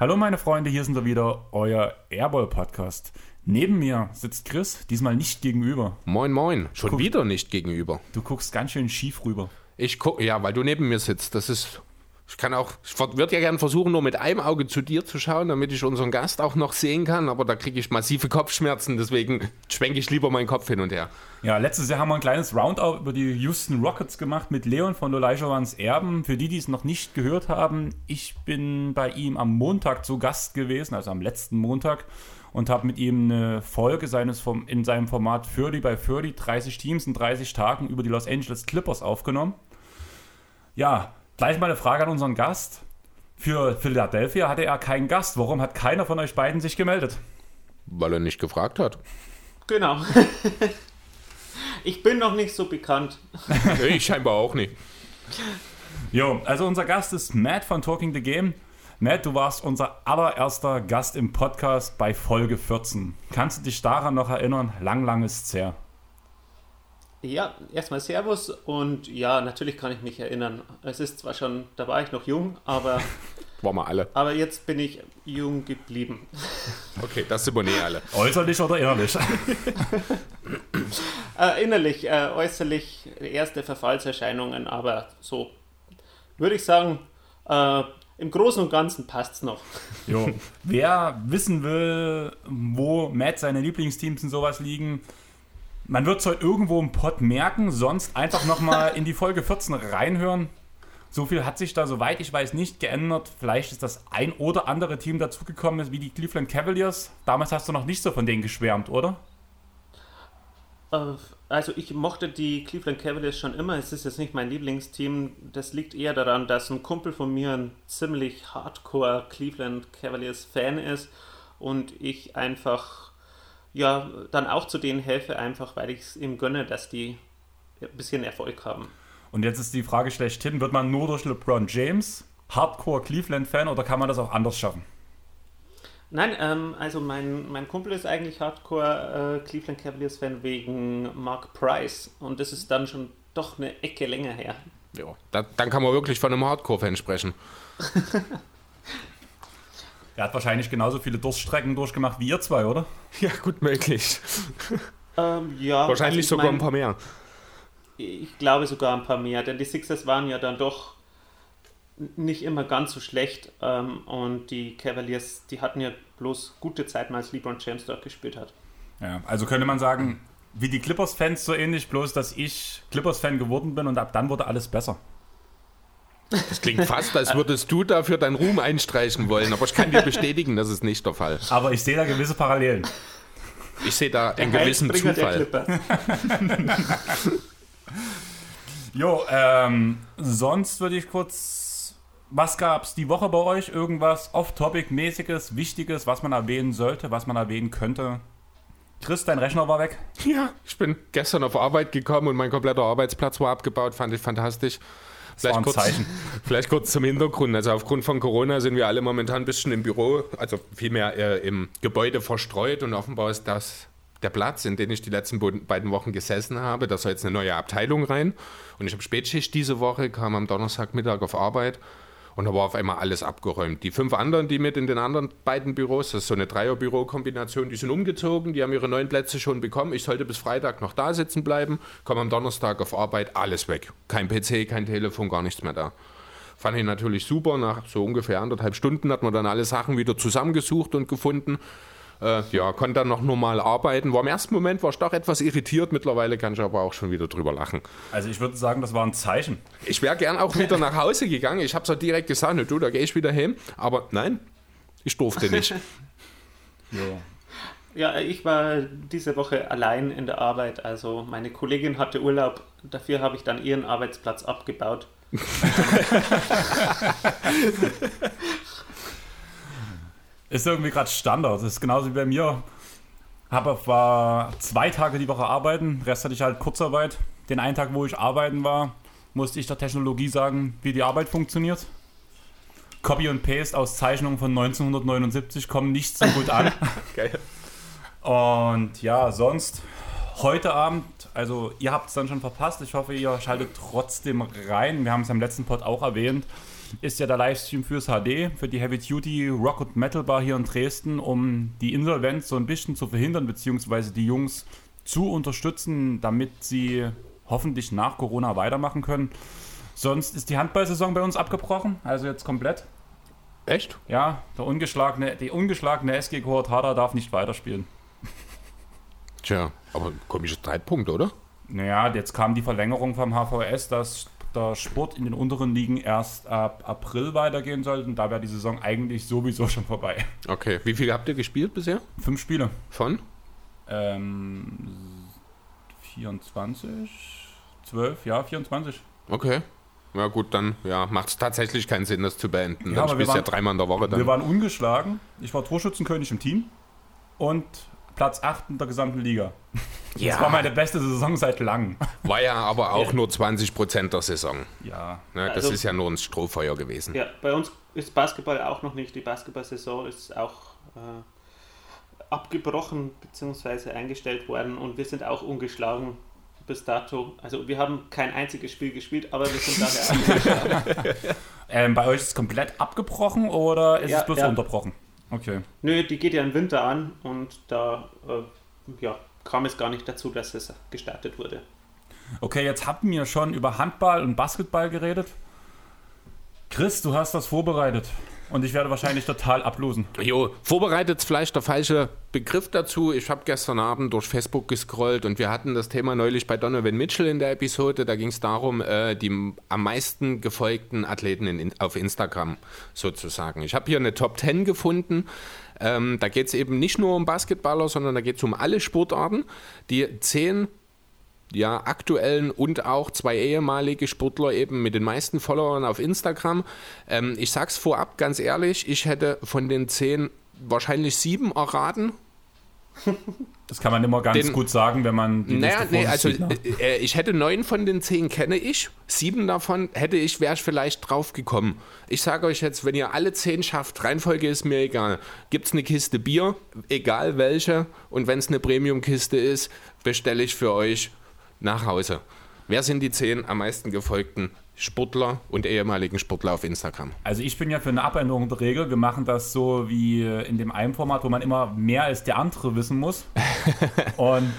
Hallo meine Freunde, hier sind wir wieder, euer Airball-Podcast. Neben mir sitzt Chris, diesmal nicht gegenüber. Moin, moin. Schon Guck. wieder nicht gegenüber. Du guckst ganz schön schief rüber. Ich gucke, ja, weil du neben mir sitzt. Das ist. Ich kann auch, ich würde ja gerne versuchen, nur mit einem Auge zu dir zu schauen, damit ich unseren Gast auch noch sehen kann, aber da kriege ich massive Kopfschmerzen, deswegen schwenke ich lieber meinen Kopf hin und her. Ja, letztes Jahr haben wir ein kleines Roundup über die Houston Rockets gemacht mit Leon von Olajuwons Erben. Für die, die es noch nicht gehört haben, ich bin bei ihm am Montag zu Gast gewesen, also am letzten Montag, und habe mit ihm eine Folge seines in seinem Format 30 by 30, 30 Teams in 30 Tagen über die Los Angeles Clippers aufgenommen. Ja, gleich mal eine Frage an unseren Gast. Für Philadelphia hatte er keinen Gast. Warum hat keiner von euch beiden sich gemeldet? Weil er nicht gefragt hat. Genau. ich bin noch nicht so bekannt. ich scheinbar auch nicht. Jo, also unser Gast ist Matt von Talking the Game. Matt, du warst unser allererster Gast im Podcast bei Folge 14. Kannst du dich daran noch erinnern? Lang, lang ist's her. Ja, erstmal Servus und ja, natürlich kann ich mich erinnern. Es ist zwar schon, da war ich noch jung, aber, Waren wir alle. aber jetzt bin ich jung geblieben. Okay, das sind wir nicht alle. Äußerlich oder innerlich? Äh, innerlich, äh, äußerlich erste Verfallserscheinungen, aber so würde ich sagen, äh, im Großen und Ganzen passt es noch. Jo. Wer wissen will, wo Matt seine Lieblingsteams und sowas liegen, man wird es heute irgendwo im Pod merken, sonst einfach nochmal in die Folge 14 reinhören. So viel hat sich da, soweit ich weiß, nicht geändert. Vielleicht ist das ein oder andere Team dazugekommen, wie die Cleveland Cavaliers. Damals hast du noch nicht so von denen geschwärmt, oder? Äh, Also ich mochte die Cleveland Cavaliers schon immer. Es ist jetzt nicht mein Lieblingsteam. Das liegt eher daran, dass ein Kumpel von mir ein ziemlich hardcore Cleveland Cavaliers Fan ist und ich einfach ja dann auch zu denen helfe, einfach weil ich es ihm gönne, dass die ein bisschen Erfolg haben. Und jetzt ist die Frage schlechthin, wird man nur durch LeBron James Hardcore Cleveland-Fan oder kann man das auch anders schaffen? Nein, ähm, also mein, mein Kumpel ist eigentlich Hardcore äh, Cleveland Cavaliers Fan wegen Mark Price und das ist dann schon doch eine Ecke länger her. Ja, da, dann kann man wirklich von einem Hardcore-Fan sprechen. Er hat wahrscheinlich genauso viele Durststrecken durchgemacht wie ihr zwei, oder? Ja, gut möglich. Ähm, ja, Wahrscheinlich ich sogar mein- ein paar mehr. Ich glaube sogar ein paar mehr, denn die Sixers waren ja dann doch nicht immer ganz so schlecht ähm, und die Cavaliers, die hatten ja bloß gute Zeiten, als LeBron James dort gespielt hat. Ja, also könnte man sagen, wie die Clippers-Fans so ähnlich, bloß dass ich Clippers-Fan geworden bin und ab dann wurde alles besser. Das klingt fast, als würdest du dafür deinen Ruhm einstreichen wollen, aber ich kann dir bestätigen, das ist nicht der Fall. Aber ich sehe da gewisse Parallelen. Ich sehe da einen gewissen Zufall. Jo, ähm, sonst würde ich kurz. Was gab's die Woche bei euch? Irgendwas off-topic-mäßiges, Wichtiges, was man erwähnen sollte, was man erwähnen könnte? Chris, dein Rechner war weg. Ja, ich bin gestern auf Arbeit gekommen und mein kompletter Arbeitsplatz war abgebaut, fand ich fantastisch. Ein kurz, vielleicht kurz zum Hintergrund. Also aufgrund von Corona sind wir alle momentan ein bisschen im Büro, also vielmehr äh, im Gebäude verstreut und offenbar ist das der Platz, in dem ich die letzten beiden Wochen gesessen habe. Da soll jetzt eine neue Abteilung rein. Und ich habe Spätschicht diese Woche, kam am Donnerstagmittag auf Arbeit und da war auf einmal alles abgeräumt. Die fünf anderen, die mit in den anderen beiden Büros, das ist so eine Dreier-Büro-Kombination, die sind umgezogen, die haben ihre neuen Plätze schon bekommen. Ich sollte bis Freitag noch da sitzen bleiben, komme am Donnerstag auf Arbeit, alles weg. Kein PC, kein Telefon, gar nichts mehr da. Fand ich natürlich super. Nach so ungefähr anderthalb Stunden hat man dann alle Sachen wieder zusammengesucht und gefunden. Äh, ja, konnte dann noch normal arbeiten. War im ersten Moment war ich doch etwas irritiert. Mittlerweile kann ich aber auch schon wieder drüber lachen. Also ich würde sagen, das war ein Zeichen. Ich wäre gern auch wieder nach Hause gegangen. Ich habe es auch direkt gesagt, ne, du, da gehe ich wieder hin. Aber nein, ich durfte nicht. Jo. Ja, ich war diese Woche allein in der Arbeit. Also meine Kollegin hatte Urlaub. Dafür habe ich dann ihren Arbeitsplatz abgebaut. Ist irgendwie gerade Standard. Das ist genauso wie bei mir. Habe war zwei Tage die Woche arbeiten, Rest hatte ich halt Kurzarbeit. Den einen Tag, wo ich arbeiten war, musste ich der Technologie sagen, wie die Arbeit funktioniert. Copy und Paste aus Zeichnungen von 1979 kommen nicht so gut an. Geil. Und ja, sonst heute Abend, also ihr habt es dann schon verpasst. Ich hoffe, ihr schaltet trotzdem rein. Wir haben es am letzten Pod auch erwähnt. Ist ja der Livestream fürs HD, für die Heavy Duty Rock und Metal Bar hier in Dresden, um die Insolvenz so ein bisschen zu verhindern, beziehungsweise die Jungs zu unterstützen, damit sie hoffentlich nach Corona weitermachen können. Sonst ist die Handballsaison bei uns abgebrochen, also jetzt komplett. Echt? Ja, der ungeschlagene, die ungeschlagene SG Kohort Hader darf nicht weiterspielen. Tja, aber komischer Streitpunkt, oder? Naja, jetzt kam die Verlängerung vom HVS, dass der Sport in den unteren Ligen erst ab April weitergehen sollte. Und da wäre die Saison eigentlich sowieso schon vorbei. Okay, wie viel habt ihr gespielt bisher? Fünf Spiele. Von? Ähm, 24, 12, ja, 24. Okay. Ja gut, dann ja, macht es tatsächlich keinen Sinn, das zu beenden. Ja, dann spielst du ja dreimal in der Woche dann. Wir waren ungeschlagen. Ich war Torschützenkönig im Team und Platz 8 in der gesamten Liga. Das war meine beste Saison seit langem. War ja aber auch nur 20% der Saison. Ja. Ne, das Also- ist ja nur ein Strohfeuer gewesen. Ja, bei uns ist Basketball auch noch nicht. Die Basketball-Saison ist auch äh, abgebrochen bzw. eingestellt worden und wir sind auch ungeschlagen bis dato. Also wir haben kein einziges Spiel gespielt, aber wir sind daher. Ähm, bei euch ist es komplett abgebrochen oder ist Ja, es bloß ja. unterbrochen? Okay. Nö, die geht ja im Winter an und da äh, ja, kam es gar nicht dazu, dass es gestartet wurde. Okay, jetzt hatten wir schon über Handball und Basketball geredet. Chris, du hast das vorbereitet. Und ich werde wahrscheinlich total ablosen. Jo, vorbereitet vielleicht der falsche Begriff dazu. Ich habe gestern Abend durch Facebook gescrollt und wir hatten das Thema neulich bei Donovan Mitchell in der Episode. Da ging es darum, äh, die am meisten gefolgten Athleten in, auf Instagram sozusagen. Ich habe hier eine Top 10 gefunden. Ähm, da geht es eben nicht nur um Basketballer, sondern da geht es um alle Sportarten. Die zehn ja, aktuellen und auch zwei ehemalige Sportler eben mit den meisten Followern auf Instagram. Ähm, ich sag's vorab ganz ehrlich, ich hätte von den zehn wahrscheinlich sieben erraten. Das kann man immer ganz Den- gut sagen, wenn man die Naja, nee, also sieht, ne? äh, äh, ich hätte neun von den zehn kenne ich, sieben davon hätte ich, wäre ich vielleicht drauf gekommen. Ich sage euch jetzt, wenn ihr alle zehn schafft, Reihenfolge ist mir egal. Gibt's eine Kiste Bier, egal welche, und wenn es eine Premium-Kiste ist, bestelle ich für euch nach Hause. Wer sind die zehn am meisten gefolgten Sportler und ehemaligen Sportler auf Instagram? Also ich bin ja für eine Abänderung der Regel. Wir machen das so wie in dem einen Format, wo man immer mehr als der andere wissen muss. Und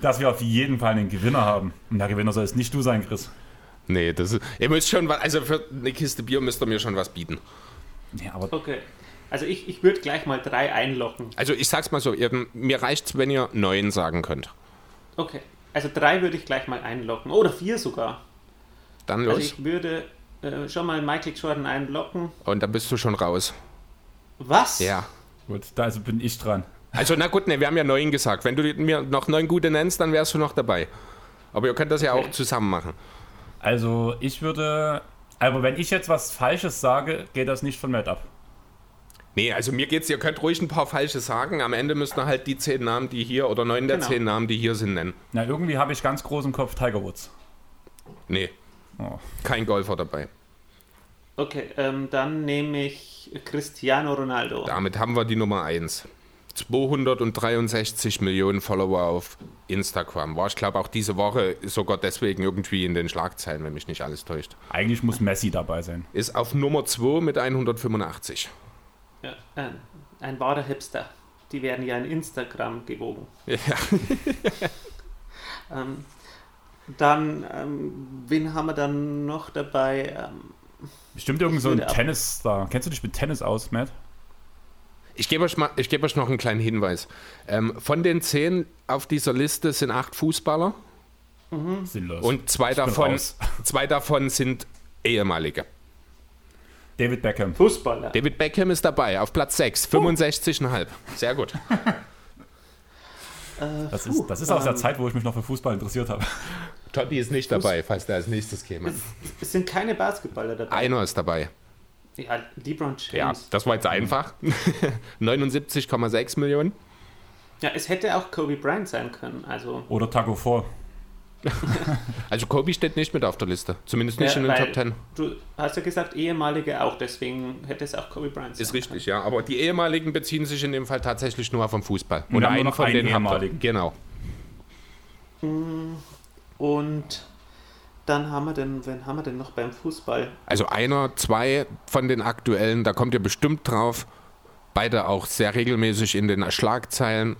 dass wir auf jeden Fall einen Gewinner haben. Und der Gewinner soll es nicht du sein, Chris. Nee, das ist, ihr müsst schon was, also für eine Kiste Bier müsst ihr mir schon was bieten. Nee, aber Okay. Also ich, ich würde gleich mal drei einlocken. Also ich sag's mal so, ihr, mir reicht's, wenn ihr neun sagen könnt. Okay. Also drei würde ich gleich mal einlocken. Oder vier sogar. Dann Also los. ich würde äh, schon mal Michael Jordan einlocken. Und dann bist du schon raus. Was? Ja. gut, da also bin ich dran. Also na gut, ne, wir haben ja neun gesagt. Wenn du mir noch neun gute nennst, dann wärst du noch dabei. Aber ihr könnt das ja Okay. auch zusammen machen. Also ich würde... Aber wenn ich jetzt was Falsches sage, geht das nicht von Matt ab. Nee, also mir geht's, ihr könnt ruhig ein paar falsche sagen. Am Ende müsst ihr halt die zehn Namen, die hier, oder neun der Genau. zehn Namen, die hier sind, nennen. Na, irgendwie habe ich ganz groß im Kopf Tiger Woods. Nee, Oh. kein Golfer dabei. Okay, ähm, dann nehme ich Cristiano Ronaldo. Damit haben wir die Nummer eins. 263 Millionen Follower auf Instagram. War, ich glaube, auch diese Woche sogar deswegen irgendwie in den Schlagzeilen, wenn mich nicht alles täuscht. Eigentlich muss Messi dabei sein. Ist auf Nummer 2 mit 185. Ja, ein, ein wahrer Hipster. Die werden ja in Instagram gewogen. Ja. Ähm, dann, ähm, wen haben wir dann noch dabei? Ähm, Bestimmt irgend so ein Tennisstar. Kennst du dich mit Tennis aus, Matt? Ich gebe euch, mal- ich gebe euch noch einen kleinen Hinweis. Ähm, von den zehn auf dieser Liste sind acht Fußballer Sinnlos. und zwei davon, zwei davon sind ehemalige. David Beckham. Fußballer. David Beckham ist dabei, auf Platz 6, 65,5. Sehr gut. Äh, Das ist, das ist aus der ähm, Zeit, wo ich mich noch für Fußball interessiert habe. Totti ist nicht dabei, falls der als nächstes käme. Es sind keine Basketballer dabei. Einer ist dabei. Ja, LeBron James. Ja, das war jetzt einfach. 79,6 Millionen. Ja, es hätte auch Kobe Bryant sein können. Also, Oder Taco 4. Also Kobe steht nicht mit auf der Liste. Zumindest nicht Ja, in den Top Ten. Du hast ja gesagt, ehemalige auch, deswegen hätte es auch Kobe Bryant sein Ist richtig, ja. Aber die ehemaligen beziehen sich in dem Fall tatsächlich nur auf den Fußball. Und nur einen noch von einen ihr. ehemaligen. Genau. Und dann haben wir denn, wen haben wir denn noch beim Fußball? Also einer, zwei von den aktuellen, da kommt ihr bestimmt drauf. Beide auch sehr regelmäßig in den Schlagzeilen.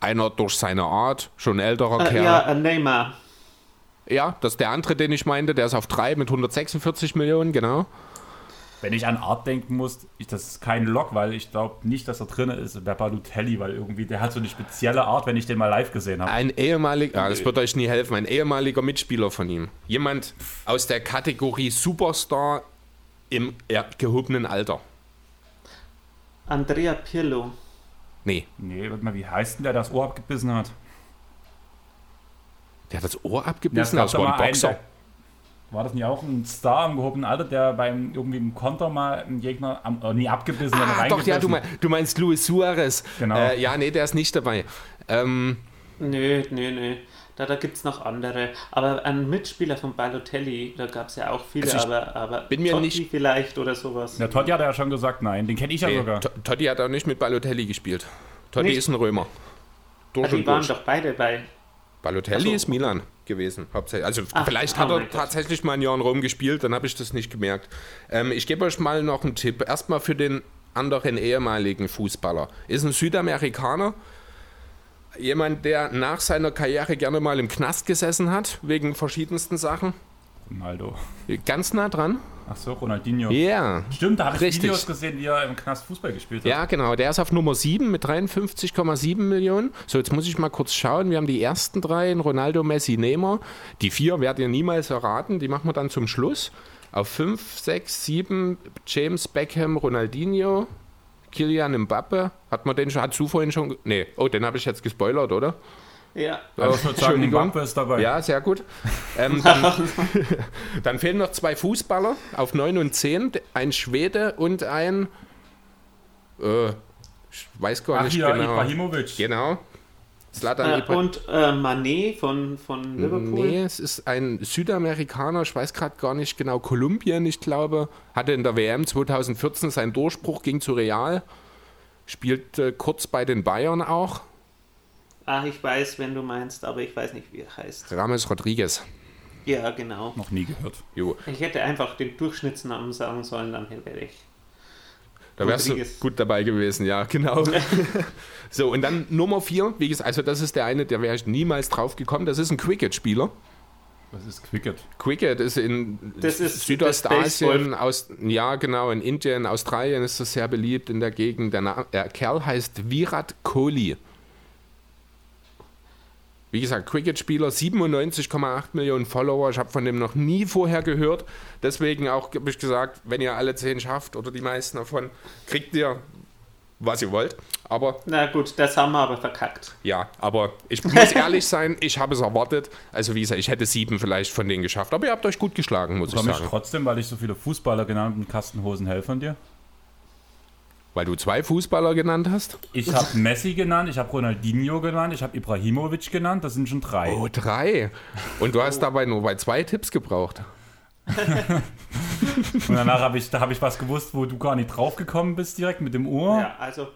Einer durch seine Art, schon älterer Äh, Kerl. ja, äh, Neymar. Ja, das ist der andere, den ich meinte, der ist auf drei mit 146 Millionen, genau. Wenn ich an Art denken muss, ich, das ist kein Lock, weil ich glaube nicht, dass er drin ist, der Balotelli, weil irgendwie der hat so eine spezielle Art, wenn ich den mal live gesehen habe. Ein ehemaliger, ah, das wird euch nie helfen, ein ehemaliger Mitspieler von ihm. Jemand aus der Kategorie Superstar im ja, gehobenen Alter. Andrea Pirlo. Nee, Nee, warte mal, wie heißt denn der, der das Ohr abgebissen hat? Der hat das Ohr Ja, abgebissen, gab das war ein einen, Boxer. War das nicht auch ein Star im gehobenen Alter, der beim irgendwie im Konter mal einen Gegner am, äh, nie abgebissen, Ah, doch, ja, du, mein, du meinst Luis Suarez. Genau. Äh, ja, nee, der ist nicht dabei. Ähm, Nö, nö, nö. Da, da gibt es noch andere. Aber ein Mitspieler von Balotelli, da gab es ja auch viele, Also ich aber, aber bin mir Totti nicht- vielleicht oder sowas. Der Totti hat ja schon gesagt, nein, den kenne ich ja nee, sogar. To- Totti hat auch nicht mit Balotelli gespielt. Totti Nicht? ist ein Römer. Durch Aber die waren doch beide bei. Balotelli so. ist Milan gewesen, hauptsächlich. Also Ach, vielleicht oh hat er tatsächlich mal ein Jahr in Rom gespielt, dann habe ich das nicht gemerkt. Ähm, ich gebe euch mal noch einen Tipp. Erstmal für den anderen ehemaligen Fußballer. Ist ein Südamerikaner. Jemand, der nach seiner Karriere gerne mal im Knast gesessen hat, wegen verschiedensten Sachen. Ronaldo. Ganz nah dran. Ach so, Ronaldinho. Ja. Stimmt, da habe ich Richtig. Videos gesehen, wie er im Knast Fußball gespielt hat. Ja, genau. Der ist auf Nummer 7 mit 53,7 Millionen. So, jetzt muss ich mal kurz schauen. Wir haben die ersten drei, in Ronaldo, Messi, Neymar. Die vier werdet ihr niemals erraten. Die machen wir dann zum Schluss. Auf 5, 6, 7 James Beckham, Ronaldinho, Kilian Mbappe. Hat man den schon, hat du vorhin schon, nee, oh, den habe ich jetzt gespoilert, oder? Ja. Also ich würde sagen. Mbappe ist dabei. Ja, sehr gut. Ähm, dann, dann fehlen noch zwei Fußballer auf 9 und 10. Ein Schwede und ein. Äh, ich weiß gar Ach nicht hier, genau. Ibrahimovic. Genau. Zlatan Äh, und äh, Manet von, von Liverpool. Nee, es ist ein Südamerikaner, ich weiß gerade gar nicht genau, Kolumbien, ich glaube, hatte in der WM 2014 seinen Durchbruch, ging zu Real, spielte kurz bei den Bayern auch. Ach, ich weiß, wenn du meinst, aber ich weiß nicht, wie er heißt. Rames Rodriguez. Ja, genau. Noch nie gehört. Jo. Ich hätte einfach den Durchschnittsnamen sagen sollen, dann wäre ich. Da wärst du Rodriguez. gut dabei gewesen, ja, genau. so, und dann Nummer 4, wie gesagt, also das ist der eine, der wäre ich niemals drauf gekommen, das ist ein Cricket-Spieler. Was ist Cricket? Cricket ist in Das ist Südostasien, aus, ja genau, in Indien, Australien ist das sehr beliebt in der Gegend. Der, Na der Kerl heißt Virat Kohli. Wie gesagt, Cricket-Spieler, 97,8 Millionen Follower. Ich habe von dem noch nie vorher gehört. Deswegen auch habe ich gesagt, wenn ihr alle 10 schafft oder die meisten davon, kriegt ihr, was ihr wollt. Aber Na gut, das haben wir aber verkackt. ja, aber ich muss ehrlich sein, ich habe es erwartet. Also wie gesagt, ich hätte sieben vielleicht von denen geschafft. Aber ihr habt euch gut geschlagen, muss ich Komme ich sagen. trotzdem, weil ich so viele Fußballer genannt und Kastenhosen hell von dir? Weil du zwei Fußballer genannt hast? Ich habe Messi genannt, ich habe Ronaldinho genannt, ich habe Ibrahimovic genannt, das sind schon drei. Oh, drei. Und du hast dabei nur bei zwei Tipps gebraucht. Und danach habe ich, da habe ich was gewusst, wo du gar nicht drauf gekommen bist direkt mit dem Ohr. Ja, also.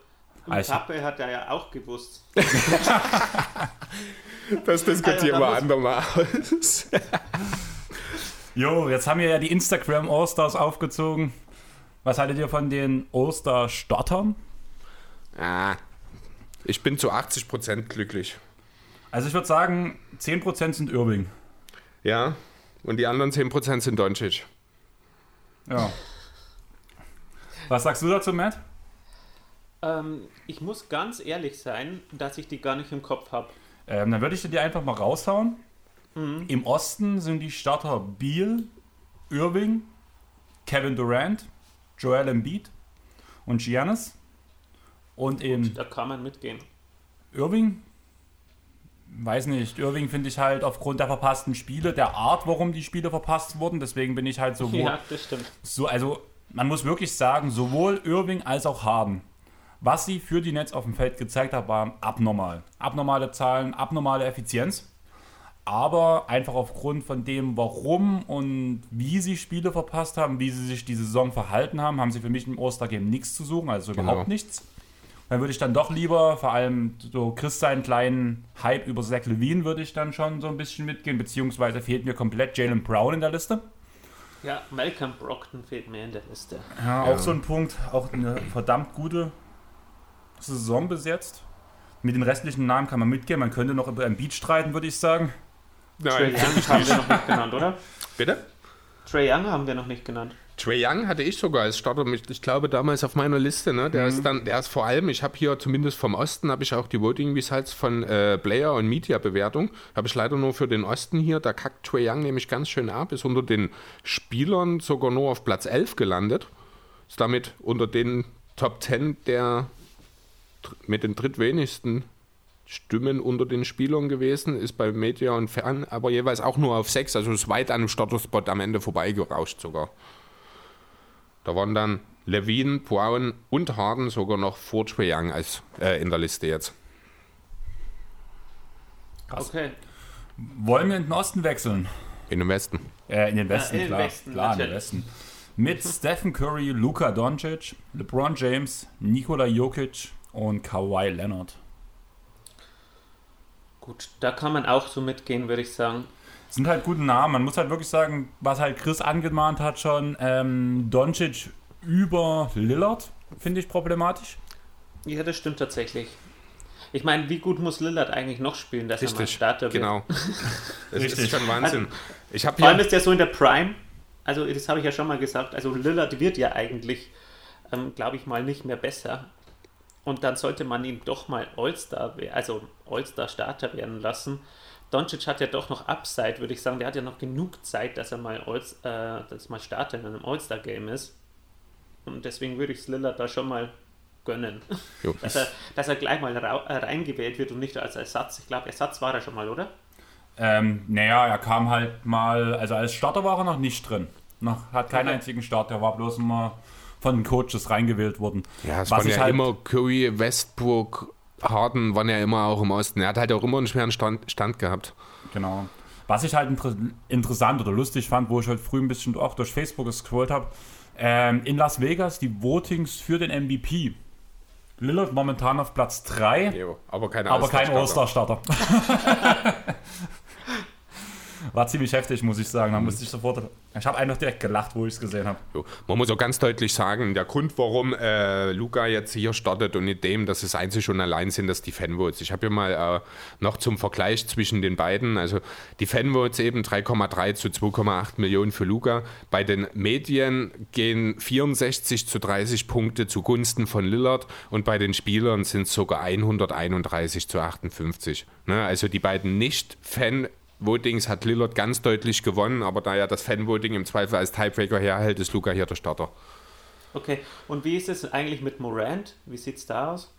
Also- Pappe hat er ja auch gewusst. Das diskutieren Also, wir andermal aus. Jo, jetzt haben wir ja die Instagram All-Stars aufgezogen. Was haltet ihr von den All-Star-Startern? ah, ich bin zu 80% glücklich. Also ich würde sagen, 10% sind Irving. Ja, und die anderen 10% sind Doncic. Ja. Was sagst du dazu, Matt? Ähm, ich muss ganz ehrlich sein, dass ich die gar nicht im Kopf habe. Ähm, dann würde ich dir einfach mal raushauen. Im Osten sind die Starter Beal, Irving, Kevin Durant, Joel Embiid und Giannis. Und in Da kann man mitgehen. Irving, weiß nicht, Irving finde ich halt aufgrund der verpassten Spiele, der Art, warum die Spiele verpasst wurden, deswegen bin ich halt so, Ja, das stimmt. so also man muss wirklich sagen, sowohl Irving als auch Harden, was sie für die Nets auf dem Feld gezeigt haben, waren abnormal. Abnormale Zahlen, abnormale Effizienz. Aber einfach aufgrund von dem, warum und wie sie Spiele verpasst haben, wie sie sich die Saison verhalten haben, haben sie für mich im All-Star-Game nichts zu suchen, also Genau. überhaupt nichts. Dann würde ich dann doch lieber, vor allem so Chris seinen kleinen Hype über Zach Levine würde ich dann schon so ein bisschen mitgehen, beziehungsweise fehlt mir komplett Jalen Brown in der Liste. Ja, Malcolm Brockton fehlt mir in der Liste. Ja, auch so ein Punkt, auch eine verdammt gute Saison bis jetzt. Mit den restlichen Namen kann man mitgehen, man könnte noch über ein Beat streiten, würde ich sagen. Trey Nein, Young haben wir noch nicht genannt, oder? bitte? Trey Young haben wir noch nicht genannt. Trey Young hatte ich sogar als Starter, mit, ich glaube damals auf meiner Liste. Ne? Der ist dann, der ist vor allem, ich habe hier zumindest vom Osten habe ich auch die Voting Results von äh, Player und Media Bewertung. Habe ich leider nur für den Osten hier. Da kackt Trey Young nämlich ganz schön ab. Ist unter den Spielern sogar nur auf Platz 11 gelandet. Ist damit unter den Top 10 der mit den drittwenigsten Stimmen unter den Spielern gewesen, ist bei Media und Fern, aber jeweils auch nur auf 6, also ist weit an dem Starterspot am Ende vorbeigerauscht sogar. Da waren dann Levine, Brown und Harden sogar noch vor Trae Young als, äh, in der Liste jetzt. Krass. Okay. Wollen wir in den Osten wechseln? In dem Westen. Äh, in den Westen, in den klar. Westen, klar, in den. Westen. Mit Stephen Curry, Luka Doncic, LeBron James, Nikola Jokic und Kawhi Leonard. Gut, da kann man auch so mitgehen, würde ich sagen. sind halt gute Namen. Man muss halt wirklich sagen, was halt Chris angemahnt hat schon, ähm, Doncic über Lillard, finde ich problematisch. Ja, das stimmt tatsächlich. Ich meine, wie gut muss Lillard eigentlich noch spielen, dass er mal Richtig, Starter wird? genau. Das Richtig. ist schon Wahnsinn. Ich habe Vor allem ist er so in der Prime. Also, das habe ich ja schon mal gesagt. Also, Lillard wird ja eigentlich, ähm, glaube ich mal, nicht mehr besser. Und dann sollte man ihn doch mal All-Star, also All-Star-Starter werden lassen. Doncic hat ja doch noch Upside, würde ich sagen. Der hat ja noch genug Zeit, dass er mal, All äh, dass mal Starter in einem All-Star-Game ist. Und deswegen würde ich es Lillard da schon mal gönnen. Dass er, dass er gleich mal äh, reingewählt wird und nicht als Ersatz. Ich glaube, Ersatz war er schon mal, oder? Ähm, naja, er kam halt mal, also als Starter war er noch nicht drin. Noch, hat keinen Okay. einzigen Start, er war bloß immer von Coaches reingewählt worden. ja, es waren ja halt- immer Curry, Westbrook, Harden waren ja immer auch im Osten. Er hat halt auch immer einen schweren Stand, Stand gehabt. Genau. Was ich halt inter interessant oder lustig fand, wo ich heute früh ein bisschen auch durch Facebook gescrollt habe, ähm, in Las Vegas die Votings für den MVP. Lillard momentan auf Platz 3, Jo, aber keine aber kein All-Star-Starter. War ziemlich heftig, muss ich sagen. Da musste ich sofort. Ich habe einfach direkt gelacht, wo ich es gesehen habe. Man muss auch ganz deutlich sagen, der Grund, warum äh, Luca jetzt hier startet und nicht dem, dass es einzig und allein sind, dass die Fanvotes. Ich habe hier mal äh, noch zum Vergleich zwischen den beiden, also die Fanvotes eben 3,3 zu 2,8 Millionen für Luca. Bei den Medien gehen 64 zu 30 Punkte zugunsten von Lillard und bei den Spielern sind es sogar 131 zu 58. Ne? Also die beiden Nicht-Fan- Votings hat Lillard ganz deutlich gewonnen, aber da ja das Fanvoting im Zweifel als Tiebreaker herhält, ist Luca hier der Starter. Okay, und wie ist es eigentlich mit Morant? Wie sieht es da aus?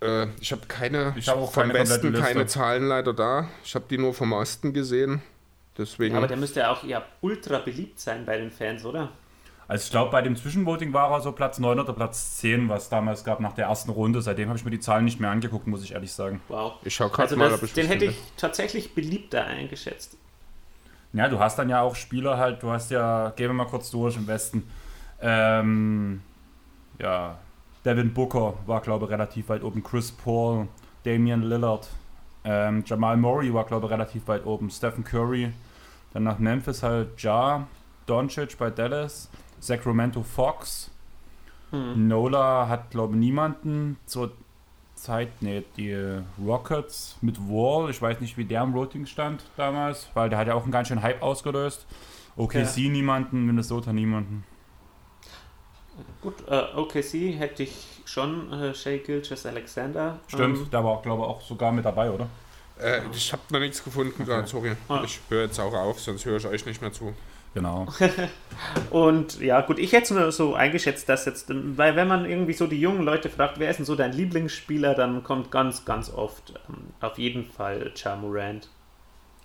Äh, ich habe keine, Ich habe auch vom keine Westen keine. Zahlen leider da. Ich habe die nur vom Osten gesehen. Deswegen. Aber der müsste ja auch ja ultra beliebt sein bei den Fans, oder? Also ich glaube, bei dem Zwischenvoting war er so Platz 9 oder Platz 10, was damals gab nach der ersten Runde. Seitdem habe ich mir die Zahlen nicht mehr angeguckt, muss ich ehrlich sagen. Wow. ich schaue gerade Also mal, das, ob ich den hätte ich tatsächlich beliebter eingeschätzt. Ja, du hast dann ja auch Spieler halt, du hast ja, gehen wir mal kurz durch im Westen. Ähm, ja, Devin Booker war, glaube ich, relativ weit oben. Chris Paul, Damian Lillard, ähm, Jamal Murray war, glaube ich, relativ weit oben. Stephen Curry, dann nach Memphis halt Ja, Doncic bei Dallas, Sacramento Fox. Nola hat, glaube ich, niemanden zur Zeit, nee, die Rockets mit Wall, ich weiß nicht, wie der im Voting stand damals, weil der hat ja auch einen ganz schönen Hype ausgelöst. OKC niemanden, Minnesota niemanden. Gut, äh, OKC hätte ich schon äh, Shea Gilgis Alexander. Stimmt, Ähm, der war, glaube ich, auch sogar mit dabei, oder? Äh, ich habe noch nichts gefunden, da, sorry. Ah. Ich höre jetzt auch auf, sonst höre ich euch nicht mehr zu. Genau. Und ja, gut, ich hätte es nur so eingeschätzt, dass jetzt, weil wenn man irgendwie so die jungen Leute fragt, wer ist denn so dein Lieblingsspieler, dann kommt ganz, ganz oft ähm, auf jeden Fall Ja Morant.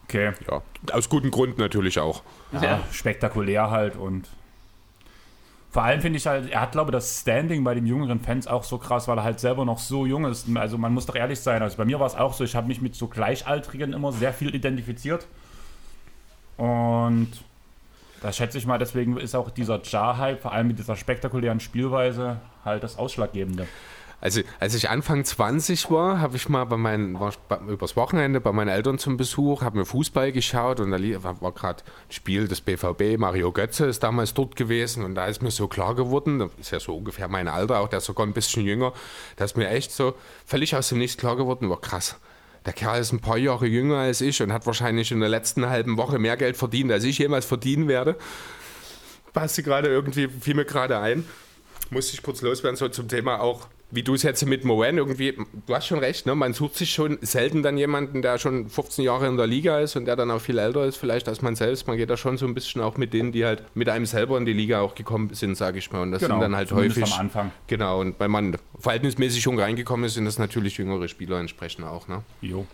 Okay. Ja, aus gutem Grund natürlich auch. Ja, Ja. spektakulär halt und vor allem finde ich halt, er hat glaube ich das Standing bei den jüngeren Fans auch so krass, weil er halt selber noch so jung ist. Also man muss doch ehrlich sein, also bei mir war es auch so, ich habe mich mit so Gleichaltrigen immer sehr viel identifiziert. Und da schätze ich mal, deswegen ist auch dieser Jar-Hype, vor allem mit dieser spektakulären Spielweise, halt das Ausschlaggebende. Also, als ich Anfang 20 war, habe ich mal bei meinen, war übers Wochenende bei meinen Eltern zum Besuch, habe mir Fußball geschaut und da war, gerade ein Spiel des BVB, Mario Götze ist damals dort gewesen und da ist mir so klar geworden, das ist ja so ungefähr mein Alter, auch der ist sogar ein bisschen jünger, da ist mir echt so völlig aus dem Nichts klar geworden, war krass. Der Kerl ist ein paar Jahre jünger als ich und hat wahrscheinlich in der letzten halben Woche mehr Geld verdient, als ich jemals verdienen werde. Passt gerade irgendwie, fiel mir gerade ein. Musste ich kurz loswerden, so zum Thema auch wie du es jetzt mit Moen irgendwie, du hast schon recht, ne? man sucht sich schon selten dann jemanden, der schon 15 Jahre in der Liga ist und der dann auch viel älter ist vielleicht als man selbst. Man geht da schon so ein bisschen auch mit denen, die halt mit einem selber in die Liga auch gekommen sind, sage ich mal. Und das genau, sind dann halt häufig. am Anfang. Genau, und weil man verhältnismäßig schon reingekommen ist, sind das natürlich jüngere Spieler entsprechend auch. Ne? Jo.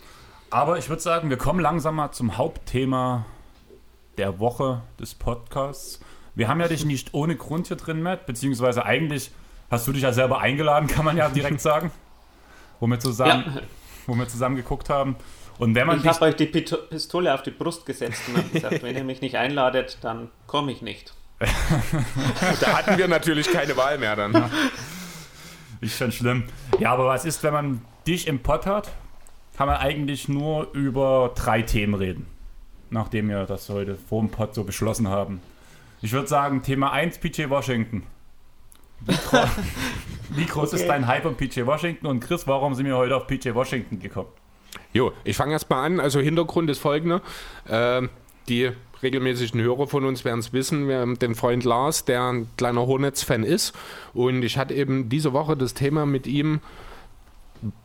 Aber ich würde sagen, wir kommen langsam mal zum Hauptthema der Woche des Podcasts. Wir haben ja dich nicht ohne Grund hier drin, Matt, beziehungsweise eigentlich hast du dich ja selber eingeladen, kann man ja direkt sagen. Wo wir zusammen, ja. wo wir zusammen geguckt haben. Und wenn man ich habe euch die Pistole auf die Brust gesetzt und habe gesagt, wenn ihr mich nicht einladet, dann komme ich nicht. da hatten wir natürlich keine Wahl mehr dann. Ist schon schlimm. Ja, aber was ist, wenn man dich im Pott hat, kann man eigentlich nur über drei Themen reden. Nachdem wir das heute vor dem Pott so beschlossen haben. Ich würde sagen, Thema 1, PJ Washington. Wie, gro wie groß okay. ist dein Hype um PJ Washington? Und Chris, warum sind wir heute auf PJ Washington gekommen? Jo, ich fange erst mal an. Also Hintergrund ist folgender. Äh, die regelmäßigen Hörer von uns werden es wissen. Wir haben den Freund Lars, der ein kleiner Hornets-Fan ist. Und ich hatte eben diese Woche das Thema mit ihm.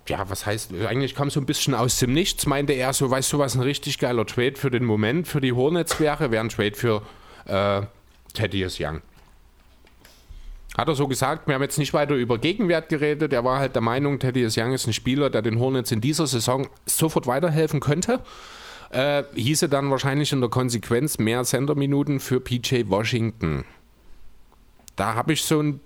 Ja, was heißt, eigentlich kam so ein bisschen aus dem Nichts, meinte er so, weißt du, was ein richtig geiler Trade für den Moment für die Hornets wäre, wäre ein Trade für äh, Thaddeus Young. Hat er so gesagt, wir haben jetzt nicht weiter über Gegenwert geredet. Er war halt der Meinung, Teddy Young ist ein Spieler, der den Hornets in dieser Saison sofort weiterhelfen könnte. Äh, hieße dann wahrscheinlich in der Konsequenz mehr Senderminuten für PJ Washington. Da habe ich so ein.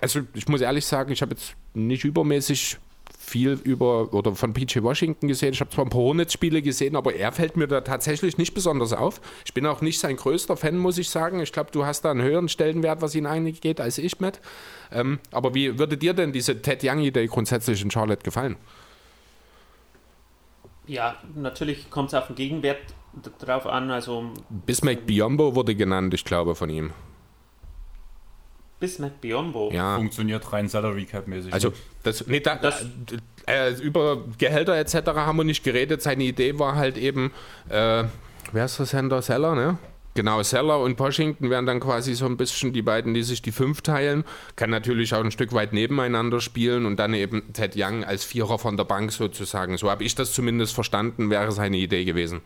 Also, ich muss ehrlich sagen, ich habe jetzt nicht übermäßig viel über oder von PJ Washington gesehen. Ich habe zwar ein paar Hornets-Spiele gesehen, aber er fällt mir da tatsächlich nicht besonders auf. Ich bin auch nicht sein größter Fan, muss ich sagen. Ich glaube, du hast da einen höheren Stellenwert, was ihn eigentlich geht, als ich, Matt. Ähm, aber wie würde dir denn diese Ted Young-Idee grundsätzlich in Charlotte gefallen? Ja, natürlich kommt es auf den Gegenwert drauf an. Also Bismack Biombo wurde genannt, ich glaube, von ihm. Bismack Biombo. Ja. Funktioniert rein Salary Cap mäßig. Also, das, nee, da, das, äh, über Gehälter etc. haben wir nicht geredet. Seine Idee war halt eben, äh, wer ist das Händler? Seller, ne? Genau, Seller und Washington wären dann quasi so ein bisschen die beiden, die sich die fünf teilen. Kann natürlich auch ein Stück weit nebeneinander spielen und dann eben Ted Young als Vierer von der Bank sozusagen. So habe ich das zumindest verstanden, wäre seine Idee gewesen.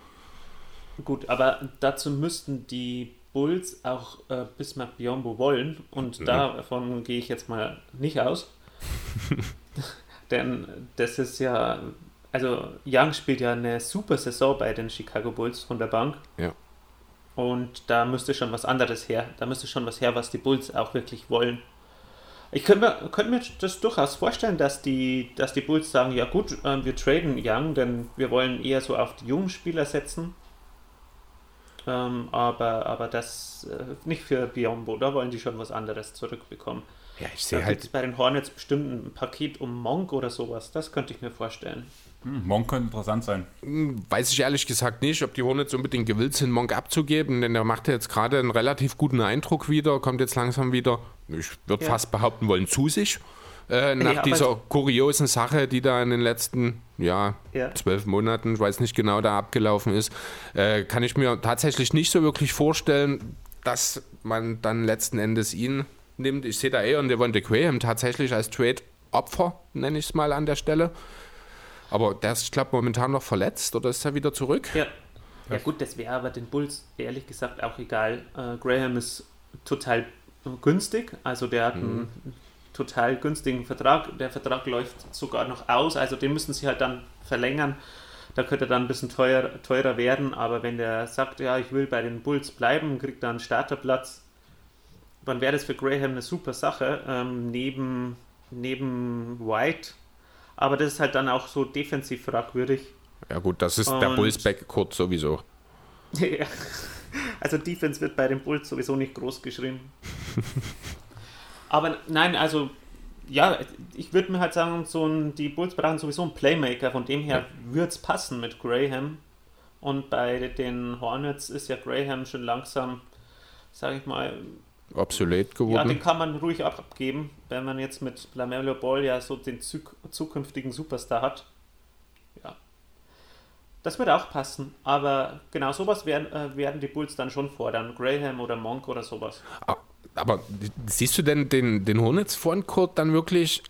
Gut, aber dazu müssten die Bulls auch äh, Bismarck Biombo wollen und mhm. davon gehe ich jetzt mal nicht aus. Denn das ist ja, also Young spielt ja eine super Saison bei den Chicago Bulls von der Bank. Ja. Und da müsste schon was anderes her. Da müsste schon was her, was die Bulls auch wirklich wollen. Ich könnte mir, könnte mir das durchaus vorstellen, dass die, dass die Bulls sagen, ja gut, äh, wir traden Young, denn wir wollen eher so auf die jungen Spieler setzen. Ähm, aber, aber das äh, nicht für Biombo, da wollen die schon was anderes zurückbekommen. Ja, ich sehe halt. bei den Hornets bestimmt ein Paket um Monk oder sowas, das könnte ich mir vorstellen. Hm, Monk könnte interessant sein. Hm, weiß ich ehrlich gesagt nicht, ob die Hornets unbedingt gewillt sind, Monk abzugeben, denn er macht ja jetzt gerade einen relativ guten Eindruck wieder, kommt jetzt langsam wieder, ich würde ja. fast behaupten wollen, zu sich. Äh, nach ja, dieser kuriosen Sache, die da in den letzten ja, ja, zwölf Monaten, ich weiß nicht genau, da abgelaufen ist, äh, kann ich mir tatsächlich nicht so wirklich vorstellen, dass man dann letzten Endes ihn nimmt. Ich sehe da eher und Devonta Graham tatsächlich als Trade-Opfer, nenne ich es mal an der Stelle. Aber der ist, ich glaube, momentan noch verletzt oder ist er wieder zurück? Ja. Ja gut, das wäre aber den Bulls ehrlich gesagt auch egal. Äh, Graham ist total günstig, also der hat mhm. einen total günstigen Vertrag. Der Vertrag läuft sogar noch aus, also den müssen sie halt dann verlängern. Da könnte er dann ein bisschen teuer, teurer werden, aber wenn der sagt, ja, ich will bei den Bulls bleiben, kriegt dann einen Starterplatz, dann wäre das für Graham eine super Sache, ähm, neben, neben White. Aber das ist halt dann auch so defensiv fragwürdig. Ja gut, das ist Und, der Bulls Backcourt sowieso. Ja. Also Defense wird bei den Bulls sowieso nicht groß geschrieben. Aber nein, also ja, ich würde mir halt sagen, so ein, die Bulls brauchen sowieso einen Playmaker, von dem her ja. würde es passen mit Graham. Und bei den Hornets ist ja Graham schon langsam, sage ich mal, obsolet geworden. Ja, den kann man ruhig abgeben, wenn man jetzt mit Lamello Ball ja so den zukünftigen Superstar hat. Ja. Das würde auch passen, aber genau sowas werden, äh, werden die Bulls dann schon fordern. Graham oder Monk oder sowas. Aber siehst du denn den, den Hornets Frontcourt dann wirklich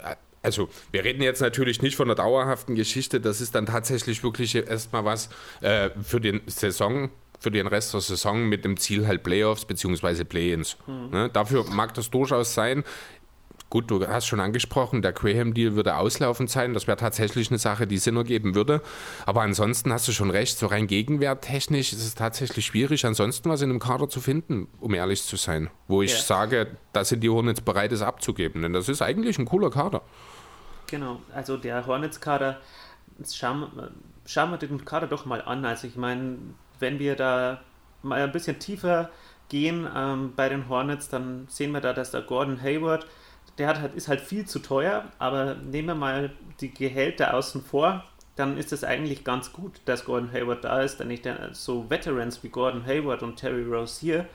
also wir reden jetzt natürlich nicht von einer dauerhaften Geschichte, das ist dann tatsächlich wirklich erstmal was äh, für den Saison, für den Rest der Saison mit dem Ziel halt Playoffs bzw. Play-ins. Mhm. Ne? Dafür mag das durchaus sein. Gut, du hast schon angesprochen, der Graham-Deal würde auslaufend sein. Das wäre tatsächlich eine Sache, die Sinn ergeben würde. Aber ansonsten hast du schon recht, so rein gegenwerttechnisch ist es tatsächlich schwierig, ansonsten was in einem Kader zu finden, um ehrlich zu sein. Wo ich ja. sage, da sind die Hornets bereit, es abzugeben. Denn das ist eigentlich ein cooler Kader. Genau, also der Hornets-Kader, schauen, schauen wir den Kader doch mal an. Also ich meine, wenn wir da mal ein bisschen tiefer gehen ähm, bei den Hornets, dann sehen wir da, dass der Gordon Hayward der hat, ist halt viel zu teuer, aber nehmen wir mal die Gehälter außen vor, dann ist es eigentlich ganz gut, dass Gordon Hayward da ist, denn ich denke, so Veterans wie Gordon Hayward und Terry Rose hier,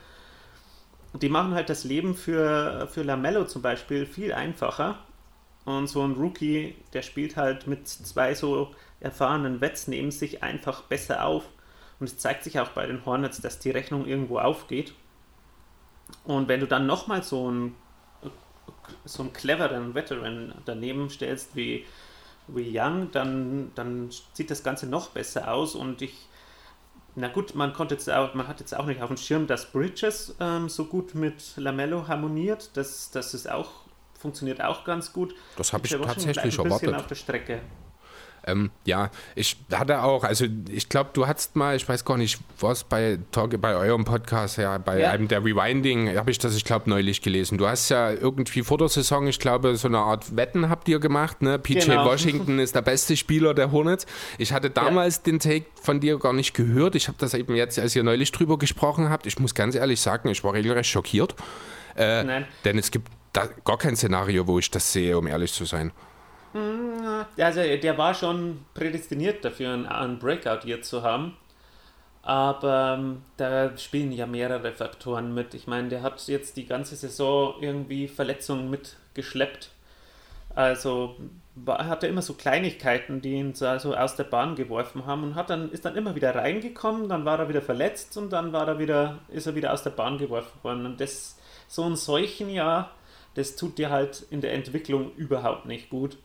die machen halt das Leben für, für Lamello zum Beispiel viel einfacher. Und so ein Rookie, der spielt halt mit zwei so erfahrenen Vets neben sich einfach besser auf. Und es zeigt sich auch bei den Hornets, dass die Rechnung irgendwo aufgeht. Und wenn du dann nochmal so einen so einen cleveren Veteran daneben stellst wie, wie Young, dann, dann sieht das Ganze noch besser aus und ich na gut, man konnte jetzt auch, man hat jetzt auch nicht auf dem Schirm, dass Bridges ähm, so gut mit Lamello harmoniert. Das, das ist auch, funktioniert auch ganz gut. Das habe ich tatsächlich erwartet. auf der Strecke. Ähm, ja, ich hatte auch, also ich glaube, du hattest mal, ich weiß gar nicht, was bei Talk, bei eurem Podcast, ja, bei ja. einem der Rewinding, habe ich das, ich glaube, neulich gelesen. Du hast ja irgendwie vor der Saison, ich glaube, so eine Art Wetten habt ihr gemacht, ne? PJ genau. Washington ist der beste Spieler der Hornets. Ich hatte damals ja. den Take von dir gar nicht gehört. Ich habe das eben jetzt, als ihr neulich drüber gesprochen habt, ich muss ganz ehrlich sagen, ich war regelrecht schockiert. Äh. Denn es gibt da gar kein Szenario, wo ich das sehe, um ehrlich zu sein. Also der war schon prädestiniert dafür, einen Breakout hier zu haben. Aber ähm, da spielen ja mehrere Faktoren mit. Ich meine, der hat jetzt die ganze Saison irgendwie Verletzungen mitgeschleppt. Also war, hatte immer so Kleinigkeiten, die ihn so also aus der Bahn geworfen haben und hat dann, ist dann immer wieder reingekommen, dann war er wieder verletzt und dann war er wieder, ist er wieder aus der Bahn geworfen worden. Und das, so ein solchen Jahr, das tut dir halt in der Entwicklung überhaupt nicht gut.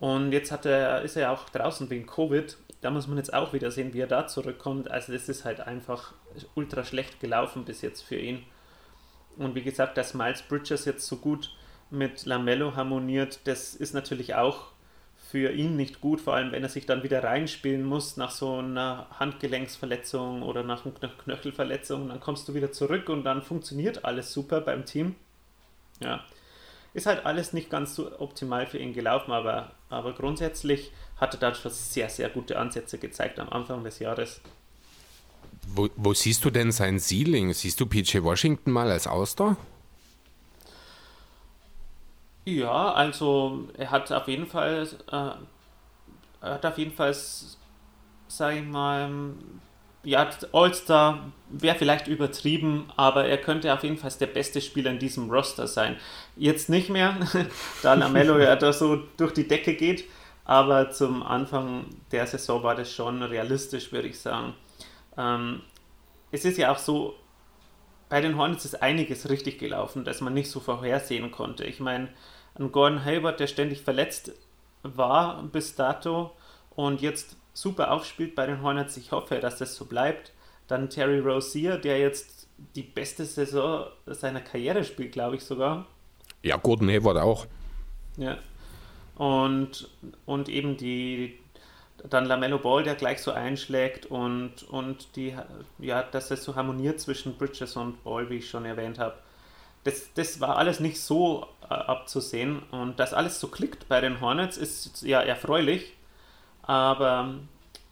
Und jetzt hat er, ist er ja auch draußen wegen Covid. Da muss man jetzt auch wieder sehen, wie er da zurückkommt. Also das ist halt einfach ultra schlecht gelaufen bis jetzt für ihn. Und wie gesagt, dass Miles Bridges jetzt so gut mit Lamello harmoniert, das ist natürlich auch für ihn nicht gut, vor allem wenn er sich dann wieder reinspielen muss nach so einer Handgelenksverletzung oder nach einer Knöchelverletzung. Dann kommst du wieder zurück und dann funktioniert alles super beim Team. Ja, ist halt alles nicht ganz so optimal für ihn gelaufen, aber, aber grundsätzlich hat er da schon sehr, sehr gute Ansätze gezeigt am Anfang des Jahres. Wo, wo siehst du denn sein Ceiling? Siehst du PJ Washington mal als Auster? Ja, also er hat auf jeden Fall, äh, er hat auf jeden Fall, sage ich mal, ja, All-Star wäre vielleicht übertrieben, aber er könnte auf jeden Fall der beste Spieler in diesem Roster sein. Jetzt nicht mehr, da Lamello ja da so durch die Decke geht, aber zum Anfang der Saison war das schon realistisch, würde ich sagen. Ähm, es ist ja auch so, bei den Hornets ist einiges richtig gelaufen, das man nicht so vorhersehen konnte. Ich meine, ein Gordon Hayward, der ständig verletzt war bis dato und jetzt super aufspielt bei den Hornets. Ich hoffe, dass das so bleibt. Dann Terry Rozier, der jetzt die beste Saison seiner Karriere spielt, glaube ich sogar. Ja, Gordon Hayward auch. Ja. Und, und eben die, dann Lamello Ball, der gleich so einschlägt und, und die, ja, dass es so harmoniert zwischen Bridges und Ball, wie ich schon erwähnt habe. Das, das war alles nicht so äh, abzusehen und dass alles so klickt bei den Hornets ist ja erfreulich, aber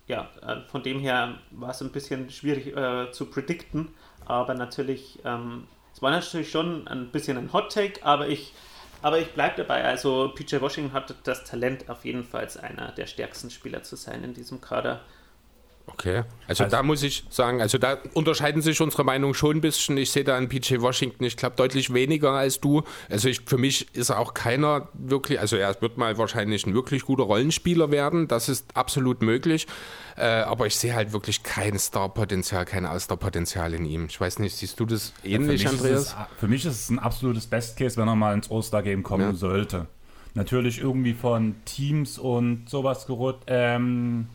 ja, äh, von dem her war es ein bisschen schwierig äh, zu predikten, aber natürlich, ähm, es war natürlich schon ein bisschen ein Hot Take, aber ich, aber ich bleibe dabei. Also PJ Washington hat das Talent, auf jeden Fall einer der stärksten Spieler zu sein in diesem Kader. Okay, also, also, da muss ich sagen, also da unterscheiden sich unsere Meinungen schon ein bisschen. Ich sehe da einen PJ Washington, ich glaube, deutlich weniger als du. Also ich, für mich ist er auch keiner wirklich, also er wird mal wahrscheinlich ein wirklich guter Rollenspieler werden, das ist absolut möglich. Äh, aber ich sehe halt wirklich kein Starpotenzial, kein All-Star-Potenzial in ihm. Ich weiß nicht, siehst du das ähnlich, ja, für Andreas? Es, für mich ist es ein absolutes Best-Case, wenn er mal ins All-Star-Game kommen ja. sollte. Natürlich irgendwie von Teams und sowas gerührt. Ähm,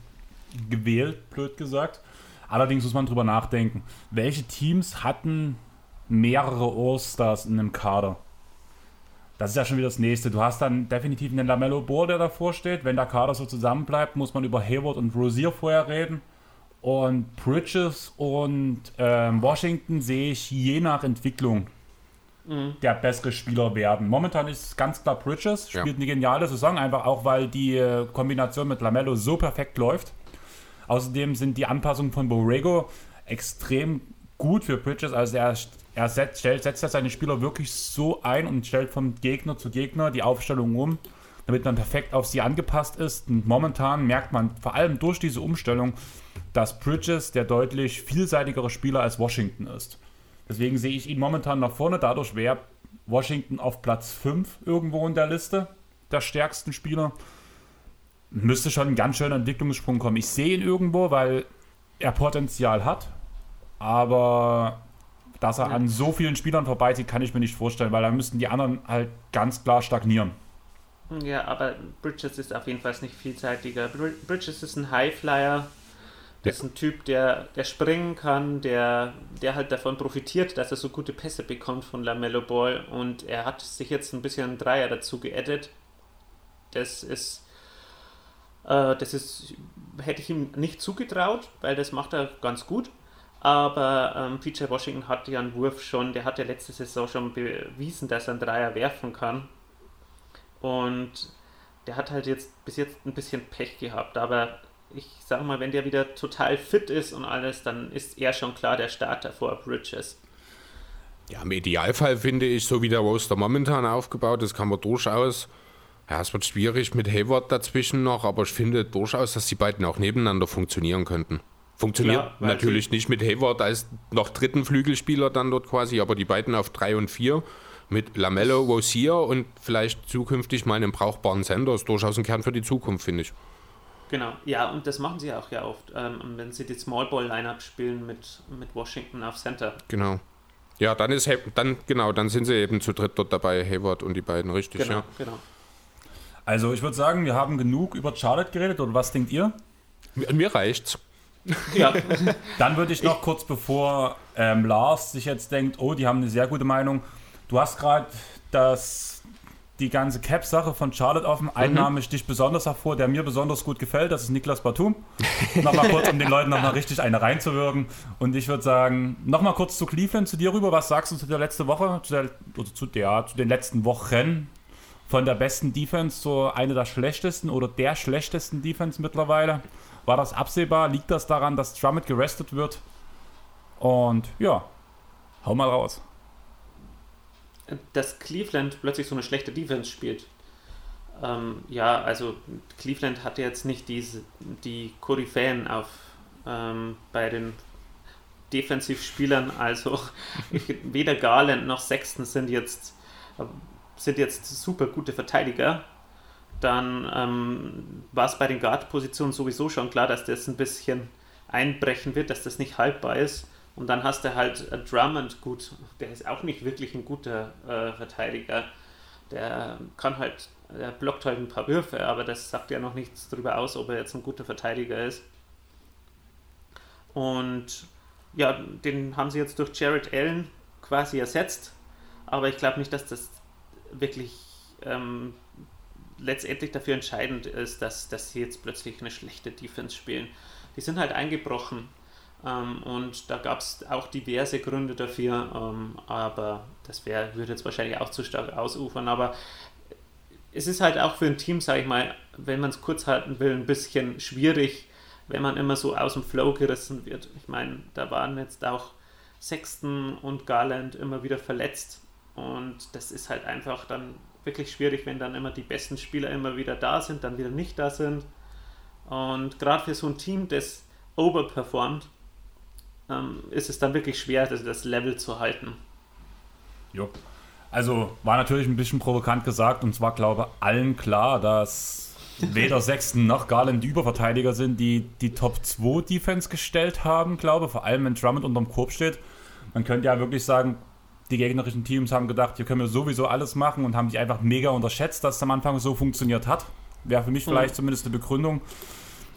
gewählt, blöd gesagt. Allerdings muss man drüber nachdenken, welche Teams hatten mehrere All-Stars in einem Kader? Das ist ja schon wieder das nächste. Du hast dann definitiv einen Lamello Bohr, der davor steht. Wenn der Kader so zusammenbleibt, muss man über Hayward und Rosier vorher reden. Und Bridges und ähm, Washington sehe ich je nach Entwicklung mhm. der bessere Spieler werden. Momentan ist es ganz klar Bridges, spielt ja. eine geniale Saison, einfach auch weil die äh, Kombination mit Lamello so perfekt läuft. Außerdem sind die Anpassungen von Borrego extrem gut für Bridges. Also er, er setzt, stellt, setzt seine Spieler wirklich so ein und stellt von Gegner zu Gegner die Aufstellung um, damit man perfekt auf sie angepasst ist. Und momentan merkt man vor allem durch diese Umstellung, dass Bridges der deutlich vielseitigere Spieler als Washington ist. Deswegen sehe ich ihn momentan nach vorne. Dadurch wäre Washington auf Platz 5 irgendwo in der Liste der stärksten Spieler müsste schon ein ganz schöner Entwicklungssprung kommen. Ich sehe ihn irgendwo, weil er Potenzial hat, aber dass er ja. an so vielen Spielern vorbeizieht, kann ich mir nicht vorstellen, weil dann müssten die anderen halt ganz klar stagnieren. Ja, aber Bridges ist auf jeden Fall nicht vielseitiger. Bridges ist ein Highflyer. Das ist ein Typ, der, der springen kann, der, der halt davon profitiert, dass er so gute Pässe bekommt von LaMelo Ball. Und er hat sich jetzt ein bisschen einen Dreier dazu geaddet. Das ist äh, das ist, hätte ich ihm nicht zugetraut, weil das macht er ganz gut. Aber ähm, PJ Washington hatte ja einen Wurf schon, der hat ja letzte Saison schon bewiesen, dass er einen Dreier werfen kann. Und der hat halt jetzt bis jetzt ein bisschen Pech gehabt. Aber ich sag mal, wenn der wieder total fit ist und alles, dann ist er schon klar der Starter vor Bridges. Ja, im Idealfall finde ich, so wie der Roster momentan aufgebaut ist, kann man durchaus ja, es wird schwierig mit Hayward dazwischen noch, aber ich finde durchaus, dass die beiden auch nebeneinander funktionieren könnten. Funktioniert ja, natürlich nicht mit Hayward als noch dritten Flügelspieler dann dort quasi, aber die beiden auf drei und vier mit Lamello, Rosier und vielleicht zukünftig mal einen brauchbaren Sender ist durchaus ein Kern für die Zukunft, finde ich. Genau, ja, und das machen sie auch ja oft, ähm, wenn sie die Small Ball Lineup spielen mit, mit Washington auf Center. Genau. Ja, dann ist dann genau, dann sind sie eben zu dritt dort dabei, Hayward und die beiden, richtig, genau, ja. Genau. Also ich würde sagen, wir haben genug über Charlotte geredet, oder was denkt ihr? Mir, mir reicht's. Ja. Dann würde ich noch ich, kurz bevor ähm, Lars sich jetzt denkt, oh, die haben eine sehr gute Meinung. Du hast gerade das die ganze Cap-Sache von Charlotte offen. Einen mhm. Name sticht besonders hervor, der mir besonders gut gefällt. Das ist Niklas Batum. nochmal kurz, um den Leuten nochmal richtig eine reinzuwirken. Und ich würde sagen, nochmal kurz zu Cleveland, zu dir rüber. Was sagst du zu der letzten Woche, zu, der, oder zu, der, zu den letzten Wochen von der besten Defense zu einer der schlechtesten oder der schlechtesten Defense mittlerweile. War das absehbar? Liegt das daran, dass Drummond gerestet wird? Und ja, hau mal raus. Dass Cleveland plötzlich so eine schlechte Defense spielt. Ähm, ja, also Cleveland hatte jetzt nicht diese, die Koryphäen auf ähm, bei den Defensivspielern. Also weder Garland noch Sexton sind jetzt sind jetzt super gute Verteidiger, dann ähm, war es bei den Guard-Positionen sowieso schon klar, dass das ein bisschen einbrechen wird, dass das nicht haltbar ist. Und dann hast du halt Drummond, gut, der ist auch nicht wirklich ein guter äh, Verteidiger. Der kann halt, der blockt halt ein paar Würfe, aber das sagt ja noch nichts darüber aus, ob er jetzt ein guter Verteidiger ist. Und ja, den haben sie jetzt durch Jared Allen quasi ersetzt. Aber ich glaube nicht, dass das wirklich ähm, letztendlich dafür entscheidend ist, dass, dass sie jetzt plötzlich eine schlechte Defense spielen. Die sind halt eingebrochen ähm, und da gab es auch diverse Gründe dafür, ähm, aber das wär, würde jetzt wahrscheinlich auch zu stark ausufern, aber es ist halt auch für ein Team, sage ich mal, wenn man es kurz halten will, ein bisschen schwierig, wenn man immer so aus dem Flow gerissen wird. Ich meine, da waren jetzt auch Sexton und Garland immer wieder verletzt und das ist halt einfach dann wirklich schwierig, wenn dann immer die besten Spieler immer wieder da sind, dann wieder nicht da sind. Und gerade für so ein Team, das overperformt, ähm, ist es dann wirklich schwer, das, das Level zu halten. Jo. Also war natürlich ein bisschen provokant gesagt und zwar glaube allen klar, dass weder Sexton noch Garland Überverteidiger sind, die die Top 2 Defense gestellt haben, glaube vor allem wenn Drummond unterm Korb steht. Man könnte ja wirklich sagen, die gegnerischen Teams haben gedacht, hier können wir sowieso alles machen und haben sich einfach mega unterschätzt, dass es am Anfang so funktioniert hat. Wäre für mich mhm. vielleicht zumindest eine Begründung.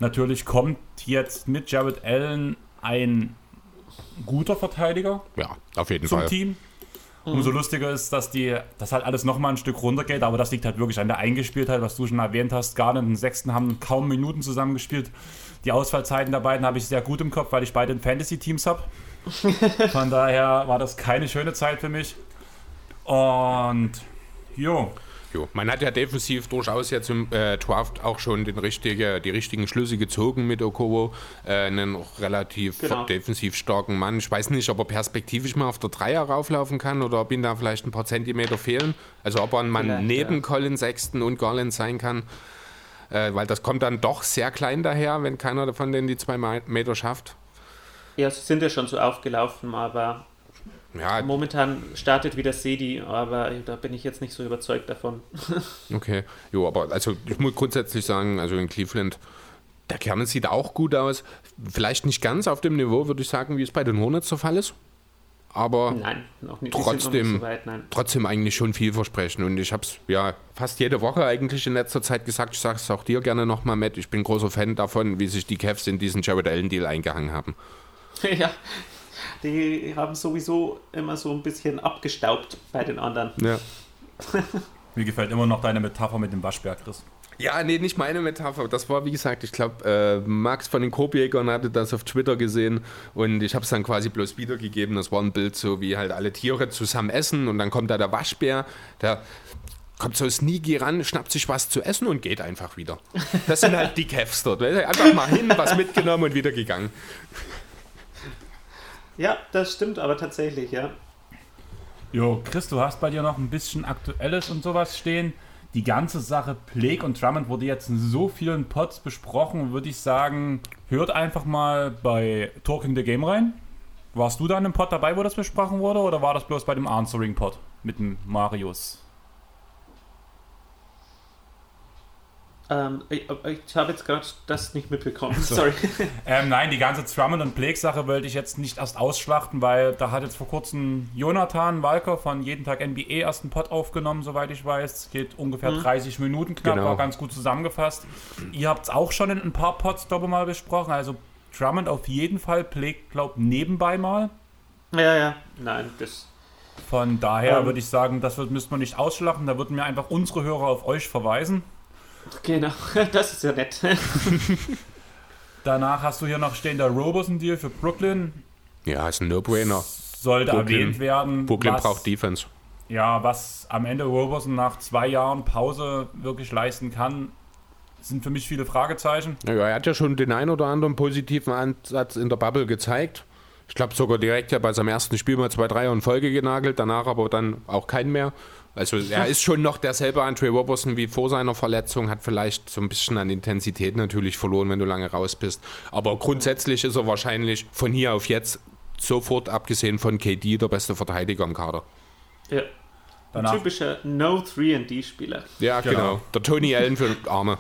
Natürlich kommt jetzt mit Jared Allen ein guter Verteidiger. Ja, auf jeden zum Fall. Team. Umso mhm. lustiger ist, dass die, das halt alles nochmal ein Stück runtergeht, aber das liegt halt wirklich an der Eingespieltheit, was du schon erwähnt hast. Garden und Sechsten haben kaum Minuten zusammengespielt. Die Ausfallzeiten der beiden habe ich sehr gut im Kopf, weil ich beide in Fantasy-Teams habe. Von daher war das keine schöne Zeit für mich. Und jo, Jo, man hat ja defensiv durchaus jetzt im äh, Draft auch schon den richtige, die richtigen Schlüsse gezogen mit Okowo. Äh, einen relativ genau. defensiv starken Mann. Ich weiß nicht, ob er perspektivisch mal auf der Dreier rauflaufen kann oder ob ihm da vielleicht ein paar Zentimeter fehlen. Also ob er ein Mann vielleicht, neben ja. Colin Sexton und Garland sein kann. Äh, weil das kommt dann doch sehr klein daher, wenn keiner von denen die zwei Meter schafft. Ja, sie sind ja schon so aufgelaufen, aber ja. Momentan startet wieder Sedi, aber da bin ich jetzt nicht so überzeugt davon. okay, jo, aber also ich muss grundsätzlich sagen, also in Cleveland, der Kern sieht auch gut aus. Vielleicht nicht ganz auf dem Niveau, würde ich sagen, wie es bei den Hornets der Fall ist. Aber nein, trotzdem, so weit, trotzdem eigentlich schon vielversprechend. Und ich habe es ja fast jede Woche eigentlich in letzter Zeit gesagt. Ich sage es auch dir gerne nochmal, Matt. Ich bin großer Fan davon, wie sich die Cavs in diesen Jared Allen-Deal eingehangen haben. ja, die haben sowieso immer so ein bisschen abgestaubt bei den anderen. Ja. Mir gefällt immer noch deine Metapher mit dem Waschberg, Chris. Ja, nee, nicht meine Metapher. Das war, wie gesagt, ich glaube, äh, Max von den Korbjägern hatte das auf Twitter gesehen und ich habe es dann quasi bloß wiedergegeben. Das war ein Bild so, wie halt alle Tiere zusammen essen und dann kommt da der Waschbär, der kommt so sneaky ran, schnappt sich was zu essen und geht einfach wieder. Das sind halt die Cavs dort. Einfach mal hin, was mitgenommen und wieder gegangen. Ja, das stimmt aber tatsächlich, ja. Jo, Chris, du hast bei dir noch ein bisschen Aktuelles und sowas stehen. Die ganze Sache Plague und Drummond wurde jetzt in so vielen Pods besprochen, würde ich sagen, hört einfach mal bei Talking the Game rein. Warst du da in einem Pod dabei, wo das besprochen wurde, oder war das bloß bei dem Answering Pod mit dem Marius? Ähm, ich, ich habe jetzt gerade das nicht mitbekommen. So. Sorry. Ähm, nein, die ganze Drummond und Blake-Sache wollte ich jetzt nicht erst ausschlachten, weil da hat jetzt vor kurzem Jonathan Walker von Jeden Tag NBA erst einen Pod aufgenommen, soweit ich weiß. Geht ungefähr mhm. 30 Minuten knapp, genau. war ganz gut zusammengefasst. Ihr habt es auch schon in ein paar Pods doppelt mal besprochen. Also Drummond auf jeden Fall, Blake glaubt nebenbei mal. Ja, ja, nein, das. Von daher ähm, würde ich sagen, das wird, müsste man nicht ausschlachten. Da würden wir einfach unsere Hörer auf euch verweisen. Genau, das ist ja nett. Danach hast du hier noch stehen der Roberson-Deal für Brooklyn. Ja, ist ein No-Brainer. Sollte Brooklyn, erwähnt werden. Brooklyn was, braucht Defense. Ja, was am Ende Roberson nach zwei Jahren Pause wirklich leisten kann, sind für mich viele Fragezeichen. Ja, er hat ja schon den ein oder anderen positiven Ansatz in der Bubble gezeigt. Ich glaube sogar direkt ja bei seinem ersten Spiel mal zwei Dreier in Folge genagelt, danach aber dann auch keinen mehr. Also er ist schon noch derselbe Andre Robertson wie vor seiner Verletzung, hat vielleicht so ein bisschen an Intensität natürlich verloren, wenn du lange raus bist. Aber grundsätzlich ist er wahrscheinlich von hier auf jetzt sofort, abgesehen von KD, der beste Verteidiger im Kader. Ja. Ein typischer No-3D-Spieler. Ja, genau. genau. Der Tony Allen für Arme.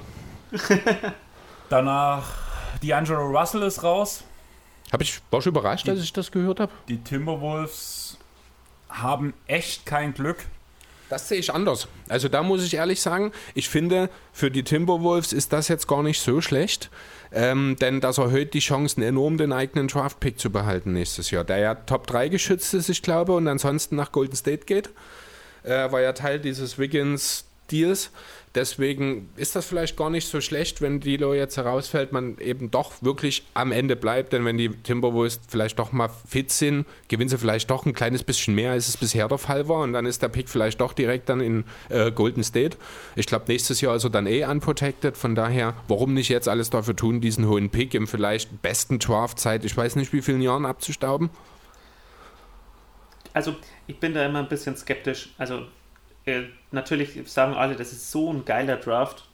Danach D'Angelo Russell ist raus. Hab ich, war schon überrascht, die, als ich das gehört habe. Die Timberwolves haben echt kein Glück. Das sehe ich anders. Also da muss ich ehrlich sagen, ich finde, für die Timberwolves ist das jetzt gar nicht so schlecht, ähm, denn das erhöht die Chancen enorm, den eigenen Draft-Pick zu behalten nächstes Jahr, der ja Top 3 geschützt ist, ich glaube, und ansonsten nach Golden State geht. Äh, war ja Teil dieses Wiggins Deals. Deswegen ist das vielleicht gar nicht so schlecht, wenn Dilo jetzt herausfällt, man eben doch wirklich am Ende bleibt. Denn wenn die Timberwolves vielleicht doch mal fit sind, gewinnen sie vielleicht doch ein kleines bisschen mehr, als es bisher der Fall war. Und dann ist der Pick vielleicht doch direkt dann in äh, Golden State. Ich glaube, nächstes Jahr er dann eh unprotected. Von daher, warum nicht jetzt alles dafür tun, diesen hohen Pick im vielleicht besten Draft-Zeit, ich weiß nicht wie vielen Jahren abzustauben? Also, ich bin da immer ein bisschen skeptisch. Also, äh, natürlich sagen alle, das ist so ein geiler Draft,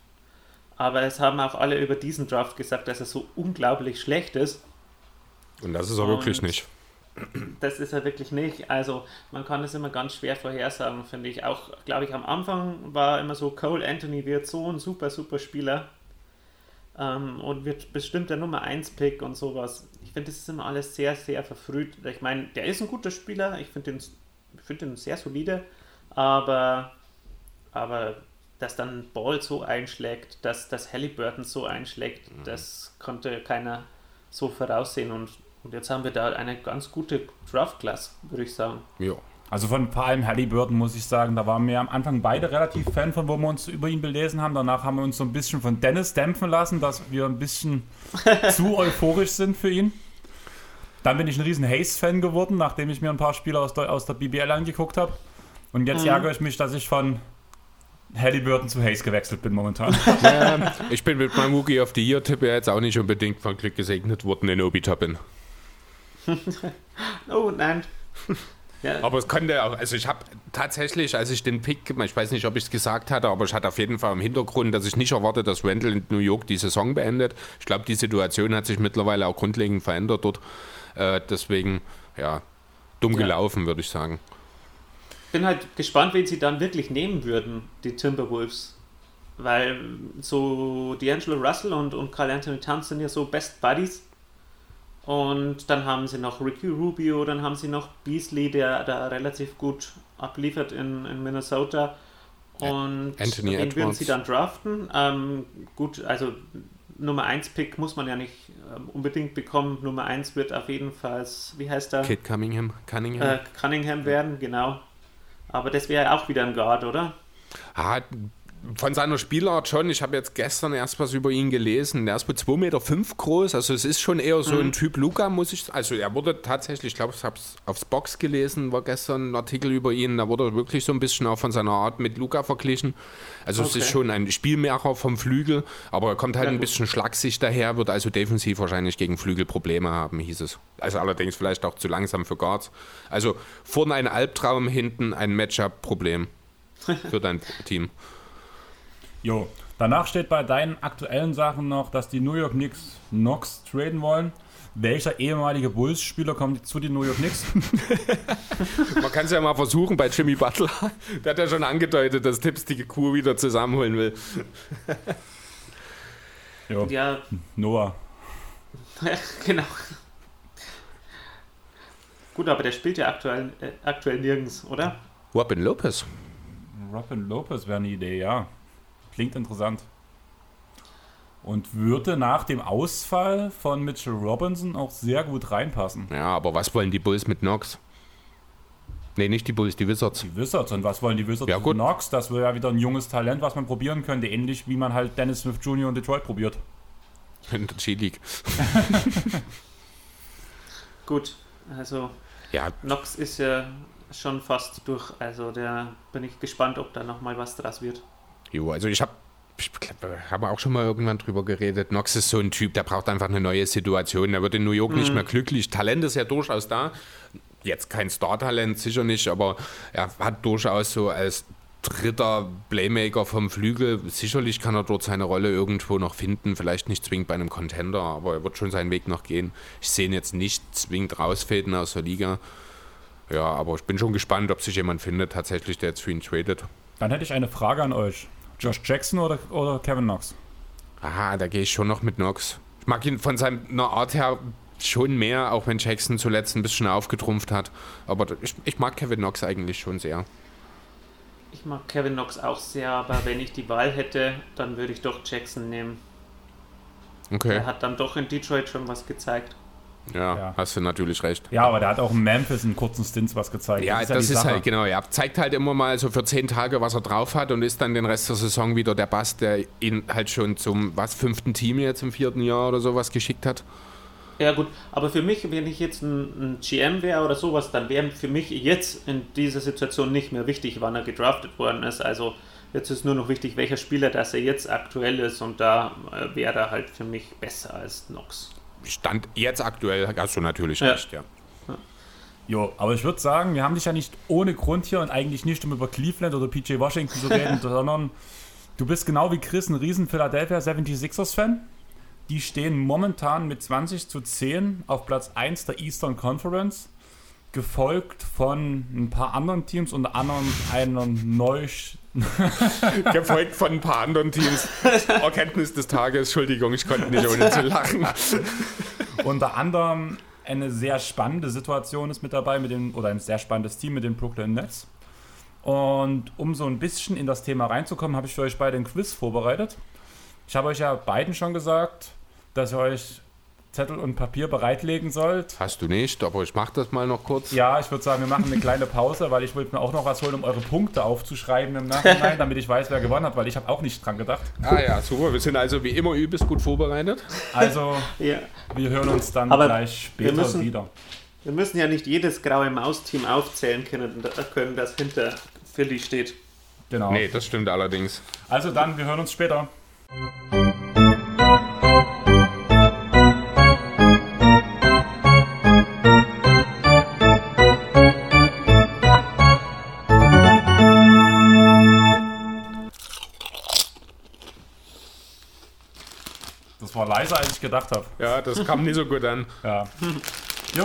aber es haben auch alle über diesen Draft gesagt, dass er so unglaublich schlecht ist. Und das ist er wirklich nicht. Das ist er wirklich nicht. Also man kann das immer ganz schwer vorhersagen, finde ich. Auch, glaube ich, am Anfang war immer so, Cole Anthony wird so ein super, super Spieler ähm, und wird bestimmt der Nummer 1 Pick und sowas. Ich finde, das ist immer alles sehr, sehr verfrüht. Ich meine, der ist ein guter Spieler, ich finde den, find den sehr solide, aber, aber dass dann Ball so einschlägt, dass das Halliburton so einschlägt, mhm. das konnte keiner so voraussehen und, und jetzt haben wir da eine ganz gute Draft-Class, würde ich sagen. Ja. Also von vor allem Halliburton muss ich sagen, da waren wir am Anfang beide relativ Fan von, wo wir uns über ihn belesen haben. Danach haben wir uns so ein bisschen von Dennis dämpfen lassen, dass wir ein bisschen zu euphorisch sind für ihn. Dann bin ich ein riesen Hayes-Fan geworden, nachdem ich mir ein paar Spiele aus der, aus der BBL angeguckt habe. Und jetzt mhm. ärgere ich mich, dass ich von Halliburton zu Hayes gewechselt bin momentan. Ja, ich bin mit meinem Wookie of the Year Tipp ja jetzt auch nicht unbedingt von Glück gesegnet worden in Obita bin. oh nein. Ja. Aber es konnte auch, also ich habe tatsächlich, als ich den Pick, ich weiß nicht, ob ich es gesagt hatte, aber ich hatte auf jeden Fall im Hintergrund, dass ich nicht erwarte, dass Randall in New York die Saison beendet. Ich glaube, die Situation hat sich mittlerweile auch grundlegend verändert dort. Äh, deswegen, ja, dumm ja. gelaufen, würde ich sagen bin halt gespannt, wen sie dann wirklich nehmen würden, die Timberwolves. Weil so D'Angelo Russell und, und Carl Anthony Towns sind ja so Best Buddies. Und dann haben sie noch Ricky Rubio, dann haben sie noch Beasley, der da relativ gut abliefert in, in Minnesota. Und Anthony wen würden sie dann draften? Ähm, gut, also Nummer 1 Pick muss man ja nicht ähm, unbedingt bekommen. Nummer 1 wird auf jeden Fall, wie heißt er? Kid Cunningham. Cunningham, äh, Cunningham werden, genau. Aber das wäre auch wieder ein Guard, oder? Ah, von seiner Spielart schon. Ich habe jetzt gestern erst was über ihn gelesen. Der ist wohl 2,5 Meter fünf groß. Also es ist schon eher so mhm. ein Typ Luca, muss ich Also er wurde tatsächlich, ich glaube, ich habe es aufs Box gelesen, war gestern ein Artikel über ihn. Da wurde wirklich so ein bisschen auch von seiner Art mit Luca verglichen. Also okay. es ist schon ein Spielmacher vom Flügel, aber er kommt halt ja, ein bisschen schlaksig daher, wird also defensiv wahrscheinlich gegen Flügel Probleme haben, hieß es. Also allerdings vielleicht auch zu langsam für Guards. Also vorne ein Albtraum, hinten ein Matchup-Problem für dein Team. Jo. Danach steht bei deinen aktuellen Sachen noch, dass die New York Knicks Knox traden wollen. Welcher ehemalige Bulls-Spieler kommt zu den New York Knicks? Man kann es ja mal versuchen bei Jimmy Butler. Der hat ja schon angedeutet, dass Tipps die Kuh wieder zusammenholen will. jo. Ja. Noah. genau. Gut, aber der spielt ja aktuell, äh, aktuell nirgends, oder? Robin Lopez. Robin Lopez wäre eine Idee, ja. Klingt interessant. Und würde nach dem Ausfall von Mitchell Robinson auch sehr gut reinpassen. Ja, aber was wollen die Bulls mit Knox? Nee, nicht die Bulls, die Wizards. Die Wizards. Und was wollen die Wizards ja, mit Knox? Das wäre ja wieder ein junges Talent, was man probieren könnte. Ähnlich wie man halt Dennis Smith Jr. in Detroit probiert. In der G-League. gut, also ja. Knox ist ja schon fast durch. Also da bin ich gespannt, ob da nochmal was draus wird. Jo, also ich habe ich habe auch schon mal irgendwann drüber geredet. Knox ist so ein Typ, der braucht einfach eine neue Situation. Der wird in New York mhm. nicht mehr glücklich. Talent ist ja durchaus da. Jetzt kein Star-Talent, sicher nicht, aber er hat durchaus so als dritter Playmaker vom Flügel. Sicherlich kann er dort seine Rolle irgendwo noch finden. Vielleicht nicht zwingend bei einem Contender, aber er wird schon seinen Weg noch gehen. Ich sehe ihn jetzt nicht zwingend rausfäden aus der Liga. Ja, aber ich bin schon gespannt, ob sich jemand findet, tatsächlich, der jetzt für ihn tradet. Dann hätte ich eine Frage an euch. Josh Jackson oder, oder Kevin Knox? Aha, da gehe ich schon noch mit Knox. Ich mag ihn von seiner Art her schon mehr, auch wenn Jackson zuletzt ein bisschen aufgetrumpft hat. Aber ich, ich mag Kevin Knox eigentlich schon sehr. Ich mag Kevin Knox auch sehr, aber wenn ich die Wahl hätte, dann würde ich doch Jackson nehmen. Okay. Er hat dann doch in Detroit schon was gezeigt. Ja, Ja. hast du natürlich recht. Ja, aber der hat auch in Memphis in kurzen Stints was gezeigt. Ja, das ist, die Sache. halt, genau. Er zeigt halt immer mal so für zehn Tage, was er drauf hat und ist dann den Rest der Saison wieder der Bass, der ihn halt schon zum, was, fünften Team jetzt im vierten Jahr oder sowas geschickt hat. Ja gut, aber für mich, wenn ich jetzt ein, ein GM wäre oder sowas, dann wäre für mich jetzt in dieser Situation nicht mehr wichtig, wann er gedraftet worden ist. Also jetzt ist nur noch wichtig, welcher Spieler das er jetzt aktuell ist und da äh, wäre er halt für mich besser als Knox. Stand jetzt aktuell, hast du natürlich Ja. recht, ja. Jo, aber ich würde sagen, wir haben dich ja nicht ohne Grund hier und eigentlich nicht, um über Cleveland oder PJ Washington zu reden, sondern du bist genau wie Chris ein riesen Philadelphia 76ers-Fan. Die stehen momentan mit 20 zu 10 auf Platz 1 der Eastern Conference, gefolgt von ein paar anderen Teams, unter anderem einer neu Gefolgt von ein paar anderen Teams. Erkenntnis des Tages, Entschuldigung, ich konnte nicht ohne zu lachen. Unter anderem eine sehr spannende Situation ist mit dabei, mit dem, oder ein sehr spannendes Team mit den Brooklyn Nets. Und um so ein bisschen in das Thema reinzukommen, habe ich für euch beide ein Quiz vorbereitet. Ich habe euch ja beiden schon gesagt, dass ihr euch Zettel und Papier bereitlegen sollt. Hast du nicht, aber ich mach das mal noch kurz. Ja, ich würde sagen, wir machen eine kleine Pause, weil ich wollte mir auch noch was holen, um eure Punkte aufzuschreiben im Nachhinein, damit ich weiß, wer gewonnen hat, weil ich habe auch nicht dran gedacht. Ah ja, super. Wir sind also wie immer übelst gut vorbereitet. Also, Ja. wir hören uns dann Aber gleich wir später müssen- wieder. Wir müssen ja nicht jedes graue Maus-Team aufzählen können, können, das hinter Philly steht. Genau. Nee, das stimmt allerdings. Also dann, wir hören uns später. Leiser, als ich gedacht habe. Ja, das kam nicht so gut an. Ja. Jo,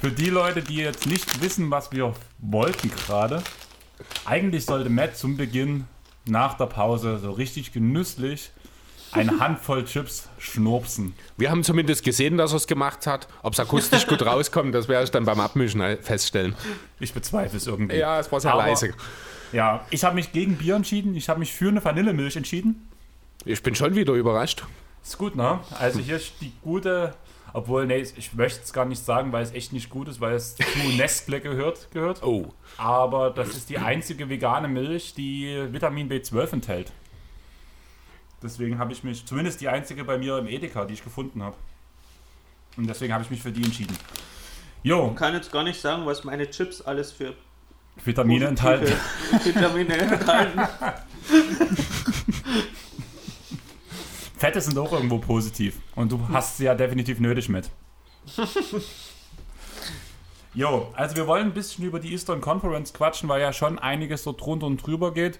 für die Leute, die jetzt nicht wissen, was wir wollten gerade, eigentlich sollte Matt zum Beginn nach der Pause so richtig genüsslich eine Handvoll Chips schnurpsen. Wir haben zumindest gesehen, dass er es gemacht hat. Ob es akustisch gut rauskommt, das werde ich dann beim Abmischen feststellen. Ich bezweifle es irgendwie. Ja, es war sehr Aber- leise. Ja, ich habe mich gegen Bier entschieden. Ich habe mich für eine Vanillemilch entschieden. Ich bin schon wieder überrascht. Ist gut, ne? Also hier ist die gute, obwohl, nee, ich möchte es gar nicht sagen, weil es echt nicht gut ist, weil es zu Nestle gehört. gehört. Oh. Aber das ist die einzige vegane Milch, die Vitamin B12 enthält. Deswegen habe ich mich, zumindest die einzige bei mir im Edeka, die ich gefunden habe. Und deswegen habe ich mich für die entschieden. Jo, Ich kann jetzt gar nicht sagen, was meine Chips alles für Vitamine enthalten. Vitamine enthalten. Fette sind auch irgendwo positiv. Und du hast sie ja definitiv nötig mit. Jo, also wir wollen ein bisschen über die Eastern Conference quatschen, weil ja schon einiges so drunter und drüber geht.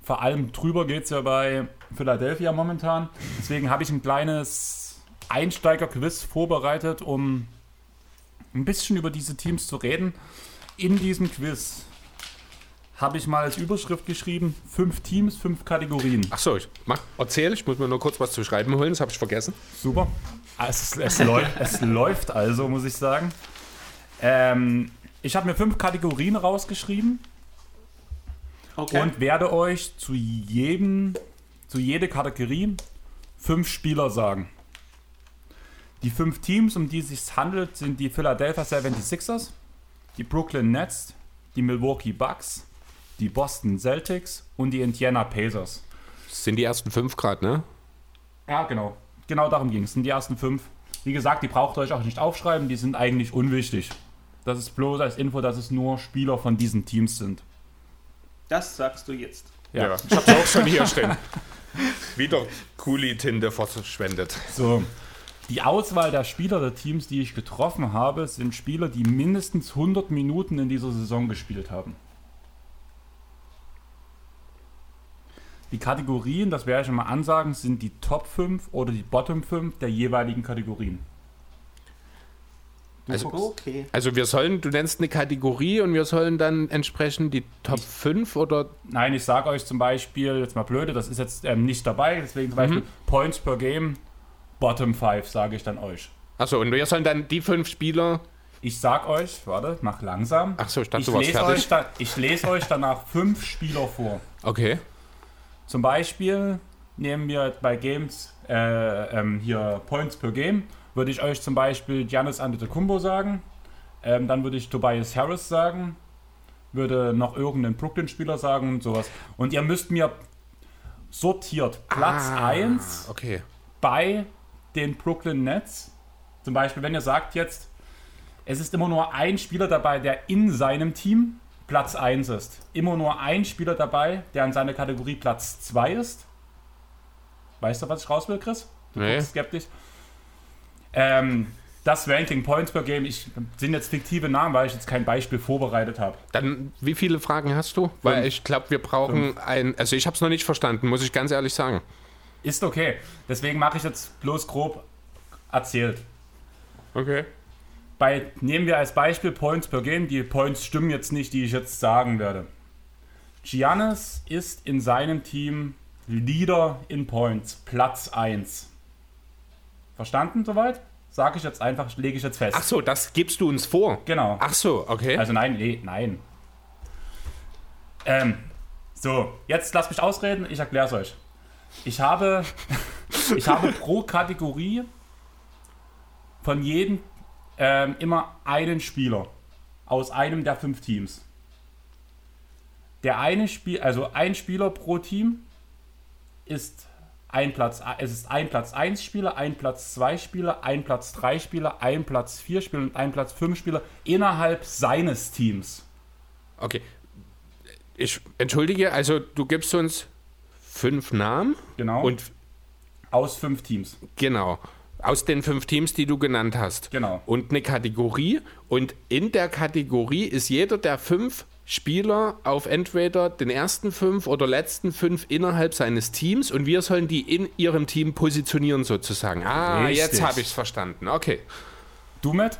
Vor allem drüber geht es ja bei Philadelphia momentan. Deswegen habe ich ein kleines Einsteiger-Quiz vorbereitet, um ein bisschen über diese Teams zu reden. In diesem Quiz habe ich mal als Überschrift geschrieben: fünf Teams, fünf Kategorien. Ach so, ich mach, erzähl, ich muss mir nur kurz was zu schreiben holen, das habe ich vergessen. Super. Ah, Es, es, läu es läuft also, muss ich sagen. Ähm, ich habe mir fünf Kategorien rausgeschrieben Okay. und werde euch zu jedem, zu jeder Kategorie fünf Spieler sagen. Die fünf Teams, um die es sich handelt, sind die Philadelphia 76ers, die Brooklyn Nets, die Milwaukee Bucks, die Boston Celtics und die Indiana Pacers. Das sind die ersten fünf Grad, ne? Ja, genau. Genau darum ging es. sind die ersten fünf. Wie gesagt, die braucht ihr euch auch nicht aufschreiben, die sind eigentlich unwichtig. Das ist bloß als Info, dass es nur Spieler von diesen Teams sind. das sagst du jetzt. Ja. ich habe auch schon hier stehen. Wieder Kuli-Tinte verschwendet. So. Die Auswahl der Spieler der Teams, die ich getroffen habe, sind Spieler, die mindestens 100 Minuten in dieser Saison gespielt haben. Die Kategorien, das werde ich schon mal ansagen, sind die Top 5 oder die Bottom 5 der jeweiligen Kategorien. Du Also- Okay. Also wir sollen, du nennst eine Kategorie und wir sollen dann entsprechend die Top 5 oder Nein, ich sage euch zum Beispiel, jetzt mal blöde, das ist jetzt ähm, nicht dabei, deswegen zum Beispiel Points per Game, Bottom 5 sage ich dann euch. Achso, und wir sollen dann die fünf Spieler. Ich sag euch, warte, mach langsam. Ach so, ich dachte, ich, du warst lese fertig. euch da, ich lese euch danach fünf Spieler vor. Okay. Zum Beispiel nehmen wir bei Games äh, ähm, hier Points per Game, würde ich euch zum Beispiel Giannis Antetokounmpo sagen. Ähm, dann würde ich Tobias Harris sagen. Würde noch irgendeinen Brooklyn-Spieler sagen und sowas. Und ihr müsst mir sortiert Platz Ah, 1 Okay. bei den Brooklyn Nets. Zum Beispiel, wenn ihr sagt jetzt, es ist immer nur ein Spieler dabei, der in seinem Team Platz 1 ist. Immer nur ein Spieler dabei, der in seiner Kategorie Platz 2 ist. Weißt du, was ich raus will, Chris? Du Nee. guckst skeptisch. Ähm, das Ranking Points per Game, ich sind jetzt fiktive Namen, weil ich jetzt kein Beispiel vorbereitet habe. Dann, wie viele Fragen hast du? Weil Fünf. ich glaube, wir brauchen ein. Also, ich habe es noch nicht verstanden, muss ich ganz ehrlich sagen. Ist okay. Deswegen mache ich jetzt bloß grob erzählt. Okay. Bei, nehmen wir als Beispiel Points per Game. Die Points stimmen jetzt nicht, die ich jetzt sagen werde. Giannis ist in seinem Team Leader in Points, Platz 1. Verstanden soweit? Sage ich jetzt einfach, lege ich jetzt fest. Ach so, das gibst du uns vor. Genau. Ach so, okay. Also nein, nee, nein. Ähm, so, jetzt lasst mich ausreden, ich erkläre es euch. Ich habe, ich habe pro Kategorie von jedem ähm, immer einen Spieler aus einem der fünf Teams. Der eine Spiel, also ein Spieler pro Team ist ein Platz, es ist ein Platz 1 Spieler, ein Platz 2 Spieler, ein Platz 3 Spieler, ein Platz 4 Spieler und ein Platz 5 Spieler innerhalb seines Teams. okay. Ich entschuldige, also du gibst uns fünf Namen Genau. und aus fünf Teams. genau. Aus den fünf Teams, die du genannt hast. Genau. Und eine Kategorie. Und in der Kategorie ist jeder der fünf Spieler auf entweder den ersten fünf oder letzten fünf innerhalb seines Teams und wir sollen die in ihrem Team positionieren sozusagen. Ah, Richtig. jetzt habe ich es verstanden. Okay. Du, Matt?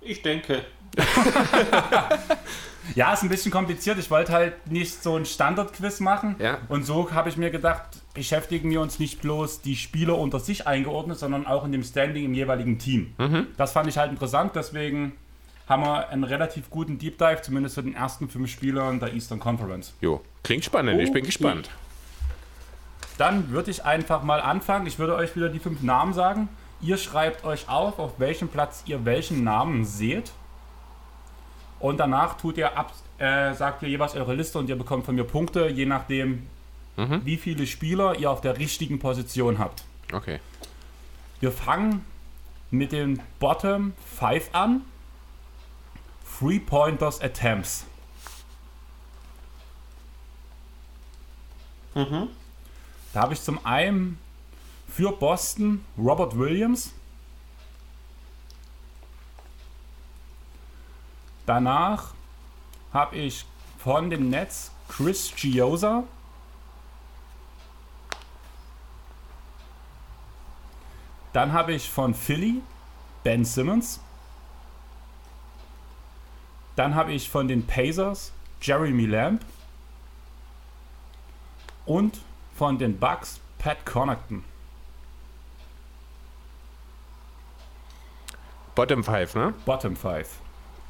Ich denke. Ja, ist ein bisschen kompliziert. Ich wollte halt nicht so ein Standard-Quiz machen. Ja. Und so habe ich mir gedacht, beschäftigen wir uns nicht bloß die Spieler unter sich eingeordnet, sondern auch in dem Standing im jeweiligen Team. Das fand ich halt interessant, deswegen haben wir einen relativ guten Deep Dive, zumindest für den ersten fünf Spielern der Eastern Conference. Jo, klingt spannend. Ich bin gespannt. Dann würde ich einfach mal anfangen. Ich würde euch wieder die fünf Namen sagen. Ihr schreibt euch auf, auf welchem Platz ihr welchen Namen seht. Und danach tut ihr ab, äh, sagt ihr jeweils eure Liste und ihr bekommt von mir Punkte, je nachdem, wie viele Spieler ihr auf der richtigen Position habt. Okay. Wir fangen mit den Bottom 5 an. Three Pointers Attempts. Da habe ich zum einen für Boston Robert Williams. Danach habe ich von den Nets Chris Giosa. Dann habe ich von Philly Ben Simmons. Dann habe ich von den Pacers Jeremy Lamb. Und von den Bucks Pat Connaughton. Bottom 5, ne? Bottom 5.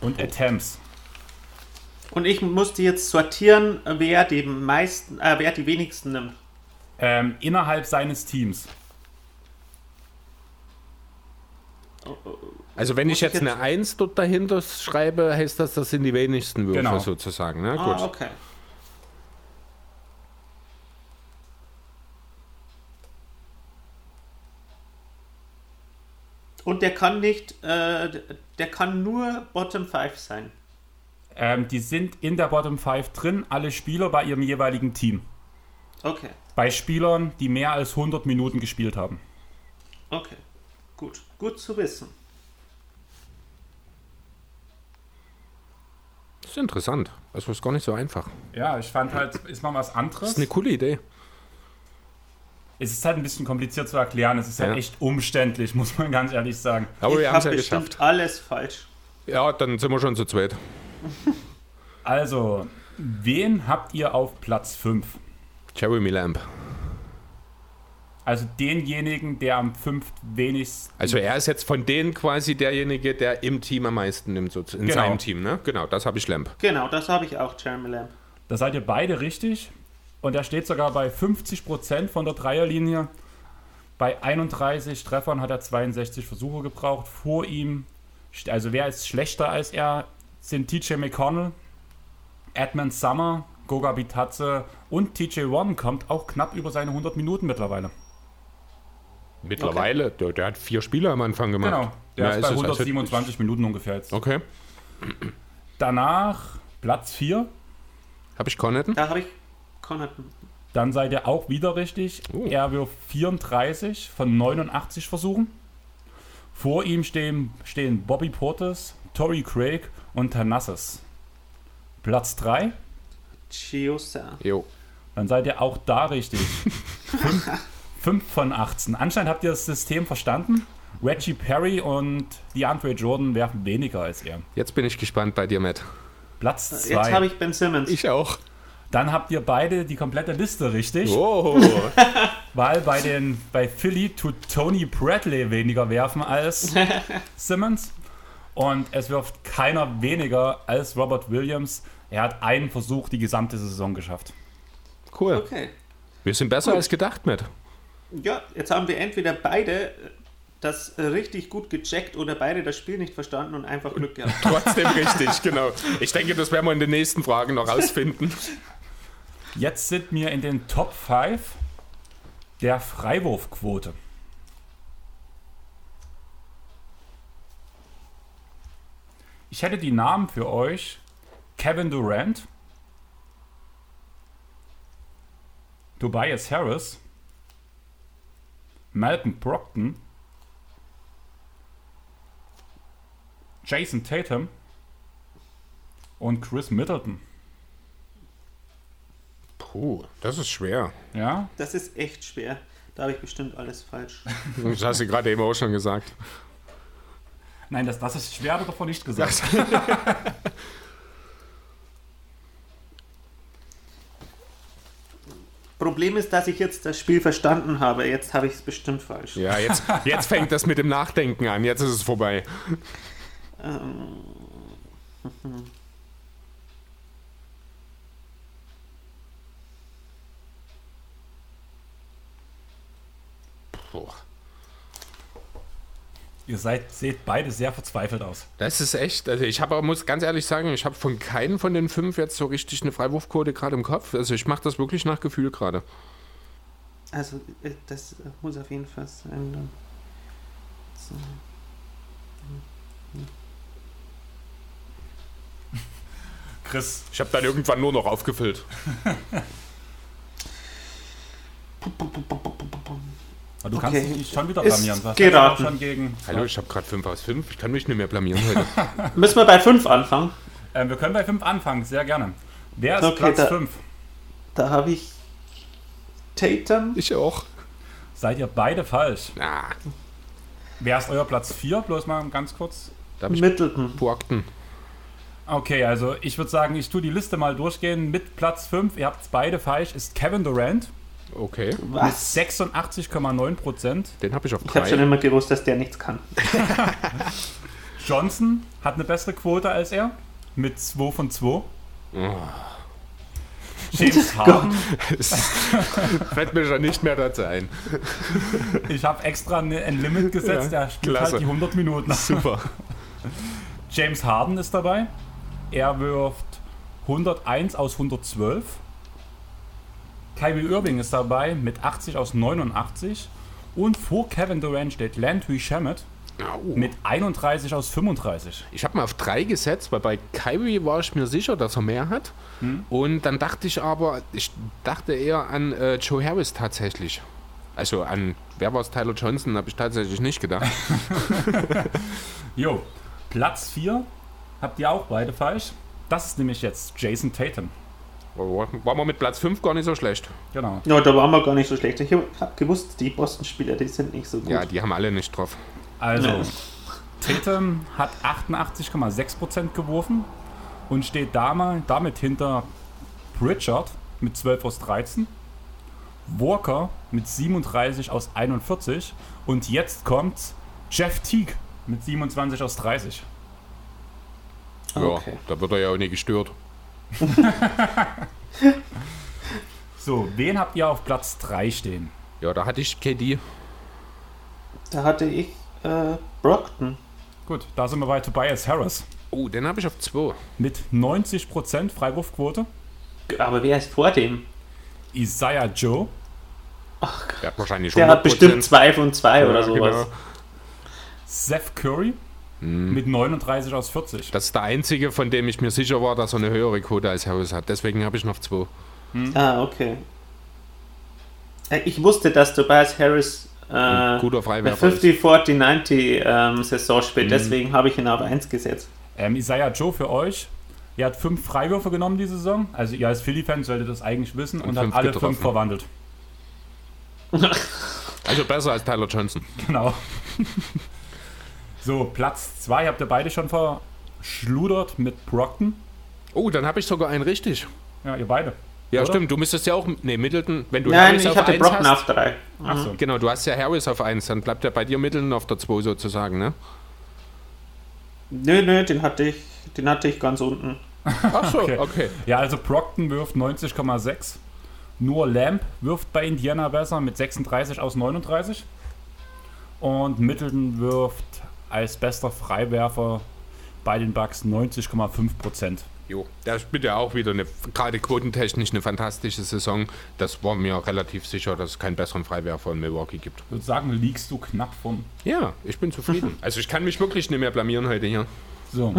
Und Attempts. Und ich musste jetzt sortieren, wer die meisten, äh, wer die wenigsten nimmt. Ähm, innerhalb seines Teams. Also wenn ich ich jetzt jetzt- eine 1 dort dahinter schreibe, heißt das, das sind die wenigsten Würfe Genau. sozusagen. Ne? Ah, Gut. okay. Und der kann nicht, äh, der kann nur Bottom 5 sein. Ähm, die sind in der Bottom 5 drin, alle Spieler bei ihrem jeweiligen Team. Okay, Bei Spielern, die mehr als 100 Minuten gespielt haben. okay. Gut, gut zu wissen. Das ist interessant. Das ist gar nicht so einfach. Ja, ich fand halt, ist mal was anderes. Das ist eine coole Idee. Es ist halt ein bisschen kompliziert zu erklären. Es ist halt Ja. echt umständlich, muss man ganz ehrlich sagen. Aber ich wir haben es habe ja geschafft. alles falsch. Ja, dann sind wir schon zu zweit. Also, wen habt ihr auf Platz 5? Jeremy Lamb. Also denjenigen, der am 5 wenigsten. Also er ist jetzt von denen quasi derjenige, der im Team am meisten nimmt, so in Genau. seinem Team, ne? Genau, das habe ich Lamb. Genau, das habe ich auch, Jeremy Lamb. Da seid ihr beide richtig. Und er steht sogar bei 50% von der Dreierlinie. Bei 31 Treffern hat er 62 Versuche gebraucht. Vor ihm, also wer ist schlechter als er, sind TJ McConnell, Edmund Summer, Goga Bitadze und TJ Warren kommt auch knapp über seine 100 Minuten mittlerweile. Mittlerweile, der, der, hat vier Spiele am Anfang gemacht. Genau, der Ja, ist bei es 127 Minuten ungefähr jetzt. Okay. Danach Platz 4, Habe ich Connaughton? Da habe ich Connaughton. dann seid ihr auch wieder richtig. Oh. Er wirft 34 von 89 Versuchen. Vor ihm stehen, stehen Bobby Portis, Torrey Craig und Tanassis. Platz 3, Chiosa. Jo. dann seid ihr auch da richtig. 5 von 18. Anscheinend habt ihr das System verstanden. Reggie Perry und DeAndre Jordan werfen weniger als er. Jetzt bin ich gespannt bei dir, Matt. Platz Jetzt habe 2. ich Ben Simmons. Ich auch. Dann habt ihr beide die komplette Liste richtig. Oh. Weil bei, den, bei Philly tut Tony Bradley weniger werfen als Simmons. Und es wirft keiner weniger als Robert Williams. Er hat einen Versuch die gesamte Saison geschafft. Cool. Okay. Wir sind besser Gut. als gedacht, Matt. Ja, jetzt haben wir entweder beide das richtig gut gecheckt oder beide das Spiel nicht verstanden und einfach Glück gehabt. Trotzdem richtig, genau. Ich denke, das werden wir in den nächsten Fragen noch rausfinden. Jetzt sind wir in den Top 5 der Freiwurfquote. Ich hätte die Namen für euch: Kevin Durant, Tobias Harris, Malcolm Brockton, Jason Tatum und Chris Middleton. Puh, das ist schwer. Ja, Das ist echt schwer. Da habe ich bestimmt alles falsch. Das hast du gerade eben auch schon gesagt. Nein, das, das ist schwer, hat er davon nicht gesagt. Problem ist, dass ich jetzt das Spiel verstanden habe. Jetzt habe ich es bestimmt falsch. Ja, jetzt, jetzt fängt das mit dem Nachdenken an. Jetzt ist es vorbei. Ähm. Ihr seid, seht beide sehr verzweifelt aus. Das ist echt, also ich habe, muss ganz ehrlich sagen, ich habe von keinem von den fünf jetzt so richtig eine Freiwurfquote gerade im Kopf. Also ich mache das wirklich nach Gefühl gerade. also, äh, das muss auf jeden Fall sein. So. Chris, Ich habe dann irgendwann nur noch aufgefüllt. du Okay. kannst dich nicht schon wieder Ist blamieren. Hast geraten. auch schon gegen. Hallo, ich habe gerade 5 aus 5. Ich kann mich nicht mehr blamieren heute. Müssen wir bei 5 anfangen? Ähm, wir können bei 5 anfangen, sehr gerne. Wer ist Okay, Platz da- 5? Da habe ich Tatum. ich auch. Seid ihr beide falsch. Na, Wer ist euer Platz 4? Bloß mal ganz kurz. da Middleton. Brockton. Okay, also ich würde sagen, ich tue die Liste mal durchgehen. Mit Platz 5, ihr habt es beide falsch, ist Kevin Durant Okay, mit Was? 86,9 Prozent. den habe ich auf Ich habe schon 3. immer gewusst, dass der nichts kann. Johnson hat eine bessere Quote als er mit 2 von 2. James Harden, Fällt mir schon nicht mehr dazu ein. ich habe extra eine- ein Limit gesetzt, Ja, der spielt klasse. halt die 100 Minuten. Super. James Harden ist dabei. Er wirft 101 aus 112. Kyrie Irving ist dabei mit 80 aus 89. Und vor Kevin Durant steht Landry Shamet Au. mit 31 aus 35. Ich habe mal auf 3 gesetzt, weil bei Kyrie war ich mir sicher, dass er mehr hat. Und dann dachte ich aber, ich dachte eher an äh, Joe Harris tatsächlich. Also an, wer war es, Tyler Johnson, habe ich tatsächlich nicht gedacht. Jo, Platz 4 habt ihr auch beide falsch. Das ist nämlich jetzt Jason Tatum. War war man mit Platz 5 gar nicht so schlecht. Genau. Ja, da waren wir gar nicht so schlecht. Ich habe gewusst, die Boston-Spieler, die sind nicht so gut. Ja, die haben alle nicht drauf. Also, Ja. Tatum hat 88,6% geworfen und steht damit hinter Pritchard mit 12 aus 13, Walker mit 37 aus 41 und jetzt kommt Jeff Teague mit 27 aus 30. Okay. Ja, da wird er ja auch nicht gestört. So, wen habt ihr auf Platz 3 stehen? Ja, da hatte ich KD. Da hatte ich äh, Brockton. Gut, da sind wir bei Tobias Harris. Oh, den habe ich auf 2. Mit 90% Freiwurfquote. Aber wer ist vor dem? Isaiah Joe. Der hat wahrscheinlich Der hat bestimmt 2 von 2 Ja, oder sowas. genau. Seth Curry. Hm. Mit 39 aus 40. Das ist der einzige, von dem ich mir sicher war, dass er eine höhere Quote als Harris hat. Deswegen habe ich noch 2. Ah, okay. Äh, Ich wusste, dass Tobias Harris äh, Ein guter eine Freiwerfer ist. 50, 40, 90 ähm, Saison spielt, deswegen habe ich ihn auf 1 gesetzt. Ähm, Isaiah Joe für euch. Er hat fünf Freiwürfe genommen diese Saison. Also ihr als Philly-Fans solltet das eigentlich wissen. Und, Und hat alle getroffen. fünf verwandelt. Also besser als Tyler Johnson. Genau. so, Platz 2 habt ihr beide schon verschludert mit Brockton. Oh, dann habe ich sogar einen richtig. Ja, ihr beide. Ja, Oder? stimmt. Du müsstest ja auch. Nee, Middleton. Wenn du Nein, Harris ich auf hatte 1 Brockton hast, auf 3. Achso. Genau, du hast ja Harris auf 1, dann bleibt ja bei dir Middleton auf der 2 sozusagen, ne? Nö, nö, den hatte ich, den hatte ich ganz unten. Ach so, Okay. okay. Ja, also Brockton wirft 90,6. Nur Lamb wirft bei Indiana besser mit 36 aus 39. Und Middleton wirft als bester Freiwerfer bei den Bucks 90,5 Prozent. Jo, der spielt ja auch wieder eine, gerade quotentechnisch eine fantastische Saison. Das war mir relativ sicher, dass es keinen besseren Freiwerfer in Milwaukee gibt. Ich würde sagen, liegst du knapp von. Ja, ich bin zufrieden. Also ich kann mich wirklich nicht mehr blamieren heute hier. So.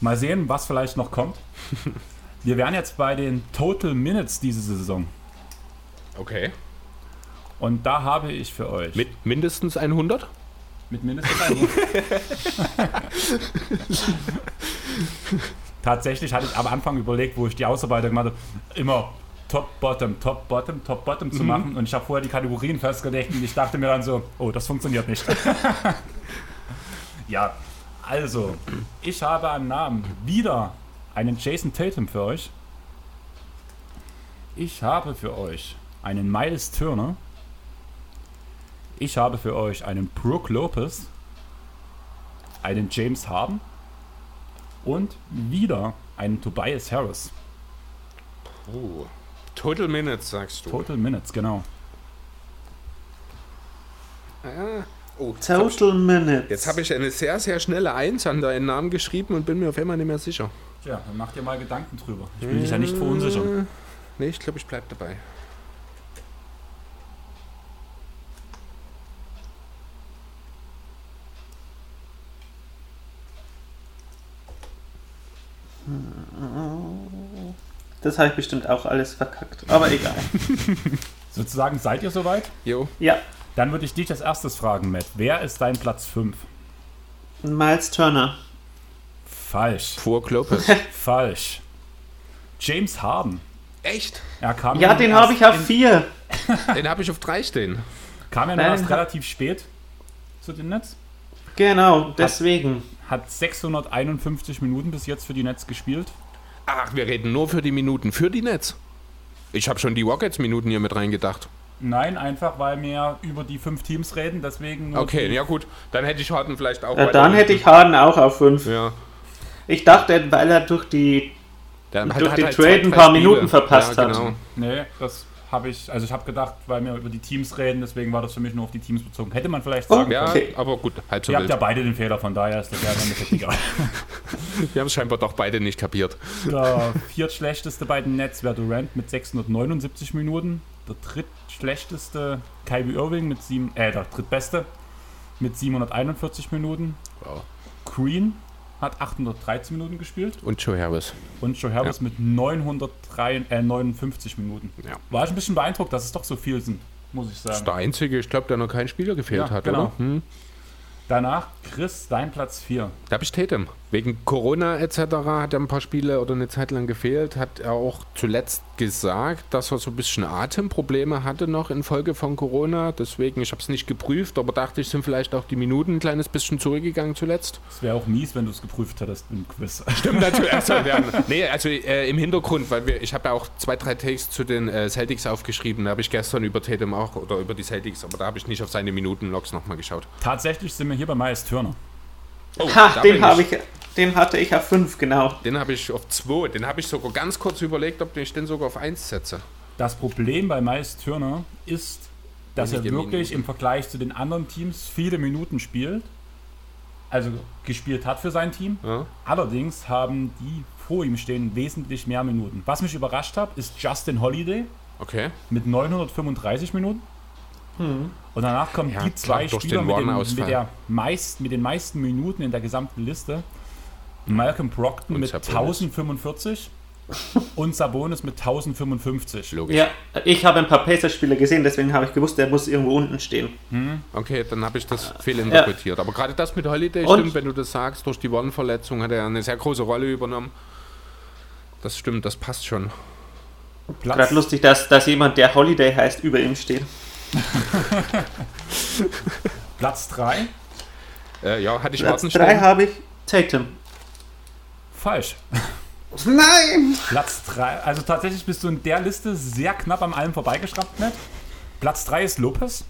Mal sehen, was vielleicht noch kommt. Wir wären jetzt bei den Total Minutes diese Saison. Okay. Und da habe ich für euch Mit mindestens 100? Mit mindestens einem. Tatsächlich hatte ich am Anfang überlegt, wo ich die Ausarbeitung gemacht habe, immer Top, Bottom, Top, Bottom, Top, Bottom zu machen. Und ich habe vorher die Kategorien festgelegt und ich dachte mir dann so, oh, das funktioniert nicht. ja, also, ich habe einen Namen. Wieder einen Jason Tatum für euch. Ich habe für euch einen Miles Turner. Ich habe für euch einen Brooke Lopez, einen James Harden und wieder einen Tobias Harris. Oh. Total Minutes, sagst du. Total Minutes, genau. Ah. Oh, Total Minutes. Jetzt habe ich eine sehr, sehr schnelle Eins an deinen Namen geschrieben und bin mir auf einmal nicht mehr sicher. Tja, dann mach dir mal Gedanken drüber. Ich will dich ja nicht verunsichern. Nee, ich glaube, ich bleibe dabei. Das habe ich bestimmt auch alles verkackt. Aber egal. Sozusagen, seid ihr soweit? Jo. Ja, Dann würde ich dich als erstes fragen, Matt. Wer ist dein Platz 5? Miles Turner. Falsch. Vor Lopez. Falsch. James Harden. Echt? Er kam Ja, den habe ich auf in, 4. Den habe ich auf drei stehen. Kam ja nur Nein, erst relativ spät zu den Nets. Genau, deswegen. Hat 651 Minuten bis jetzt für die Nets gespielt. Ach, wir reden nur für die Minuten. Für die Nets. Ich habe schon die Rockets-Minuten hier mit reingedacht. Nein, einfach weil wir über die fünf Teams reden, deswegen Okay, ja gut. Dann hätte ich Harden vielleicht auch. Ja, dann hätte ich Harden auch auf 5. Ja. Ich dachte, weil er durch die. Der Durch den zwei, Trade ein paar Spiele. Minuten verpasst ja, hat. genau. Nee, das habe ich, also ich habe gedacht, weil wir über die Teams reden, deswegen war das für mich nur auf die Teams bezogen. Hätte man vielleicht sagen Ja, können. Okay. aber gut, halb so Ihr habt wild. ja beide den Fehler, von daher ist das ja im Endeffekt egal. Wir haben es scheinbar doch beide nicht kapiert. Der viertschlechteste bei den Nets wäre Durant mit 679 Minuten. Der drittschlechteste Kyrie Irving mit sieben, äh, der drittbeste mit 741 Minuten. Wow. Green hat 813 Minuten gespielt Und Joe Harris. und Joe Harris mit 903, äh, 59 Minuten. Ja. War ich ein bisschen beeindruckt, dass es doch so viel sind, muss ich Das sagen. ist der einzige, ich glaube, der noch keinen Spieler gefehlt Ja, hat, genau. oder? Hm. Danach Chris, dein Platz 4. Da habe ich Tatum. Wegen Corona etc. hat er ein paar Spiele oder eine Zeit lang gefehlt. Hat er auch zuletzt gesagt, dass er so ein bisschen Atemprobleme hatte noch infolge von Corona. Deswegen, ich habe es nicht geprüft, aber dachte ich, sind vielleicht auch die Minuten ein kleines bisschen zurückgegangen zuletzt. Es wäre auch mies, wenn du es geprüft hättest im Quiz. Stimmt natürlich. Also, ja, nee, also äh, im Hintergrund, weil wir, ich habe ja auch zwei, drei Takes zu den äh, Celtics aufgeschrieben. Da habe ich gestern über Tatum auch oder über die Celtics, aber da habe ich nicht auf seine Minutenlogs nochmal geschaut. Tatsächlich sind wir hier bei Miles Turner. Oh, Ha, den habe ich. Den hatte ich auf 5, genau. Den habe ich auf 2. Den habe ich sogar ganz kurz überlegt, ob ich den sogar auf 1 setze. Das Problem bei Miles Turner ist, dass er wirklich im Vergleich zu den anderen Teams viele Minuten spielt. Also gespielt hat für sein Team. Ja. Allerdings haben die vor ihm stehen wesentlich mehr Minuten. Was mich überrascht hat, ist Justin Holiday Okay. mit 935 Minuten. Und danach kommen Ja, die zwei Spieler mit, den, mit, der meist, mit den meisten Minuten in der gesamten Liste. Malcolm Brockton Und mit Sabonis. 1045 und Sabonis mit 1055. Logisch. Ja, ich habe ein paar Pacers-Spiele gesehen, deswegen habe ich gewusst, der muss irgendwo unten stehen. Okay, dann habe ich das fehlinterpretiert. Aber gerade das mit Holiday Und- stimmt, wenn du das sagst, durch die One-Verletzung hat er eine sehr große Rolle übernommen. Das stimmt, das passt schon. Platz, Gerade lustig, dass, dass jemand, der Holiday heißt, über ihm steht. Platz 3, Äh, ja, hatte ich Platz Warten 3 stehen? habe ich Tatum. falsch. Nein! Platz 3, also tatsächlich bist du in der Liste sehr knapp am allem vorbeigeschraubt, Matt. Platz 3 ist Lopez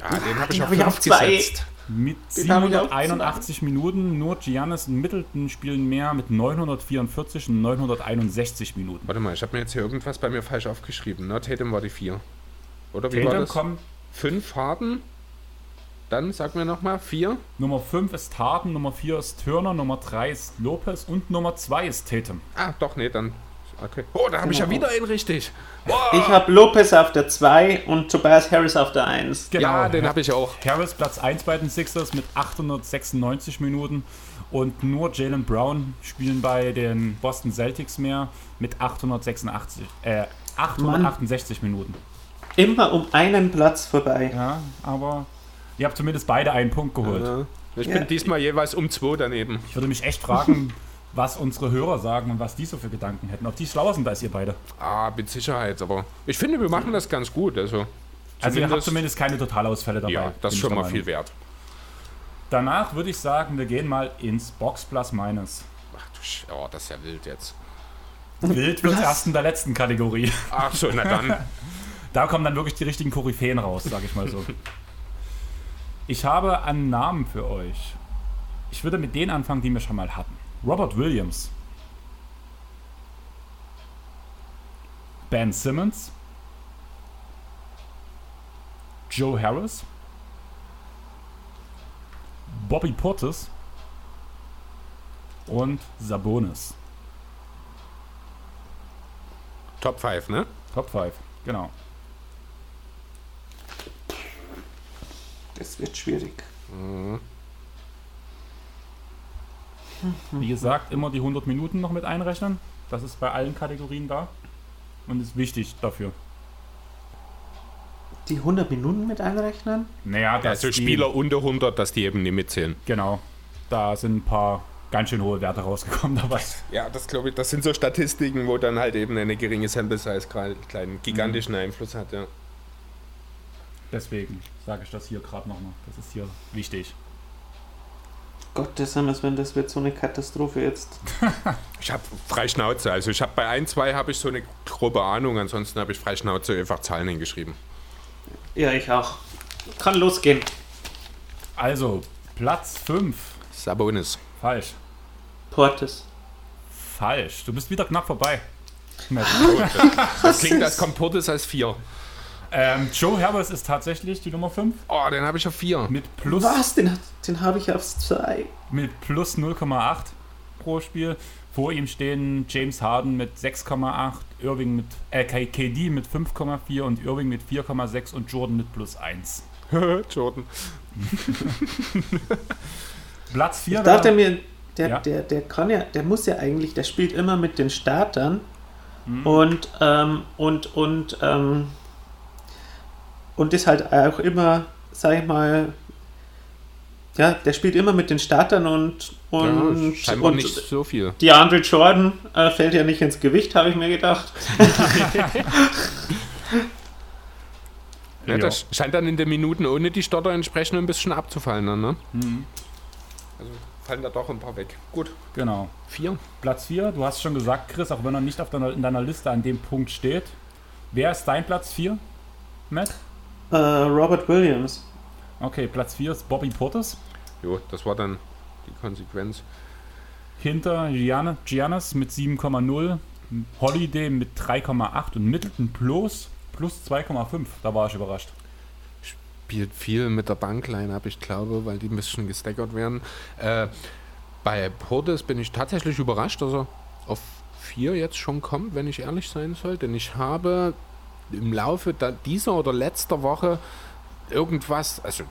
Ah, den habe ich auf habe ich 5 auf gesetzt. mit Den habe ich auch 781 Minuten. Nur Giannis und Middleton spielen mehr mit 944 und 961 Minuten. Warte mal, ich habe mir jetzt hier irgendwas bei mir falsch aufgeschrieben. Ne? Tatum war die 4. Oder wie war Tatum das? kommt 5 Harden. Dann sag mir nochmal 4. Nummer 5 ist Harden, Nummer 4 ist Turner, Nummer 3 ist Lopez und Nummer 2 ist Tatum. Ah, doch, nee, dann. Okay. Oh, da habe ich ja Genau. wieder einen richtig. Ich habe Lopez auf der 2 und Tobias Harris auf der 1. Ja, den habe ich auch. Harris Platz 1 bei den Sixers mit 896 Minuten und nur Jalen Brown spielen bei den Boston Celtics mehr mit 886, äh, 868 Minuten. Immer um einen Platz vorbei. Ja, aber ihr habt zumindest beide einen Punkt geholt. Ja. Ich Ja. bin diesmal jeweils um 2 daneben. Ich würde mich echt fragen, was unsere Hörer sagen und was die so für Gedanken hätten. Ob die schlauer sind als ihr beide. Ah, mit Sicherheit, aber ich finde, wir machen das ganz gut. Also, Also ihr habt Zumindest- keine Totalausfälle dabei. ja, das ist schon mal viel wert. Danach würde ich sagen, wir gehen mal ins Box Plus Minus. Ach du Sch oh, das ist ja wild jetzt. Wild wird erst in der letzten Kategorie. Ach so, na dann. Da kommen dann wirklich die richtigen Koryphäen raus, sag ich mal so. Ich habe einen Namen für euch. Ich würde mit denen anfangen, die wir schon mal hatten. Robert Williams. Ben Simmons. Joe Harris. Bobby Portis. Und Sabonis. Top 5, ne? Top 5, genau. Das wird schwierig. Wie gesagt, immer die 100 Minuten noch mit einrechnen. Das ist bei allen Kategorien da. Und ist wichtig dafür. Die 100 Minuten mit einrechnen? Naja, dass Also die- Spieler unter 100, dass die eben nicht mitzählen. Genau. Da sind ein paar ganz schön hohe Werte rausgekommen dabei. Ja, das glaube ich, das sind so Statistiken, wo dann halt eben eine geringe Sample Size gerade einen kleinen gigantischen Einfluss hat, ja. Deswegen sage ich das hier gerade nochmal. Das ist hier wichtig. Gottes Himmels, wenn das wird so eine Katastrophe jetzt. Ich habe frei Schnauze, also ich habe bei ein, zwei habe ich so eine grobe Ahnung, ansonsten habe ich frei Schnauze einfach Zahlen hingeschrieben. Ja, ich auch. Kann losgehen. Also, Platz 5. Sabonis. Falsch. Portis. Falsch. Du bist wieder knapp vorbei. Das klingt, als kommt Portis als 4. ähm, Joe Harris ist tatsächlich die Nummer 5 Oh, den habe ich auf 4. mit plus Was? Den, den habe ich aufs 2. mit plus 0,8 pro Spiel. Vor ihm stehen James Harden mit 6,8, Irving mit äh, KD mit 5,4 und Irving mit 4,6 und Jordan mit plus 1. Jordan. Platz 4 Ich dachte mir, der, Ja. der, der kann ja, der muss ja eigentlich, der spielt immer mit den Startern Mhm. und, ähm, und, und, ähm, und ist halt auch immer, sag ich mal, ja, der spielt immer mit den Startern und, und, ja, scheinbar und nicht so viel. die Andre Jordan äh, fällt ja nicht ins Gewicht, habe ich mir gedacht. Ja, Ja. das scheint dann in den Minuten ohne die Stotter entsprechend ein bisschen abzufallen. Dann, ne? Mhm. Also fallen da doch ein paar weg. Gut, Genau. 4. Platz 4, du hast schon gesagt, Chris, auch wenn er nicht auf deiner, in deiner Liste an dem Punkt steht. Wer ist dein Platz 4? Matt? Äh, Robert Williams. Okay, Platz 4 ist Bobby Portis. Jo, das war dann die Konsequenz. Hinter Gianna, Giannis mit 7,0, Holiday mit 3,8 und Middleton plus, plus 2,5. Da war ich überrascht. spielt viel mit der Bankline ab, ich glaube, weil die ein bisschen gestaggert werden. Äh, bei Portis bin ich tatsächlich überrascht, dass er auf 4 jetzt schon kommt, wenn ich ehrlich sein soll. Denn ich habe im Laufe dieser oder letzter Woche irgendwas, also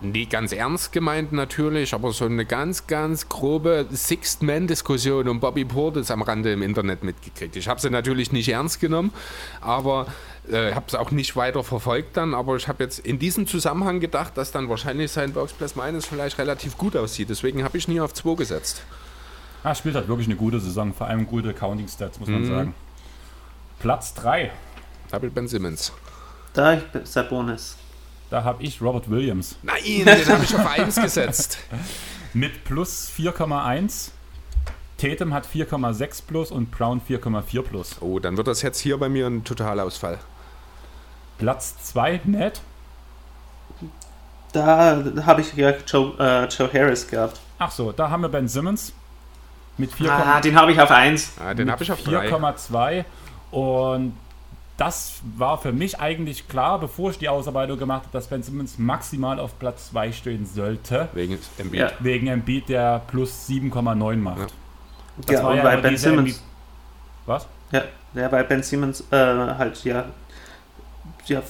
nie ganz ernst gemeint natürlich, aber so eine ganz, ganz grobe Sixth-Man-Diskussion um Bobby Portis am Rande im Internet mitgekriegt. Ich habe sie natürlich nicht ernst genommen, aber äh, habe es auch nicht weiter verfolgt dann, aber ich habe jetzt in diesem Zusammenhang gedacht, dass dann wahrscheinlich sein Plus Minus vielleicht relativ gut aussieht. Deswegen habe ich nie auf 2 gesetzt. Er spielt halt wirklich eine gute Saison, vor allem gute Counting Stats, muss man mhm. sagen. Platz 3. Double Ben Simmons. Da ich Sabonis. Da habe ich Robert Williams. Nein, den habe ich auf 1 gesetzt. Mit plus 4,1. Tatum hat 4,6 plus und Brown 4,4 plus. Oh, dann wird das jetzt hier bei mir ein Totalausfall. Platz 2, Ned. Da habe ich ja Joe, äh, Joe, Harris gehabt. Ach so, da haben wir Ben Simmons. Mit 4, ah, den habe ich auf 1. Ah, den habe ich auf 4,2. Und das war für mich eigentlich klar, bevor ich die Ausarbeitung gemacht habe, dass Ben Simmons maximal auf Platz 2 stehen sollte. Wegen Embiid. Ja. Wegen Embiid, der plus 7,9 macht. Ja, das ja, war ja bei Ben Simmons. Embiid Was? Ja, ja, weil Ben Simmons äh, halt ja, ja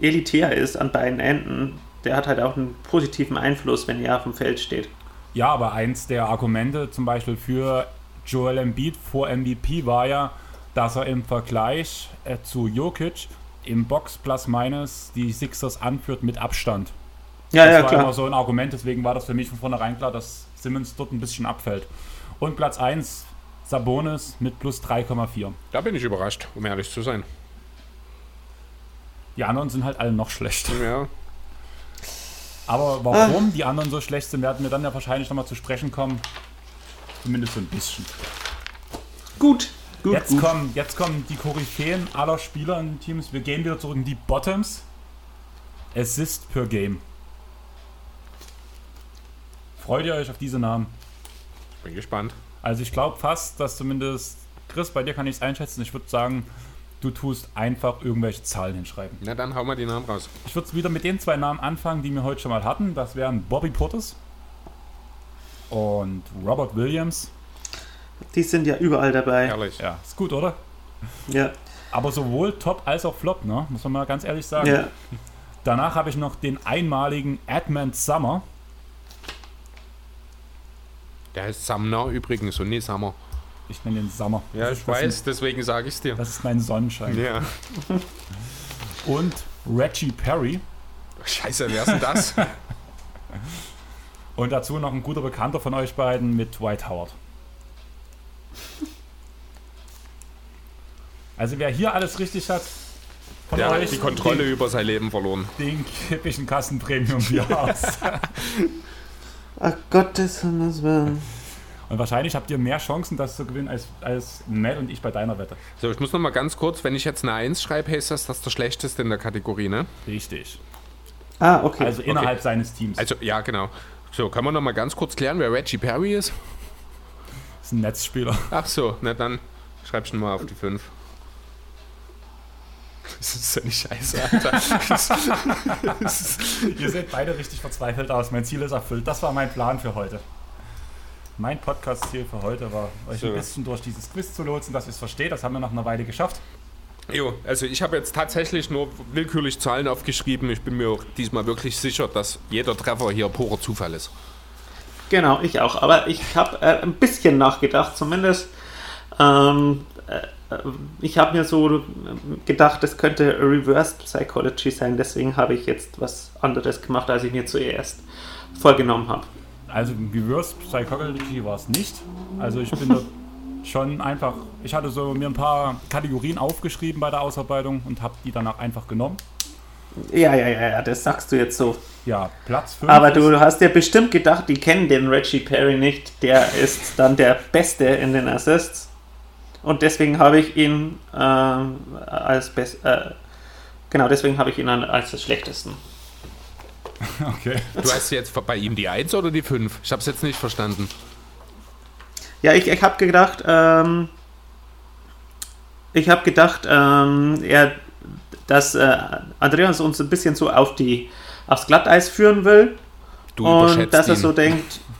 elitär ist an beiden Enden. Der hat halt auch einen positiven Einfluss, wenn er auf dem Feld steht. Ja, aber eins der Argumente zum Beispiel für Joel Embiid vor MVP war ja, dass er im Vergleich äh, zu Jokic im Box plus minus die Sixers anführt mit Abstand. Ja, das ja, war klar. immer so ein Argument, deswegen war das für mich von vornherein klar, dass Simmons dort ein bisschen abfällt. Und Platz 1 Sabonis mit plus 3,4. Da bin ich überrascht, um ehrlich zu sein. Die anderen sind halt alle noch schlechter. Ja. Aber warum ah. die anderen so schlecht sind, werden wir dann ja wahrscheinlich nochmal zu sprechen kommen. Zumindest so ein bisschen. Gut, Gut, jetzt, gut. Kommen, jetzt kommen die Koryphäen aller Spieler in den Teams. Wir gehen wieder zurück in die Bottoms. Assist per Game. Freut ihr euch auf diese Namen? Ich bin gespannt. Also ich glaube fast, dass zumindest, Chris, bei dir kann ich es einschätzen. Ich würde sagen, du tust einfach irgendwelche Zahlen hinschreiben. Na dann hau mal die Namen raus. Ich würde wieder mit den zwei Namen anfangen, die wir heute schon mal hatten. Das wären Bobby Portis und Robert Williams. Die sind ja überall dabei. Ehrlich. Ja, ist gut, oder? Ja. Aber sowohl Top als auch Flop, ne? Muss man mal ganz ehrlich sagen. Ja. Danach habe ich noch den einmaligen Edmund Summer. Der heißt Sumner übrigens und nicht Summer. Ich nenne den Summer. Ja, ich weiß, ein, deswegen sage ich es dir. Das ist mein Sonnenschein. Ja. und Reggie Perry. Scheiße, wer ist denn das? und dazu noch ein guter Bekannter von euch beiden mit Dwight Howard. Also wer hier alles richtig hat, von Der euch, hat die Kontrolle den, über sein Leben verloren. Den kipp ich ein Kassenpremium-Bier aus. Ach Gottes Himmels Willen. Und wahrscheinlich habt ihr mehr Chancen, das zu gewinnen, als, als Matt und ich bei deiner Wette. So, ich muss noch mal ganz kurz, wenn ich jetzt eine 1 schreibe, heißt das, das ist der schlechteste in der Kategorie, ne? Richtig. Ah, okay. Also innerhalb okay. seines Teams. Also, ja, genau. So, kann man noch mal ganz kurz klären, wer Reggie Perry ist? Das ist ein Netzspieler. Ach so, na dann schreibst du mal auf die 5. Das ist ja nicht scheiße, Alter. Ihr seht beide richtig verzweifelt aus. Mein Ziel ist erfüllt. Das war mein Plan für heute. Mein Podcast-Ziel für heute war, euch so. ein bisschen durch dieses Quiz zu lotsen, dass ihr es versteht. Das haben wir nach einer Weile geschafft. Jo, also ich habe jetzt tatsächlich nur willkürlich Zahlen aufgeschrieben. Ich bin mir auch diesmal wirklich sicher, dass jeder Treffer hier purer Zufall ist. Genau, ich auch. Aber ich habe äh, ein bisschen nachgedacht, zumindest. Ähm, äh, ich habe mir so gedacht, es könnte Reverse Psychology sein, deswegen habe ich jetzt was anderes gemacht, als ich mir zuerst vorgenommen habe. Also Reverse Psychology war es nicht. Also ich bin schon einfach, ich hatte so mir ein paar Kategorien aufgeschrieben bei der Ausarbeitung und habe die danach einfach genommen. Ja, ja, ja, ja, das sagst du jetzt so. Ja, Platz 5. Aber du hast ja bestimmt gedacht, die kennen den Reggie Perry nicht. Der ist dann der Beste in den Assists. Und deswegen habe ich ihn äh, als best, äh, genau deswegen habe ich ihn als das schlechtesten. Okay. Du hast jetzt bei ihm die 1 oder die 5? Ich habe es jetzt nicht verstanden. Ja, ich, ich habe gedacht, ähm, ich habe gedacht, ähm, er, dass äh, Andreas uns ein bisschen so auf die aufs Glatteis führen will. Du und dass er ihn. so denkt,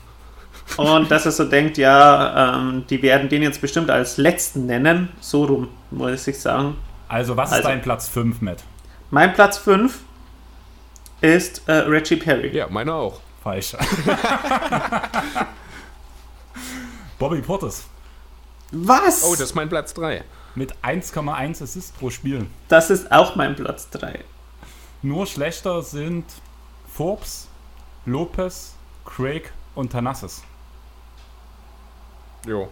und dass er so denkt, ja, ähm, die werden den jetzt bestimmt als letzten nennen. So rum, muss ich sagen. Also, was Also- ist dein Platz 5, Matt? Mein Platz 5 ist äh, Reggie Perry. Ja, meiner auch. Falsch. Bobby Portis Was? Oh, das ist mein Platz 3. mit 1,1 Assists pro Spiel. das ist auch mein Platz 3. Nur schlechter sind Forbes, Lopez, Craig und Tanassis. Jo,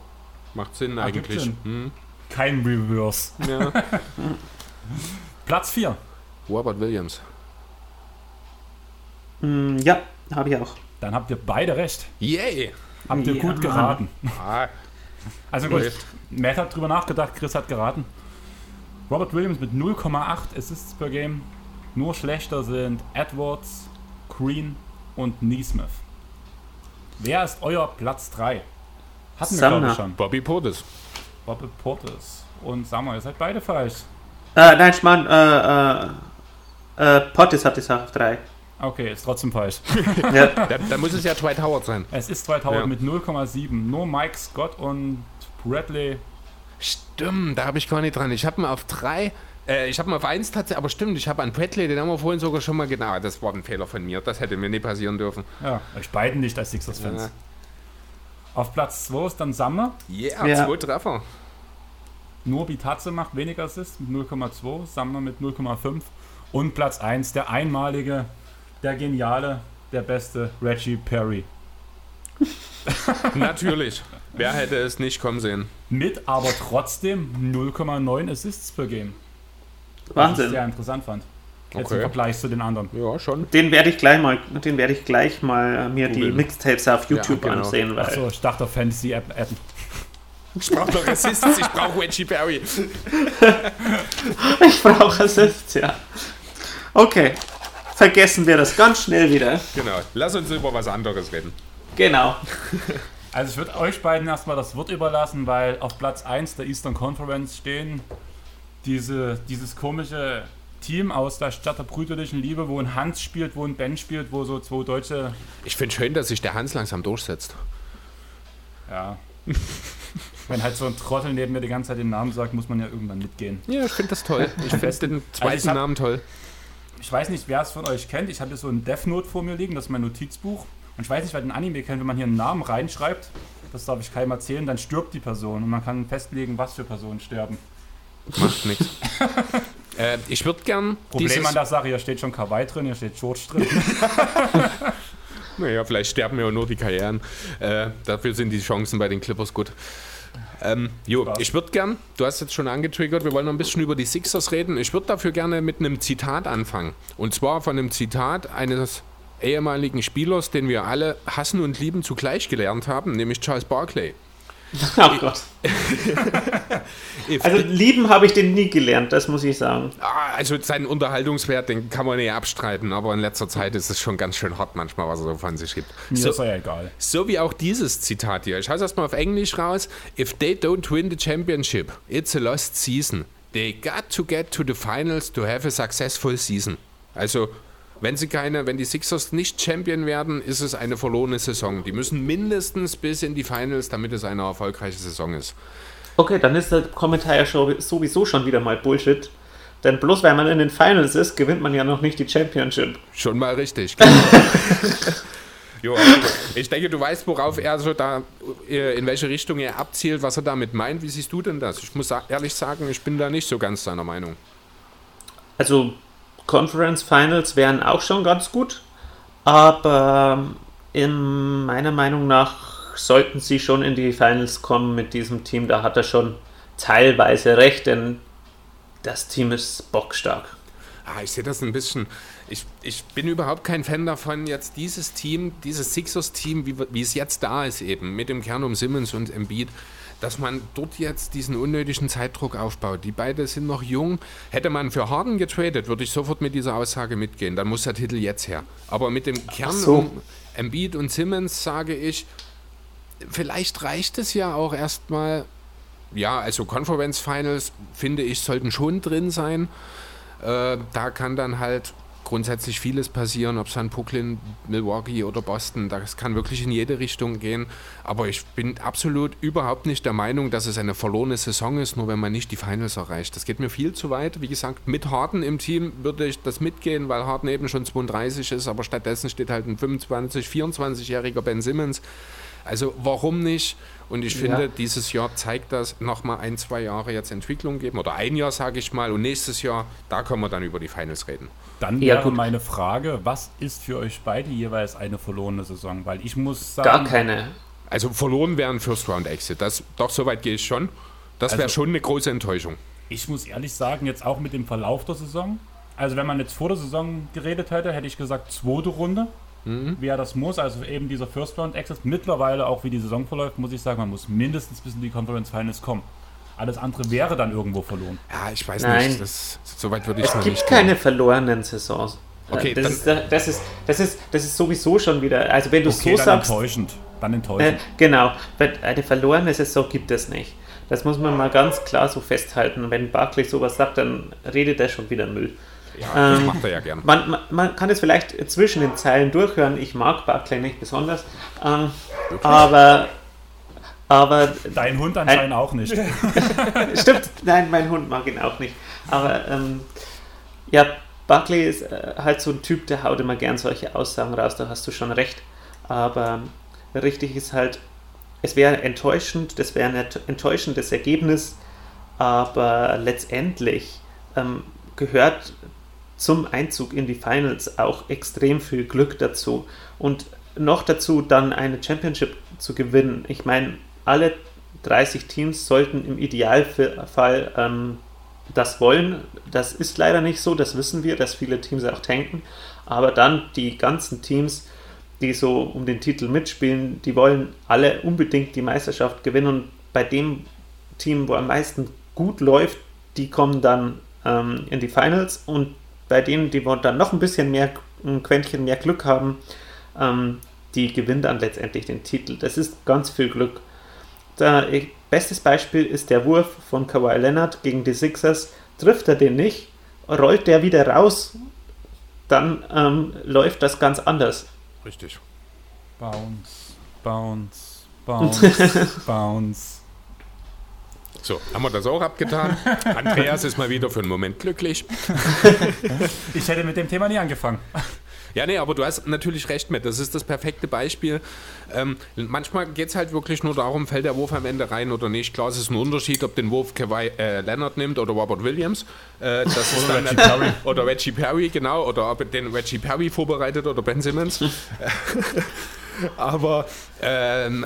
macht Sinn Ah, eigentlich. Sinn. Hm. Kein Reverse. Ja. Platz 4. Robert Williams. Hm, ja, habe ich auch. Dann habt ihr beide recht. Yay! Habt ihr Ja, gut geraten. Ah, Also gut. Matt hat drüber nachgedacht, Chris hat geraten. Robert Williams mit 0,8 Assists per Game. Nur schlechter sind Edwards, Green und Neesmith. Wer ist euer Platz 3? Hatten wir Sumner. glaube ich schon. Bobby Portis. Bobby Portis und Summer, ihr seid beide falsch. Äh, nein, Schmarrn, äh, äh, äh, Pottis hat die Sache auf 3. Okay, ist trotzdem falsch. ja. Da, da muss es ja Dwight Howard sein. Es ist 2000 Ja. mit 0,7. Nur Mike Scott und Bradley. Stimmt, da habe ich gar nicht dran. Ich habe ihn auf 3. Äh, ich habe ihn auf 1 tatsächlich, aber stimmt, ich habe an Bradley, den haben wir vorhin sogar schon mal genau. Das war ein Fehler von mir. Das hätte mir nie passieren dürfen. Ja, euch beiden nicht als Sixers-Fans. Ja. Auf Platz 2 ist dann Summer. Yeah, Ja. zwei Treffer. Nur Bitadze macht weniger Assists mit 0,2, Sumner mit 0,5 und Platz 1 der einmalige, der geniale, der beste Reggie Perry. Natürlich. Wer hätte es nicht kommen sehen? Mit aber trotzdem 0,9 Assists per Game. Was ich sehr Wahnsinn. interessant fand. Jetzt Okay. im Vergleich zu den anderen. Ja, schon. Den werde ich gleich mal, den werde ich gleich mal äh, mir die Googeln. Mixtapes auf YouTube genau. ansehen, weil Achso, ich dachte auf Fantasy App adden. Ich brauche doch Assists, ich brauche Reggie Perry. ich brauche Assists, ja. Okay, vergessen wir das ganz schnell wieder. Genau. Lass uns über was anderes reden. Genau. Also ich würde euch beiden erstmal das Wort überlassen, weil auf Platz 1 der Eastern Conference stehen diese, dieses komische Team aus der Stadt der brüderlichen Liebe, wo ein Hans spielt, wo ein Ben spielt, wo so zwei Deutsche. Ich finde schön, dass sich der Hans langsam durchsetzt. Ja. Wenn halt so ein Trottel neben mir die ganze Zeit den Namen sagt, muss man ja irgendwann mitgehen. Ja, ich finde das toll. Ich finde den zweiten Also hab- Namen toll. Ich weiß nicht, wer es von euch kennt. Ich habe hier so ein Death Note vor mir liegen, das ist mein Notizbuch. Und ich weiß nicht, wer den Anime kennt, wenn man hier einen Namen reinschreibt, das darf ich keinem erzählen, dann stirbt die Person und man kann festlegen, was für Personen sterben. Macht nichts. äh, ich würde gern Problem an der Sache, hier steht schon Kawaii drin, hier steht George drin. Naja, vielleicht sterben ja nur die Karrieren. Äh, dafür sind die Chancen bei den Clippers gut. Ähm, jo, Spaß. ich würde gern, du hast jetzt schon angetriggert, wir wollen noch ein bisschen über die Sixers reden. Ich würde dafür gerne mit einem Zitat anfangen. Und zwar von einem Zitat eines ehemaligen Spielers, den wir alle hassen und lieben zugleich gelernt haben, nämlich Charles Barkley. Oh Gott. Also lieben habe ich den nie gelernt, das muss ich sagen. Ah, also seinen Unterhaltungswert, den kann man nicht abstreiten, aber in letzter Zeit ist es schon ganz schön hart manchmal, was er so von sich gibt. Mir So, ist ja egal. so wie auch dieses Zitat hier. Ich halte es erstmal auf Englisch raus. If they don't win the championship, it's a lost season. They got to get to the finals to have a successful season. Also, wenn sie keine, wenn die Sixers nicht Champion werden, ist es eine verlorene Saison. Die müssen mindestens bis in die Finals, damit es eine erfolgreiche Saison ist. Okay, dann ist der Kommentar ja sowieso schon wieder mal Bullshit. Denn bloß weil man in den Finals ist, gewinnt man ja noch nicht die Championship. Schon mal richtig. jo, aber ich denke, du weißt, worauf er so da, äh, in welche Richtung er abzielt, was er damit meint. Wie siehst du denn das? Ich muss ehrlich sagen, ich bin da nicht so ganz seiner Meinung. Also Conference Finals wären auch schon ganz gut, aber in meiner Meinung nach sollten sie schon in die Finals kommen mit diesem Team. Da hat er schon teilweise recht, denn das Team ist bockstark. Ah, ich sehe das ein bisschen. Ich, ich bin überhaupt kein Fan davon, jetzt dieses Team, dieses Sixers-Team, wie, wie es jetzt da ist, eben mit dem Kern um Simmons und Embiid, dass man dort jetzt diesen unnötigen Zeitdruck aufbaut. Die beiden sind noch jung. Hätte man für Harden getradet, würde ich sofort mit dieser Aussage mitgehen. Dann muss der Titel jetzt her. Aber mit dem Kern so. um Embiid und Simmons sage ich, vielleicht reicht es ja auch erstmal. Ja, also Conference Finals, finde ich, sollten schon drin sein. Äh, da kann dann halt grundsätzlich vieles passieren, ob es an Brooklyn, Milwaukee oder Boston, das kann wirklich in jede Richtung gehen. Aber ich bin absolut überhaupt nicht der Meinung, dass es eine verlorene Saison ist, nur wenn man nicht die Finals erreicht. Das geht mir viel zu weit. Wie gesagt, mit Harden im Team würde ich das mitgehen, weil Harden eben schon 32 ist, aber stattdessen steht halt ein 25, 24-jähriger Ben Simmons. Also warum nicht? Und ich finde, ja. dieses Jahr zeigt das nochmal ein, zwei Jahre jetzt Entwicklung geben oder ein Jahr, sage ich mal. Und nächstes Jahr, da können wir dann über die Finals reden. Dann wäre ja, meine Frage, was ist für euch beide jeweils eine verlorene Saison? Weil ich muss sagen... Gar keine. Also verloren wäre ein First-Round-Exit. doch, so weit gehe ich schon. Das wäre also, schon eine große Enttäuschung. Ich muss ehrlich sagen, jetzt auch mit dem Verlauf der Saison. Also wenn man jetzt vor der Saison geredet hätte, hätte ich gesagt zweite Runde mhm. wie er das muss. Also eben dieser First Round Access. Mittlerweile, auch wie die Saison verläuft, muss ich sagen, man muss mindestens bis in die Conference Finals kommen. Alles andere wäre dann irgendwo verloren. Ja, ich weiß Nein. nicht. Das, so weit würde ich es noch nicht. Es gibt keine verlorenen Saisons. Okay, das, ist, das, ist, das, ist, das ist sowieso schon wieder. Also, wenn du okay, so dann sagst. Enttäuschend. Dann enttäuschend. Äh, genau. Eine verlorene Saison gibt es nicht. Das muss man mal ganz klar so festhalten. Wenn Barclay sowas sagt, dann redet er schon wieder Müll. Ja, das macht er ja gern. Man, man, man, kann es vielleicht zwischen den Zeilen durchhören. Ich mag Barclay nicht besonders. Ähm, aber, aber. Dein Hund anscheinend ein, auch nicht. Stimmt, nein, mein Hund mag ihn auch nicht. Aber ähm, ja, Barclay ist äh, halt so ein Typ, der haut immer gern solche Aussagen raus, da hast du schon recht. Aber richtig ist halt, es wäre enttäuschend, das wäre ein enttäuschendes Ergebnis, aber letztendlich ähm, gehört zum Einzug in die Finals auch extrem viel Glück dazu. Und noch dazu dann eine Championship zu gewinnen. Ich meine, alle 30 Teams sollten im Idealfall ähm, das wollen. Das ist leider nicht so, das wissen wir, dass viele Teams auch tanken. Aber dann die ganzen Teams, die so um den Titel mitspielen, die wollen alle unbedingt die Meisterschaft gewinnen. Und bei dem Team, wo am meisten gut läuft, die kommen dann ähm, in die Finals und bei denen, die dann noch ein bisschen mehr, ein Quäntchen mehr Glück haben, ähm, die gewinnen dann letztendlich den Titel. Das ist ganz viel Glück. Da, bestes Beispiel ist der Wurf von Kawhi Leonard gegen die Sixers. Trifft er den nicht, rollt der wieder raus, dann ähm, läuft das ganz anders. Richtig. Bounce, bounce, bounce, bounce. So, haben wir das auch abgetan. Andreas ist mal wieder für einen Moment glücklich. ich hätte mit dem Thema nie angefangen. Ja, nee, aber du hast natürlich recht mit. Das ist das perfekte Beispiel. Ähm, manchmal geht es halt wirklich nur darum, fällt der Wurf am Ende rein oder nicht. Klar, es ist ein Unterschied, ob den Wurf Kawhi äh, Leonard nimmt oder Robert Williams. Äh, das ist oder, Reggie Perry. oder Reggie Perry, genau. Oder ob den Reggie Perry vorbereitet oder Ben Simmons. aber ähm,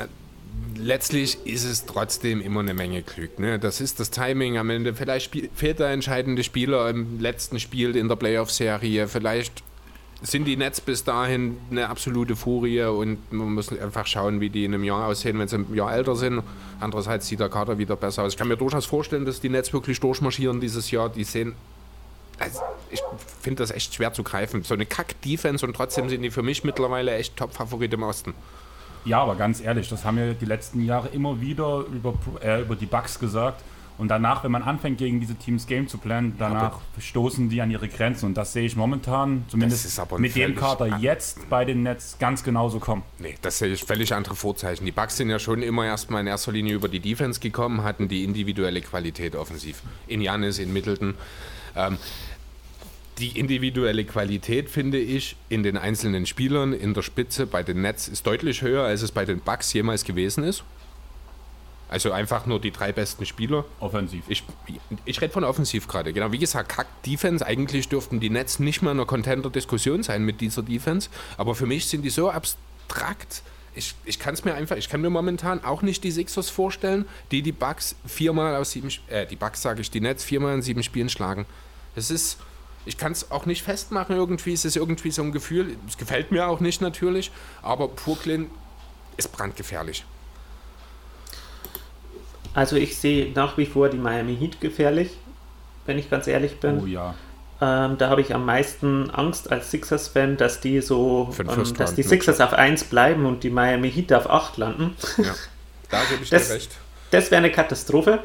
letztlich ist es trotzdem immer eine Menge Glück. Ne? Das ist das Timing am Ende. Vielleicht fehlt der entscheidende Spieler im letzten Spiel in der Playoff-Serie. Vielleicht sind die Nets bis dahin eine absolute Furie und man muss einfach schauen, wie die in einem Jahr aussehen, wenn sie ein Jahr älter sind. Andererseits sieht der Kader wieder besser aus. Ich kann mir durchaus vorstellen, dass die Nets wirklich durchmarschieren dieses Jahr. Die sehen also ich finde das echt schwer zu greifen. So eine Kack-Defense und trotzdem sind die für mich mittlerweile echt Top-Favorit im Osten. Ja, aber ganz ehrlich, das haben wir die letzten Jahre immer wieder über, äh, über die Bugs gesagt. Und danach, wenn man anfängt, gegen diese Teams Game zu planen, danach aber stoßen die an ihre Grenzen. Und das sehe ich momentan, zumindest mit dem Kader jetzt bei den Nets, ganz genauso kommen. Nee, das sehe ich völlig andere Vorzeichen. Die Bugs sind ja schon immer erstmal in erster Linie über die Defense gekommen, hatten die individuelle Qualität offensiv. In Janis, in Middleton. Ähm, die individuelle Qualität, finde ich, in den einzelnen Spielern in der Spitze bei den Nets ist deutlich höher, als es bei den Bucks jemals gewesen ist. Also einfach nur die drei besten Spieler. Offensiv. Ich, ich rede von offensiv gerade. Genau, wie gesagt, Kack Defense. Eigentlich dürften die Nets nicht mal in einer Contender-Diskussion sein mit dieser Defense. Aber für mich sind die so abstrakt. Ich, ich kann es mir einfach, ich kann mir momentan auch nicht die Sixers vorstellen, die die Bucks viermal aus sieben, äh, die Bucks sage ich, die Nets viermal in sieben Spielen schlagen. Das ist, ich kann es auch nicht festmachen irgendwie. Es ist irgendwie so ein Gefühl. Es gefällt mir auch nicht natürlich. Aber Brooklyn ist brandgefährlich. Also ich sehe nach wie vor die Miami Heat gefährlich, wenn ich ganz ehrlich bin. Oh ja. Ähm, da habe ich am meisten Angst als Sixers-Fan, dass die so, ähm, dass die Sixers auf 1 bleiben und die Miami Heat auf 8 landen. Ja, da gebe ich das, dir recht. Das wäre eine Katastrophe,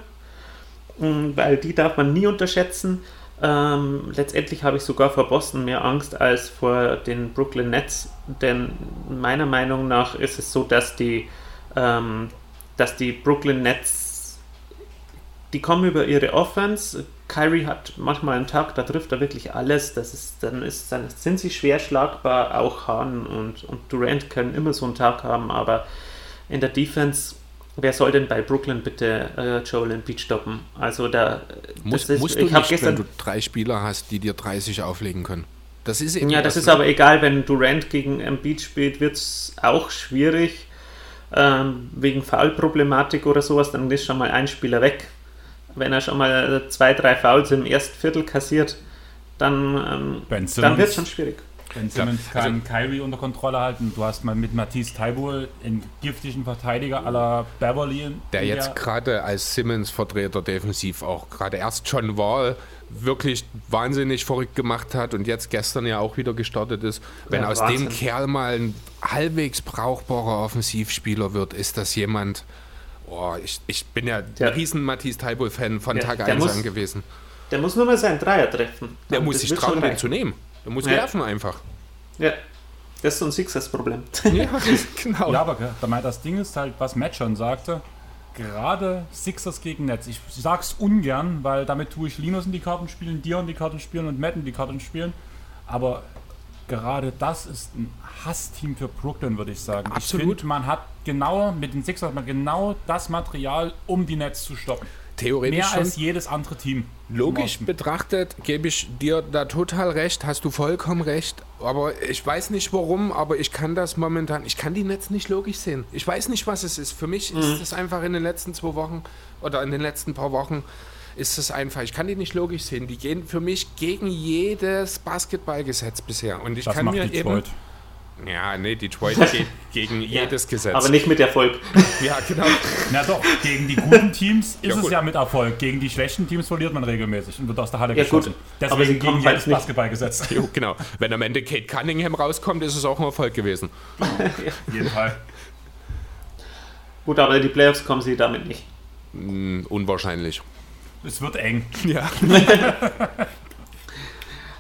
mm, weil die darf man nie unterschätzen. Ähm, letztendlich habe ich sogar vor Boston mehr Angst als vor den Brooklyn Nets, denn meiner Meinung nach ist es so, dass die, ähm, dass die Brooklyn Nets, die kommen über ihre Offense. Kyrie hat manchmal einen Tag, da trifft er wirklich alles. Das ist, dann, ist, dann sind sie schwer schlagbar. Auch Hahn und, und Durant können immer so einen Tag haben, aber in der Defense wer soll denn bei Brooklyn bitte äh, Joel Embiid stoppen? Also da Muss, ist, musst du nicht, gestern, wenn du drei Spieler hast, die dir 30 auflegen können. Das ist ja, das ist aber egal, wenn Durant gegen Embiid spielt, wird es auch schwierig ähm, wegen Foulproblematik oder sowas. Dann ist schon mal ein Spieler weg. Wenn er schon mal zwei, drei Fouls im ersten Viertel kassiert, dann, ähm, dann wird es schon schwierig. Ben Simmons ja, kann also, Kyrie unter Kontrolle halten. Du hast mal mit Matisse Taibul einen giftigen Verteidiger aller Beverly. Der jetzt gerade als Simmons-Vertreter defensiv auch gerade erst John Wall wirklich wahnsinnig verrückt gemacht hat und jetzt gestern ja auch wieder gestartet ist. Wenn ja, aus Wahnsinn. dem Kerl mal ein halbwegs brauchbarer Offensivspieler wird, ist das jemand. Oh, ich, ich bin ja der, ein riesen Matisse Taibul-Fan von Tag 1 an gewesen. Der muss nur mal seinen Dreier treffen. Der muss sich trauen, den zu nehmen. Du musst ja. werfen einfach. Ja. Das ist so ein Sixers-Problem. Ja, genau. Ja, aber das Ding ist halt, was Matt schon sagte, gerade Sixers gegen Netz. Ich sag's ungern, weil damit tue ich Linus in die Karten spielen, Dion die Karten spielen und Matt in die Karten spielen. Aber gerade das ist ein Hassteam für Brooklyn, würde ich sagen. Absolut. Ich finde, man hat genau mit den Sixers man genau das Material, um die Netz zu stoppen. Theoretisch Mehr schon. als jedes andere Team. Logisch betrachtet gebe ich dir da total recht, hast du vollkommen recht. Aber ich weiß nicht warum, aber ich kann das momentan, ich kann die Netz nicht logisch sehen. Ich weiß nicht, was es ist. Für mich mhm. ist es einfach in den letzten zwei Wochen oder in den letzten paar Wochen ist es einfach, ich kann die nicht logisch sehen. Die gehen für mich gegen jedes Basketballgesetz bisher. Und ich das kann mir Detroit. eben ja, nee, Detroit geht gegen ja, jedes Gesetz. Aber nicht mit Erfolg. ja, genau. Na doch, gegen die guten Teams ist ja, es ja mit Erfolg. Gegen die schlechten Teams verliert man regelmäßig und wird aus der Halle ja, geschossen. Gut. Deswegen aber sie gegen jedes halt Basketballgesetz. Jo, genau. Wenn am Ende Kate Cunningham rauskommt, ist es auch ein Erfolg gewesen. Auf jeden Fall. Gut, aber in die Playoffs kommen sie damit nicht. Mm, unwahrscheinlich. Es wird eng. Ja.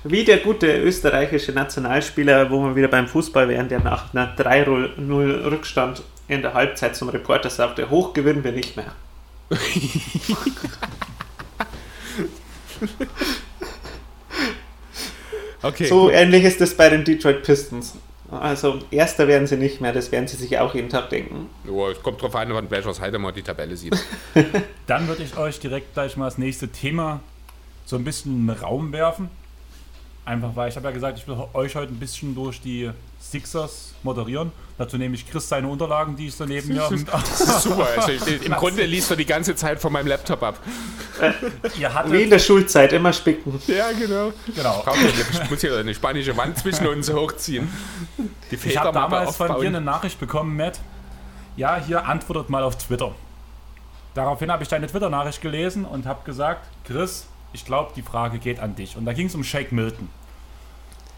wie der gute österreichische Nationalspieler, wo wir wieder beim Fußball wären, der nach einer 3-0 Rückstand in der Halbzeit zum Reporter sagte, hoch gewinnen wir nicht mehr. okay. So ähnlich ist es bei den Detroit Pistons. Also erster werden sie nicht mehr, das werden sie sich auch jeden Tag denken. Oh, es kommt drauf an, wann welcher Seite man die Tabelle sieht. Dann würde ich euch direkt gleich mal das nächste Thema so ein bisschen in den Raum werfen. Einfach weil ich habe ja gesagt, ich will euch heute ein bisschen durch die Sixers moderieren. Dazu nehme ich Chris seine Unterlagen, die ich daneben mir. Super, also ich, im Grunde liest er die ganze Zeit von meinem Laptop ab. Wie in der Schulzeit, immer spicken. Ja, genau. genau. Ich muss hier eine spanische Wand zwischen uns hochziehen. Die ich habe damals von dir eine Nachricht bekommen, Matt. Ja, hier antwortet mal auf Twitter. Daraufhin habe ich deine Twitter-Nachricht gelesen und habe gesagt, Chris, ich glaube, die Frage geht an dich. Und da ging es um Shake Milton.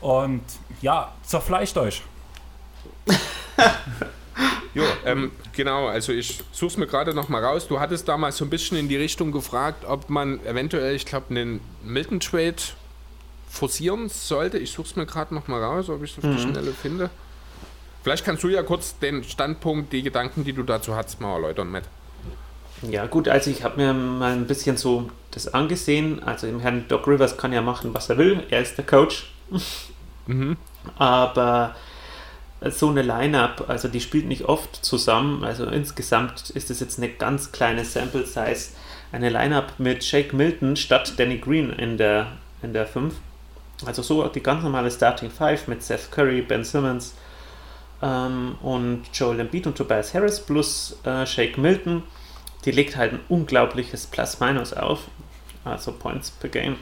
Und ja, zerfleischt euch. jo, ähm, genau, also ich suche es mir gerade noch mal raus. Du hattest damals so ein bisschen in die Richtung gefragt, ob man eventuell, ich glaube, einen Milton Trade forcieren sollte. Ich suche es mir gerade noch mal raus, ob ich es auf die mhm. Schnelle finde. Vielleicht kannst du ja kurz den Standpunkt, die Gedanken, die du dazu hast, mal erläutern, Matt. Ja, gut, also ich habe mir mal ein bisschen so das angesehen. Also im Herrn Doc Rivers kann ja machen, was er will. Er ist der Coach. Mhm. Aber so eine Line-Up, also die spielt nicht oft zusammen. Also insgesamt ist es jetzt eine ganz kleine Sample Size. Eine Line-Up mit Shake Milton statt Danny Green in der, in der 5. Also so die ganz normale Starting 5 mit Seth Curry, Ben Simmons ähm, und Joel Embiid und Tobias Harris plus äh, Shake Milton die legt halt ein unglaubliches Plus-Minus auf, also Points per Game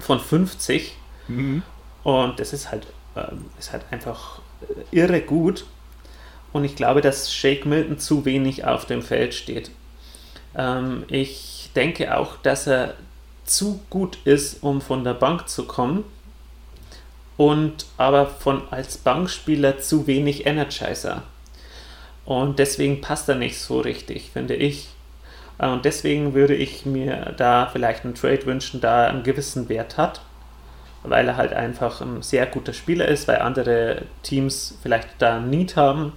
von 50. Mhm. Und das ist halt, äh, ist halt einfach äh, irre gut. Und ich glaube, dass Shake Milton zu wenig auf dem Feld steht. Ähm, ich denke auch, dass er zu gut ist, um von der Bank zu kommen. Und aber von als Bankspieler zu wenig Energizer. Und deswegen passt er nicht so richtig, finde ich. Äh, und deswegen würde ich mir da vielleicht einen Trade wünschen, da einen gewissen Wert hat, weil er halt einfach ein sehr guter Spieler ist, weil andere Teams vielleicht da Need haben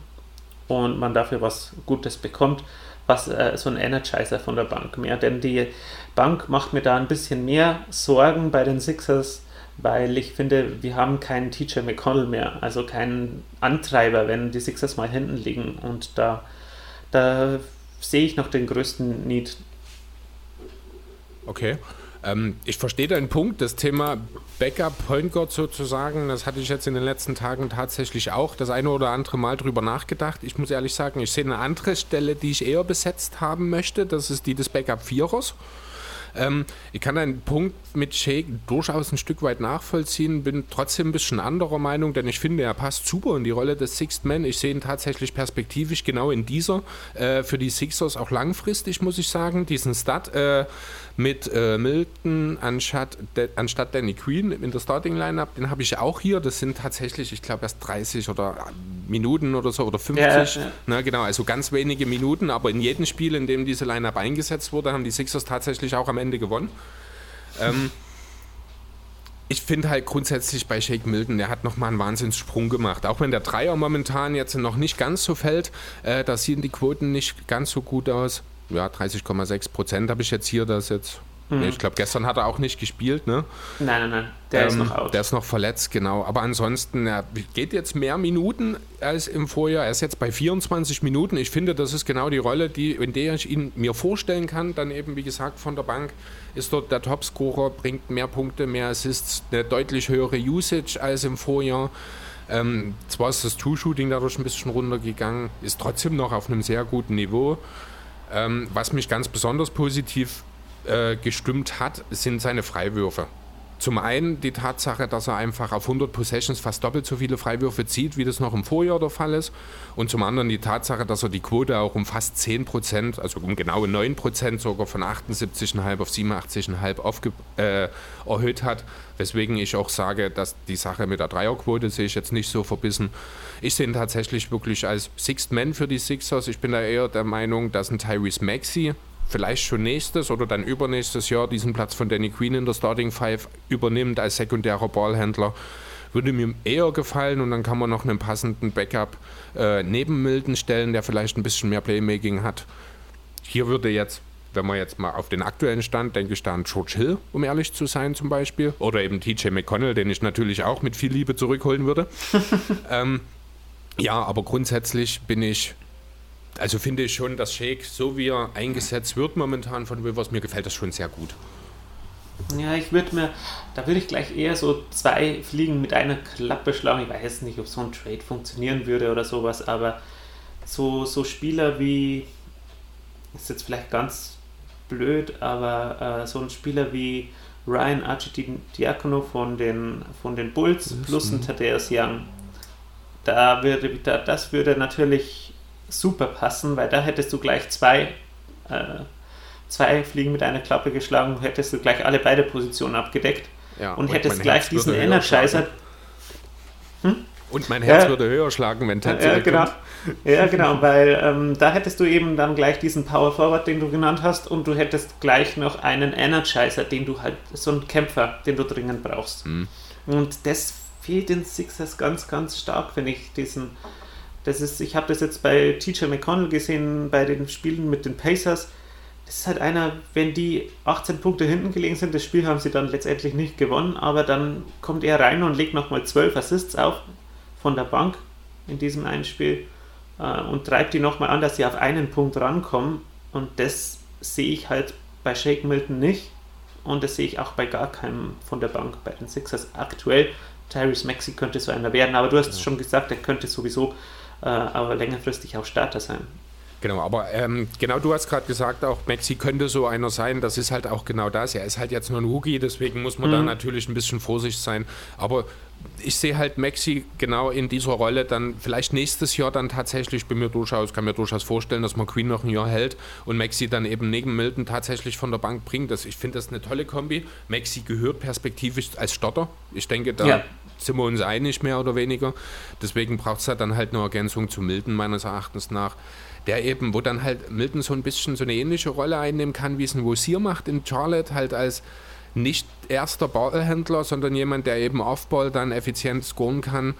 und man dafür was Gutes bekommt, was äh, so ein Energizer von der Bank mehr. Denn die Bank macht mir da ein bisschen mehr Sorgen bei den Sixers, weil ich finde, wir haben keinen TJ McConnell mehr, also keinen Antreiber, wenn die Sixers mal hinten liegen. Und da, da sehe ich noch den größten Need. Okay. Ähm, ich verstehe deinen Punkt. Das Thema Backup Point Guard sozusagen, das hatte ich jetzt in den letzten Tagen tatsächlich auch das eine oder andere Mal drüber nachgedacht. Ich muss ehrlich sagen, ich sehe eine andere Stelle, die ich eher besetzt haben möchte. Das ist die des Backup Vierers. Ähm, ich kann einen Punkt mit Shake durchaus ein Stück weit nachvollziehen, bin trotzdem ein bisschen anderer Meinung, denn ich finde, er passt super in die Rolle des Sixth Man. Ich sehe ihn tatsächlich perspektivisch genau in dieser, äh, für die Sixers auch langfristig, muss ich sagen, diesen Stud. Äh, mit äh, Milton anstatt, de, anstatt Danny Queen in der Starting Lineup. Den habe ich auch hier. Das sind tatsächlich, ich glaube, erst 30 oder äh, Minuten oder so oder 50. Ja, ja. Na, genau, also ganz wenige Minuten, aber in jedem Spiel, in dem diese Lineup eingesetzt wurde, haben die Sixers tatsächlich auch am Ende gewonnen. Ähm, ich finde halt grundsätzlich bei Shake Milton, der hat nochmal einen Wahnsinnssprung gemacht. Auch wenn der Dreier momentan jetzt noch nicht ganz so fällt, äh, da sehen die Quoten nicht ganz so gut aus ja, 30,6 Prozent habe ich jetzt hier, das jetzt. Mhm. Ich glaube, gestern hat er auch nicht gespielt, ne? Nein, nein, nein. Der ähm, ist noch out. Der ist noch verletzt, genau. Aber ansonsten, er geht jetzt mehr Minuten als im Vorjahr. Er ist jetzt bei 24 Minuten. Ich finde, das ist genau die Rolle, die, in der ich ihn mir vorstellen kann. Dann eben, wie gesagt, von der Bank ist dort der Topscorer, bringt mehr Punkte, mehr Assists, eine deutlich höhere Usage als im Vorjahr. Ähm, zwar ist das Two-Shooting dadurch ein bisschen runtergegangen, ist trotzdem noch auf einem sehr guten Niveau. Ähm, was mich ganz besonders positiv äh, gestimmt hat, sind seine Freiwürfe. Zum einen die Tatsache, dass er einfach auf 100 Possessions fast doppelt so viele Freiwürfe zieht, wie das noch im Vorjahr der Fall ist. Und zum anderen die Tatsache, dass er die Quote auch um fast 10 Prozent, also um genaue 9 Prozent sogar von 78,5 auf 87,5 äh, erhöht hat. Weswegen ich auch sage, dass die Sache mit der Dreierquote sehe ich jetzt nicht so verbissen. Ich sehe ihn tatsächlich wirklich als Sixth Man für die Sixers. Ich bin da eher der Meinung, dass ein Tyrese Maxey vielleicht schon nächstes oder dann übernächstes Jahr diesen Platz von Danny Queen in der Starting Five übernimmt als sekundärer Ballhändler. Würde mir eher gefallen und dann kann man noch einen passenden Backup äh, neben Milton stellen, der vielleicht ein bisschen mehr Playmaking hat. Hier würde jetzt, wenn man jetzt mal auf den aktuellen Stand, denke ich da an George Hill, um ehrlich zu sein zum Beispiel. Oder eben TJ McConnell, den ich natürlich auch mit viel Liebe zurückholen würde. ähm, ja, aber grundsätzlich bin ich also finde ich schon, dass Shake, so wie er eingesetzt wird momentan von Rivers, mir gefällt das schon sehr gut. Ja, ich würde mir, da würde ich gleich eher so zwei Fliegen mit einer Klappe schlagen. Ich weiß nicht, ob so ein Trade funktionieren würde oder sowas, aber so, so Spieler wie, ist jetzt vielleicht ganz blöd, aber äh, so ein Spieler wie Ryan Archidiakono von den, von den Bulls plus ein Thaddeus Young, da würde, da, das würde natürlich super passen, weil da hättest du gleich zwei, äh, zwei Fliegen mit einer Klappe geschlagen, hättest du gleich alle beide Positionen abgedeckt ja, und, und hättest gleich diesen Energizer. Hm? Und mein Herz ja, würde höher schlagen, wenn Ted ja, genau. ja, genau, weil ähm, da hättest du eben dann gleich diesen Power Forward, den du genannt hast, und du hättest gleich noch einen Energizer, den du halt, so einen Kämpfer, den du dringend brauchst. Mhm. Und das fehlt den Sixers ganz, ganz stark, wenn ich, diesen, das ist, ich habe das jetzt bei TJ McConnell gesehen, bei den Spielen mit den Pacers. Das ist halt einer, wenn die 18 Punkte hinten gelegen sind, das Spiel haben sie dann letztendlich nicht gewonnen, aber dann kommt er rein und legt nochmal 12 Assists auf von der Bank in diesem einen Spiel äh, und treibt die nochmal an, dass sie auf einen Punkt rankommen. Und das sehe ich halt bei Shake Milton nicht. Und das sehe ich auch bei gar keinem von der Bank bei den Sixers aktuell. Tyrese Maxi könnte so einer werden, aber du hast ja. schon gesagt, er könnte sowieso äh, aber längerfristig auch Starter sein. Genau, aber ähm, genau du hast gerade gesagt, auch Maxi könnte so einer sein. Das ist halt auch genau das. Er ist halt jetzt nur ein Rookie, deswegen muss man mhm. da natürlich ein bisschen vorsichtig sein. Aber ich sehe halt Maxi genau in dieser Rolle dann vielleicht nächstes Jahr dann tatsächlich bei mir durchaus, kann mir durchaus vorstellen, dass man Queen noch ein Jahr hält und Maxi dann eben neben Milton tatsächlich von der Bank bringt. Das, ich finde das eine tolle Kombi. Maxi gehört perspektivisch als Stotter. Ich denke, da ja. sind wir uns einig, mehr oder weniger. Deswegen braucht es halt dann halt eine Ergänzung zu Milton, meines Erachtens nach. Der eben, wo dann halt Milton so ein bisschen so eine ähnliche Rolle einnehmen kann, wie es ein Rosier macht in Charlotte, halt als nicht erster Ballhändler, sondern jemand, der eben Offball dann effizient scoren kann.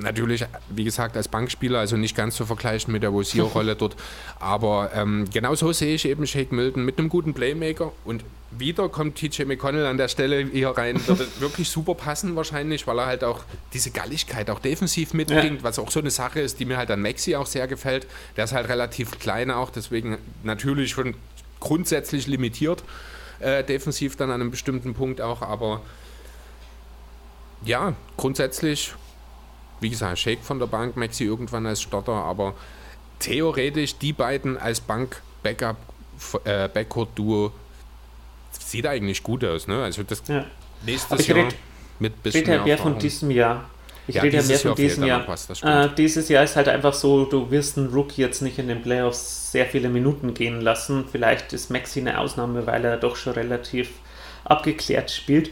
Natürlich, wie gesagt, als Bankspieler, also nicht ganz zu vergleichen mit der Rosier-Rolle dort. Aber ähm, genau so sehe ich eben Shake Milton mit einem guten Playmaker. Und wieder kommt TJ McConnell an der Stelle hier rein. Wird wirklich super passen wahrscheinlich, weil er halt auch diese Galligkeit auch defensiv mitbringt, ja. was auch so eine Sache ist, die mir halt an Maxi auch sehr gefällt. Der ist halt relativ klein auch, deswegen natürlich schon grundsätzlich limitiert äh, defensiv dann an einem bestimmten Punkt auch, aber ja, grundsätzlich, wie gesagt, Shake von der Bank, Maxi irgendwann als Starter, aber theoretisch die beiden als Bank-Backup, äh, Backcourt-Duo sieht eigentlich gut aus, ne? Also das ja. nächstes Jahr red, mit bisschen mehr, mehr von diesem Jahr. Ich ja, rede ja mehr von diesem Jahr. Was, äh, dieses Jahr ist halt einfach so, du wirst einen Rookie jetzt nicht in den Playoffs sehr viele Minuten gehen lassen. Vielleicht ist Maxi eine Ausnahme, weil er doch schon relativ abgeklärt spielt.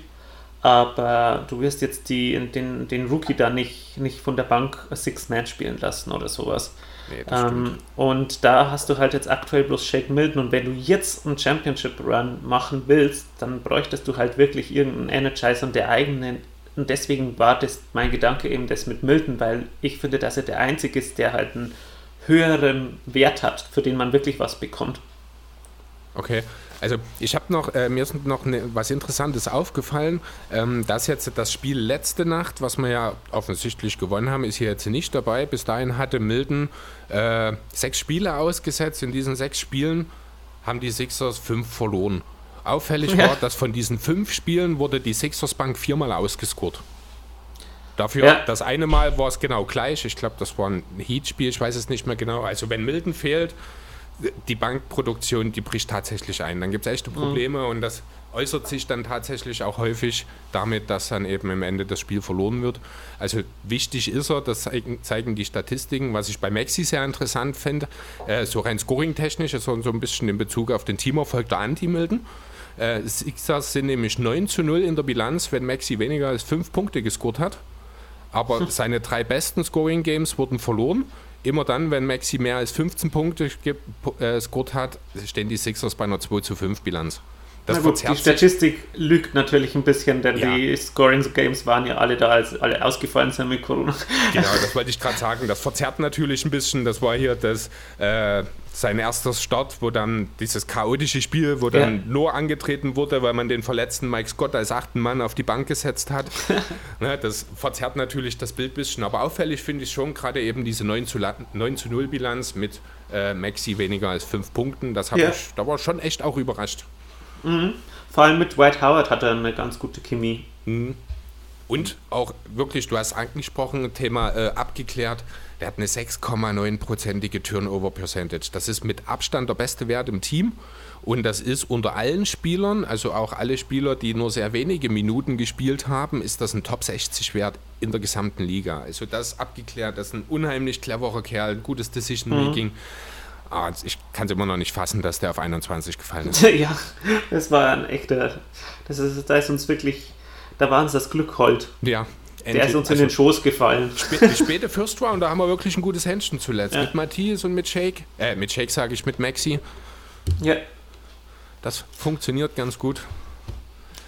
Aber du wirst jetzt die, den, den Rookie da nicht, nicht von der Bank Six-Man spielen lassen oder sowas. Nee, ähm, und da hast du halt jetzt aktuell bloß Shake Milton und wenn du jetzt einen Championship Run machen willst, dann bräuchtest du halt wirklich irgendeinen Energizer und der eigenen und deswegen war das mein Gedanke eben das mit Milton, weil ich finde, dass er der Einzige ist, der halt einen höheren Wert hat, für den man wirklich was bekommt. Okay. Also ich habe noch, äh, mir ist noch ne, was Interessantes aufgefallen, ähm, dass jetzt das Spiel letzte Nacht, was wir ja offensichtlich gewonnen haben, ist hier jetzt nicht dabei. Bis dahin hatte Milton äh, sechs Spiele ausgesetzt. In diesen sechs Spielen haben die Sixers fünf verloren. Auffällig ja. war, dass von diesen fünf Spielen wurde die Sixers Bank viermal ausgescored. Dafür, ja. das eine Mal war es genau gleich. Ich glaube, das war ein Heat-Spiel, ich weiß es nicht mehr genau. Also wenn Milton fehlt, die Bankproduktion, die bricht tatsächlich ein. Dann gibt es echte mhm. Probleme mhm. und das äußert sich dann tatsächlich auch häufig damit, dass dann eben im Ende das Spiel verloren wird. Also wichtig ist er, das zeigen, die Statistiken, was ich bei Maxi sehr interessant finde, äh, so rein scoring-technisch, so, so ein bisschen in Bezug auf den Teamerfolg der Anti-Milden. Äh, Sixers sind nämlich 9 zu 0 in der Bilanz, wenn Maxi weniger als 5 Punkte gescored hat. Aber hm. seine drei besten Scoring-Games wurden verloren. Immer dann, wenn Maxi mehr als 15 Punkte äh, scored hat, stehen die Sixers bei einer 2 zu 5 Bilanz. Das gut, die Statistik lügt natürlich ein bisschen, denn ja. die Scoring-Games waren ja alle da, als alle ausgefallen sind mit Corona. Genau, das wollte ich gerade sagen. Das verzerrt natürlich ein bisschen. Das war hier das, äh, sein erster Start, wo dann dieses chaotische Spiel, wo dann ja. nur angetreten wurde, weil man den verletzten Mike Scott als achten Mann auf die Bank gesetzt hat. ne, das verzerrt natürlich das Bild ein bisschen. Aber auffällig finde ich schon gerade eben diese 9 zu, 9 zu 0 Bilanz mit äh, Maxi weniger als 5 Punkten. Das ja. ich, da war schon echt auch überrascht. Mhm. Vor allem mit White Howard hat er eine ganz gute Chemie. Mhm. Und auch wirklich, du hast angesprochen, Thema äh, abgeklärt, der hat eine 6,9-prozentige Turnover-Percentage. Das ist mit Abstand der beste Wert im Team. Und das ist unter allen Spielern, also auch alle Spieler, die nur sehr wenige Minuten gespielt haben, ist das ein Top 60 Wert in der gesamten Liga. Also das abgeklärt, das ist ein unheimlich cleverer Kerl, ein gutes Decision-Making. Mhm. Ah, ich kann es immer noch nicht fassen, dass der auf 21 gefallen ist. ja, das war ein echter. Das ist, da ist uns wirklich. Da war uns das Glück hold. Ja. Der ist uns also, in den also Schoß gefallen. die späte First Round, da haben wir wirklich ein gutes Händchen zuletzt. Ja. Mit Matthias und mit Shake. Äh, mit Shake sage ich, mit Maxi. Ja. Das funktioniert ganz gut.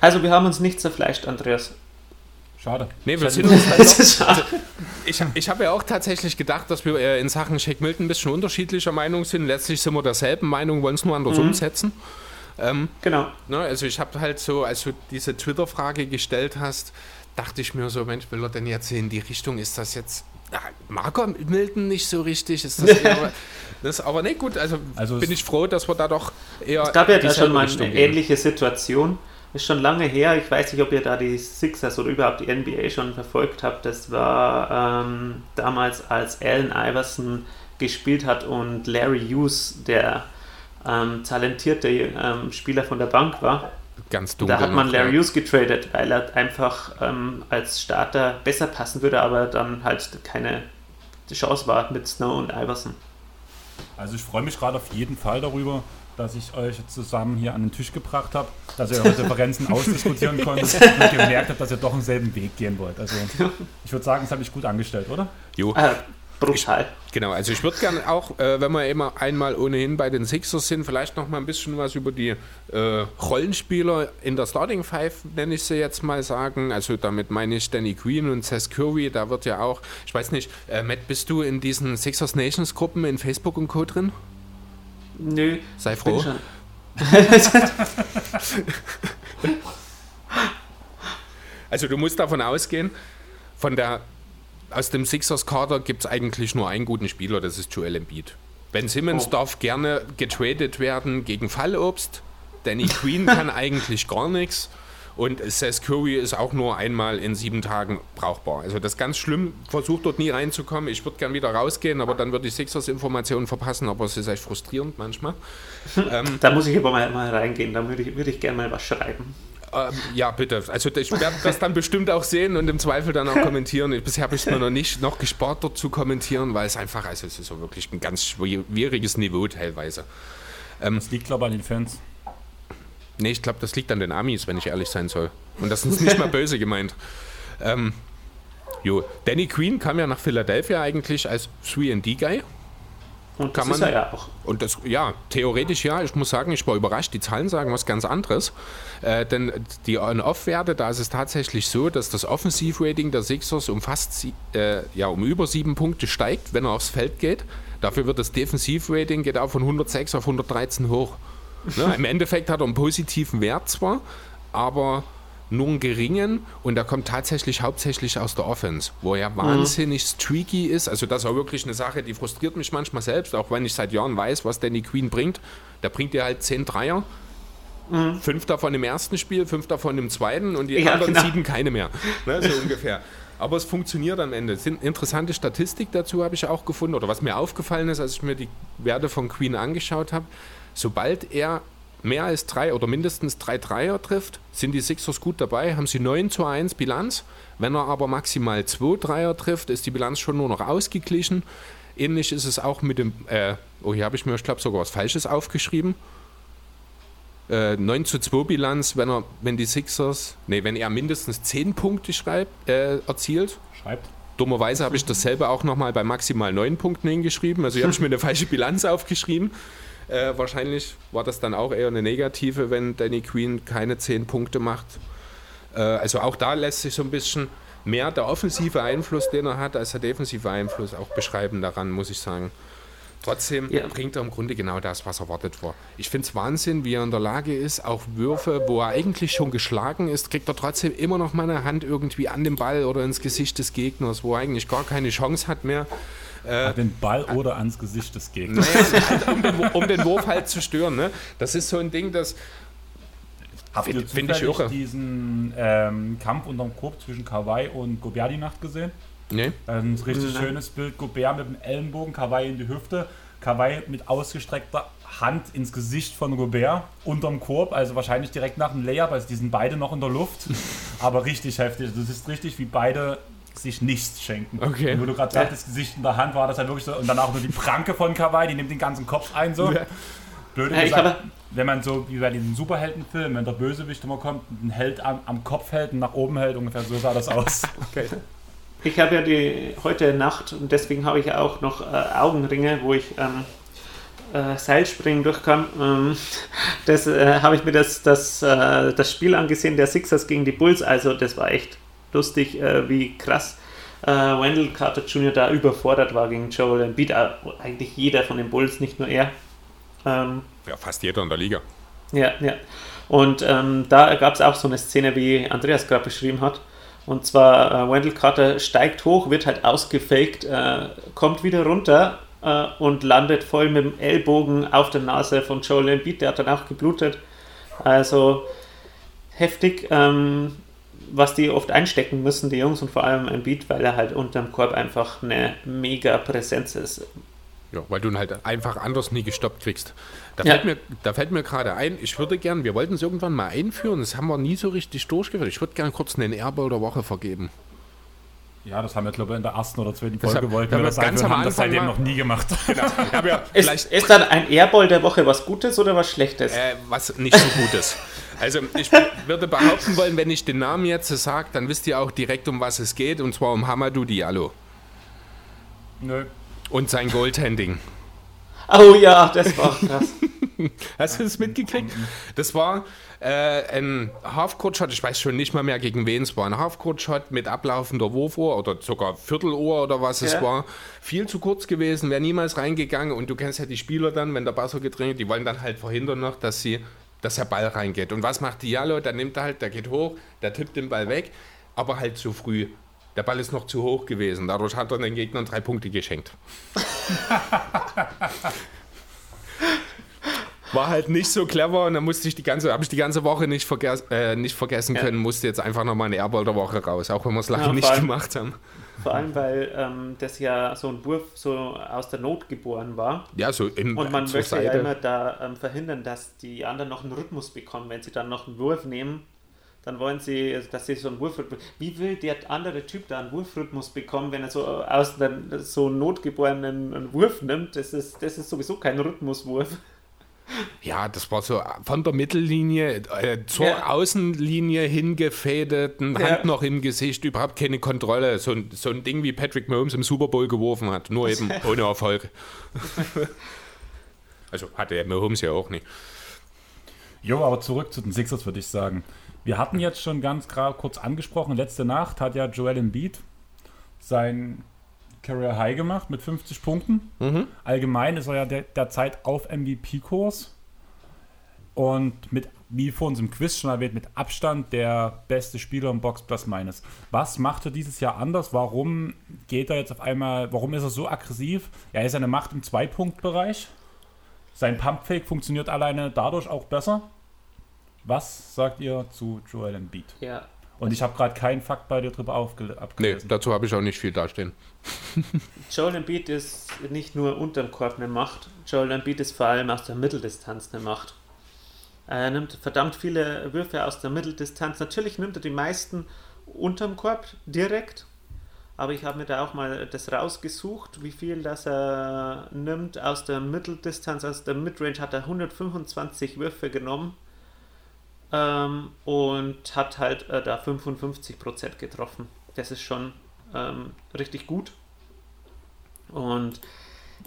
Also, wir haben uns nicht zerfleischt, Andreas. Schade. Nee, uns halt also, ich ich habe ja auch tatsächlich gedacht, dass wir äh, in Sachen Shake Milton ein bisschen unterschiedlicher Meinung sind. Letztlich sind wir derselben Meinung, wollen es nur anders mhm. umsetzen. Ähm, genau. Ne, also ich habe halt so, als du diese Twitter-Frage gestellt hast, dachte ich mir so, Mensch, will er denn jetzt in die Richtung, ist das jetzt, mag er Milton nicht so richtig? Ist das, eher, das aber nicht gut, also, also bin ich froh, dass wir da doch eher. Es gab ja da schon mal eine ähnliche Situation ist schon lange her. Ich weiß nicht, ob ihr da die Sixers oder überhaupt die NBA schon verfolgt habt. Das war ähm, damals, als Allen Iverson gespielt hat und Larry Hughes, der ähm, talentierte ähm, Spieler von der Bank war. Ganz dunkel. Da hat man Larry Hughes getradet, weil er einfach ähm, als Starter besser passen würde, aber dann halt keine Chance war mit Snow und Iverson. Also ich freue mich gerade auf jeden Fall darüber, dass ich euch zusammen hier an den Tisch gebracht habe, dass ihr eure Differenzen ausdiskutieren konntet und gemerkt habt, dass ihr doch einen selben Weg gehen wollt. Also ich würde sagen, das habe ich gut angestellt, oder? Jo. Äh, brutal. Ich, Genau, also ich würde gerne auch, äh, wenn wir immer einmal ohnehin bei den Sixers sind, vielleicht noch mal ein bisschen was über die äh, Rollenspieler in der Starting Five, nenne ich sie jetzt mal sagen. Also damit meine ich Danny Queen und Seth Curry, da wird ja auch, ich weiß nicht, äh, Matt, bist du in diesen Sixers Nations Gruppen in Facebook und Co. drin? Nö. Sei froh. also du musst davon ausgehen, von der aus dem Sixers-Kader gibt es eigentlich nur einen guten Spieler, das ist Joel Embiid. Ben Simmons oh. darf gerne getradet werden gegen Fallobst. Danny Queen kann eigentlich gar nichts. Und Seth Curry ist auch nur einmal in sieben Tagen brauchbar. Also das ist ganz schlimm. Versucht dort nie reinzukommen. Ich würde gern wieder rausgehen, aber dann würde ich Sixers-Informationen verpassen. Aber es ist echt frustrierend manchmal. ähm, da muss ich aber mal, mal reingehen. Da würde ich, würd ich gerne mal was schreiben. Ähm, ja, bitte. Also ich werde das dann bestimmt auch sehen und im Zweifel dann auch kommentieren. Bisher habe ich es mir noch nicht noch gespart, dort zu kommentieren, weil es einfach, also es ist so wirklich ein ganz schwieriges Niveau teilweise. Ähm, das liegt, glaube ich, an den Fans. Nee, ich glaube, das liegt an den Amis, wenn ich ehrlich sein soll. Und das ist nicht mal böse gemeint. Ähm, jo, Danny Queen kam ja nach Philadelphia eigentlich als 3D-Guy. Und das ist er ja auch. Und das, ja, theoretisch ja. Ich muss sagen, ich war überrascht. Die Zahlen sagen was ganz anderes. Äh, denn die On-Off-Werte, da ist es tatsächlich so, dass das Offensiv-Rating der Sixers um fast, äh, ja, um über sieben Punkte steigt, wenn er aufs Feld geht. Dafür wird das Defensiv-Rating geht auch von 106 auf 113 hoch. Ne? Im Endeffekt hat er einen positiven Wert zwar, aber nur einen geringen und der kommt tatsächlich hauptsächlich aus der Offense, wo er wahnsinnig mhm. streaky ist. Also das ist auch wirklich eine Sache, die frustriert mich manchmal selbst, auch wenn ich seit Jahren weiß, was Danny Queen bringt. Der bringt dir halt 10 Dreier, mhm. fünf davon im ersten Spiel, fünf davon im zweiten und die ja, anderen genau. sieben keine mehr. Ne, so ungefähr. Aber es funktioniert am Ende. Sind interessante Statistik dazu habe ich auch gefunden, oder was mir aufgefallen ist, als ich mir die Werte von Queen angeschaut habe. Sobald er mehr als drei oder mindestens drei Dreier trifft, sind die Sixers gut dabei, haben sie 9 zu 1 Bilanz. Wenn er aber maximal zwei Dreier trifft, ist die Bilanz schon nur noch ausgeglichen. Ähnlich ist es auch mit dem, äh, oh, hier habe ich mir, ich glaube, sogar was Falsches aufgeschrieben. Äh, 9 zu 2 Bilanz, wenn er, wenn die Sixers, nee, wenn er mindestens 10 Punkte schreibt, äh, erzielt. Schreibt. Dummerweise habe ich dasselbe auch nochmal bei maximal 9 Punkten hingeschrieben. Also hier habe ich mir eine falsche Bilanz aufgeschrieben. Äh, wahrscheinlich war das dann auch eher eine negative, wenn Danny Queen keine 10 Punkte macht. Äh, also auch da lässt sich so ein bisschen mehr der offensive Einfluss, den er hat, als der defensive Einfluss auch beschreiben daran, muss ich sagen. Trotzdem ja. bringt er im Grunde genau das, was erwartet war. Ich finde es Wahnsinn, wie er in der Lage ist, auch Würfe, wo er eigentlich schon geschlagen ist, kriegt er trotzdem immer noch mal eine Hand irgendwie an den Ball oder ins Gesicht des Gegners, wo er eigentlich gar keine Chance hat mehr. Äh, den Ball oder ans Gesicht des Gegners. Naja, um, den, um, den, Wurf halt zu stören. Ne? Das ist so ein Ding, das. Habt ihr finde ich irre. diesen ähm, Kampf unterm Korb zwischen Kawhi und Gobert die Nacht gesehen? Nee. Ein richtig Nein. schönes Bild. Gobert mit dem Ellenbogen, Kawhi in die Hüfte. Kawhi mit ausgestreckter Hand ins Gesicht von Gobert unterm Korb, also wahrscheinlich direkt nach dem Layup, also die sind beide noch in der Luft, aber richtig heftig. Das ist richtig, wie beide sich nichts schenken. Okay. Und wo du gerade das Gesicht in der Hand war, das halt wirklich so. Und danach nur die Pranke von Kawaii, die nimmt den ganzen Kopf ein so. Ja. Blöd ja, gesagt, wenn man so wie bei diesen Superheldenfilmen, wenn der Bösewicht immer kommt, einen Held am, am Kopf hält und nach oben hält, ungefähr so sah das aus. okay. Ich habe ja die heute Nacht und deswegen habe ich auch noch äh, Augenringe, wo ich ähm, äh, Seilspringen durch kann. Ähm, das äh, habe ich mir das, das, äh, das Spiel angesehen, der Sixers gegen die Bulls. Also das war echt lustig, äh, wie krass äh, Wendell Carter Jr. da überfordert war gegen Joel Embiid. Äh, eigentlich jeder von den Bulls, nicht nur er. Ähm, ja, fast jeder in der Liga. Ja, ja. Und ähm, da gab es auch so eine Szene, wie Andreas gerade beschrieben hat. Und zwar, äh, Wendell Carter steigt hoch, wird halt ausgefaked, äh, kommt wieder runter äh, und landet voll mit dem Ellbogen auf der Nase von Joel Embiid. Der hat dann auch geblutet. Also heftig. Ähm, was die oft einstecken müssen, die Jungs und vor allem ein Beat, weil er halt unterm Korb einfach eine mega Präsenz ist. Ja, weil du ihn halt einfach anders nie gestoppt kriegst. Da ja. fällt mir, da fällt mir gerade ein, ich würde gern, wir wollten es irgendwann mal einführen, das haben wir nie so richtig durchgeführt. Ich würde gerne kurz einen Airball der Woche vergeben. Ja, das haben wir, glaube ich, in der ersten oder zweiten Folge das wollten wir das ganz haben das seitdem noch nie gemacht. Genau. Ja, ist, ist, dann ein Airball der Woche was Gutes oder was Schlechtes? Äh, was nicht so Gutes. Also ich würde behaupten wollen, wenn ich den Namen jetzt sage, dann wisst ihr auch direkt, um was es geht, und zwar um Hamadou Diallo. Nö. Und sein Goaltending. Oh ja, das war krass. Hast du das mitgekriegt? Das war äh, ein Halfcourt-Shot, ich weiß schon nicht mal mehr, gegen wen es war. Ein Halfcourt-Shot mit ablaufender Wurfuhr oder sogar Vierteluhr oder was es Ja. war. Viel zu kurz gewesen, wäre niemals reingegangen. Und du kennst ja die Spieler dann, wenn der Buzzer gedreht, die wollen dann halt verhindern noch, dass sie, dass der Ball reingeht. Und was macht Diallo? Der nimmt halt, der geht hoch, der tippt den Ball weg, aber halt zu früh. Der Ball ist noch zu hoch gewesen. Dadurch hat er den Gegnern drei Punkte geschenkt. War halt nicht so clever und dann musste ich die ganze, habe ich die ganze Woche nicht, verges äh, nicht vergessen Ja. können, musste jetzt einfach nochmal eine Airball der Woche raus, auch wenn wir es lange Ja, nicht gemacht haben. Vor allem, weil ähm, das ja so ein Wurf so aus der Not geboren war. Ja, so im, Und man möchte ja Seite. immer da ähm, verhindern, dass die anderen noch einen Rhythmus bekommen. Wenn sie dann noch einen Wurf nehmen, dann wollen sie, also, dass sie so einen Wurfrhythmus. Wie will der andere Typ da einen Wurfrhythmus bekommen, wenn er so aus einem so notgeborenen einen Wurf nimmt? Das ist, das ist sowieso kein Rhythmuswurf. Ja, das war so von der Mittellinie äh, zur Ja. Außenlinie hingefädet, eine Ja. Hand noch im Gesicht, überhaupt keine Kontrolle. So ein, so ein Ding, wie Patrick Mahomes im Super Bowl geworfen hat, nur eben ohne Erfolg. also hatte er Mahomes ja auch nicht. Jo, aber zurück zu den Sixers, würde ich sagen. Wir hatten jetzt schon ganz gerade kurz angesprochen, letzte Nacht hat ja Joel Embiid sein Career High gemacht mit 50 Punkten. Allgemein ist er ja der, derzeit auf MVP-Kurs und mit, wie vor uns im Quiz schon erwähnt, mit Abstand der beste Spieler im Box Plus Minus. Was macht er dieses Jahr anders? Warum geht er jetzt auf einmal, warum ist er so aggressiv? Er ist eine Macht im Zwei-Punkt-Bereich. Sein Pumpfake funktioniert alleine dadurch auch besser. Was sagt ihr zu Joel Embiid? Ja. Und ich habe gerade keinen Fakt bei dir drüber aufge Nee, abgelesen. dazu habe ich auch nicht viel dastehen. Joel Embiid ist nicht nur unterm Korb eine Macht, Joel Embiid ist vor allem aus der Mitteldistanz eine Macht. Er nimmt verdammt viele Würfe aus der Mitteldistanz. Natürlich nimmt er die meisten unterm Korb direkt, aber ich habe mir da auch mal das rausgesucht, wie viel das er nimmt aus der Mitteldistanz, aus der Midrange hat er 125 Würfe genommen ähm, und hat halt äh, da 55% getroffen. Das ist schon ähm, richtig gut. Und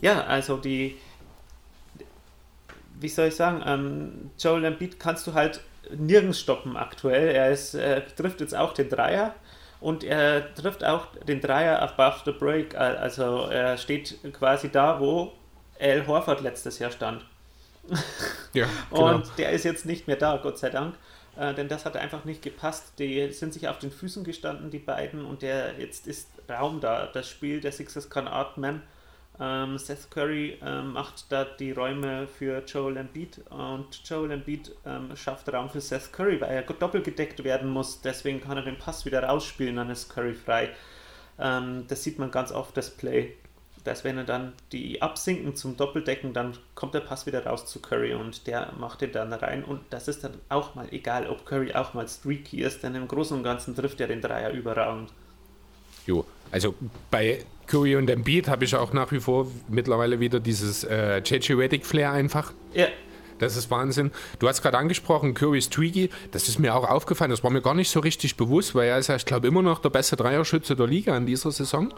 ja, also die, wie soll ich sagen, ähm, Joel Embiid kannst du halt nirgends stoppen aktuell. Er ist, äh, trifft jetzt auch den Dreier und er trifft auch den Dreier above the break. Al- Also er steht quasi da, wo Al Horford letztes Jahr stand. Ja, genau. Und der ist jetzt nicht mehr da, Gott sei Dank. Äh, denn das hat einfach nicht gepasst. Die sind sich auf den Füßen gestanden, die beiden, und der jetzt ist Raum da. Das Spiel der Sixers kann atmen. Ähm, Seth Curry ähm, macht da die Räume für Joel Embiid und Joel Embiid ähm, schafft Raum für Seth Curry, weil er doppelt gedeckt werden muss. Deswegen kann er den Pass wieder rausspielen, dann ist Curry frei. Ähm, das sieht man ganz oft, das Play. Dass wenn er dann die absinken zum Doppeldecken, dann kommt der Pass wieder raus zu Curry und der macht den dann rein. Und das ist dann auch mal egal, ob Curry auch mal streaky ist, denn im Großen und Ganzen trifft er den Dreier überragend. Jo, also bei Curry und Embiid habe ich auch nach wie vor mittlerweile wieder dieses äh, JJ Redick Flair einfach. Ja, Das ist Wahnsinn. Du hast gerade angesprochen, Curry ist Twiggy. Das ist mir auch aufgefallen. Das war mir gar nicht so richtig bewusst, weil er ist ja, ich glaube, immer noch der beste Dreierschütze der Liga in dieser Saison.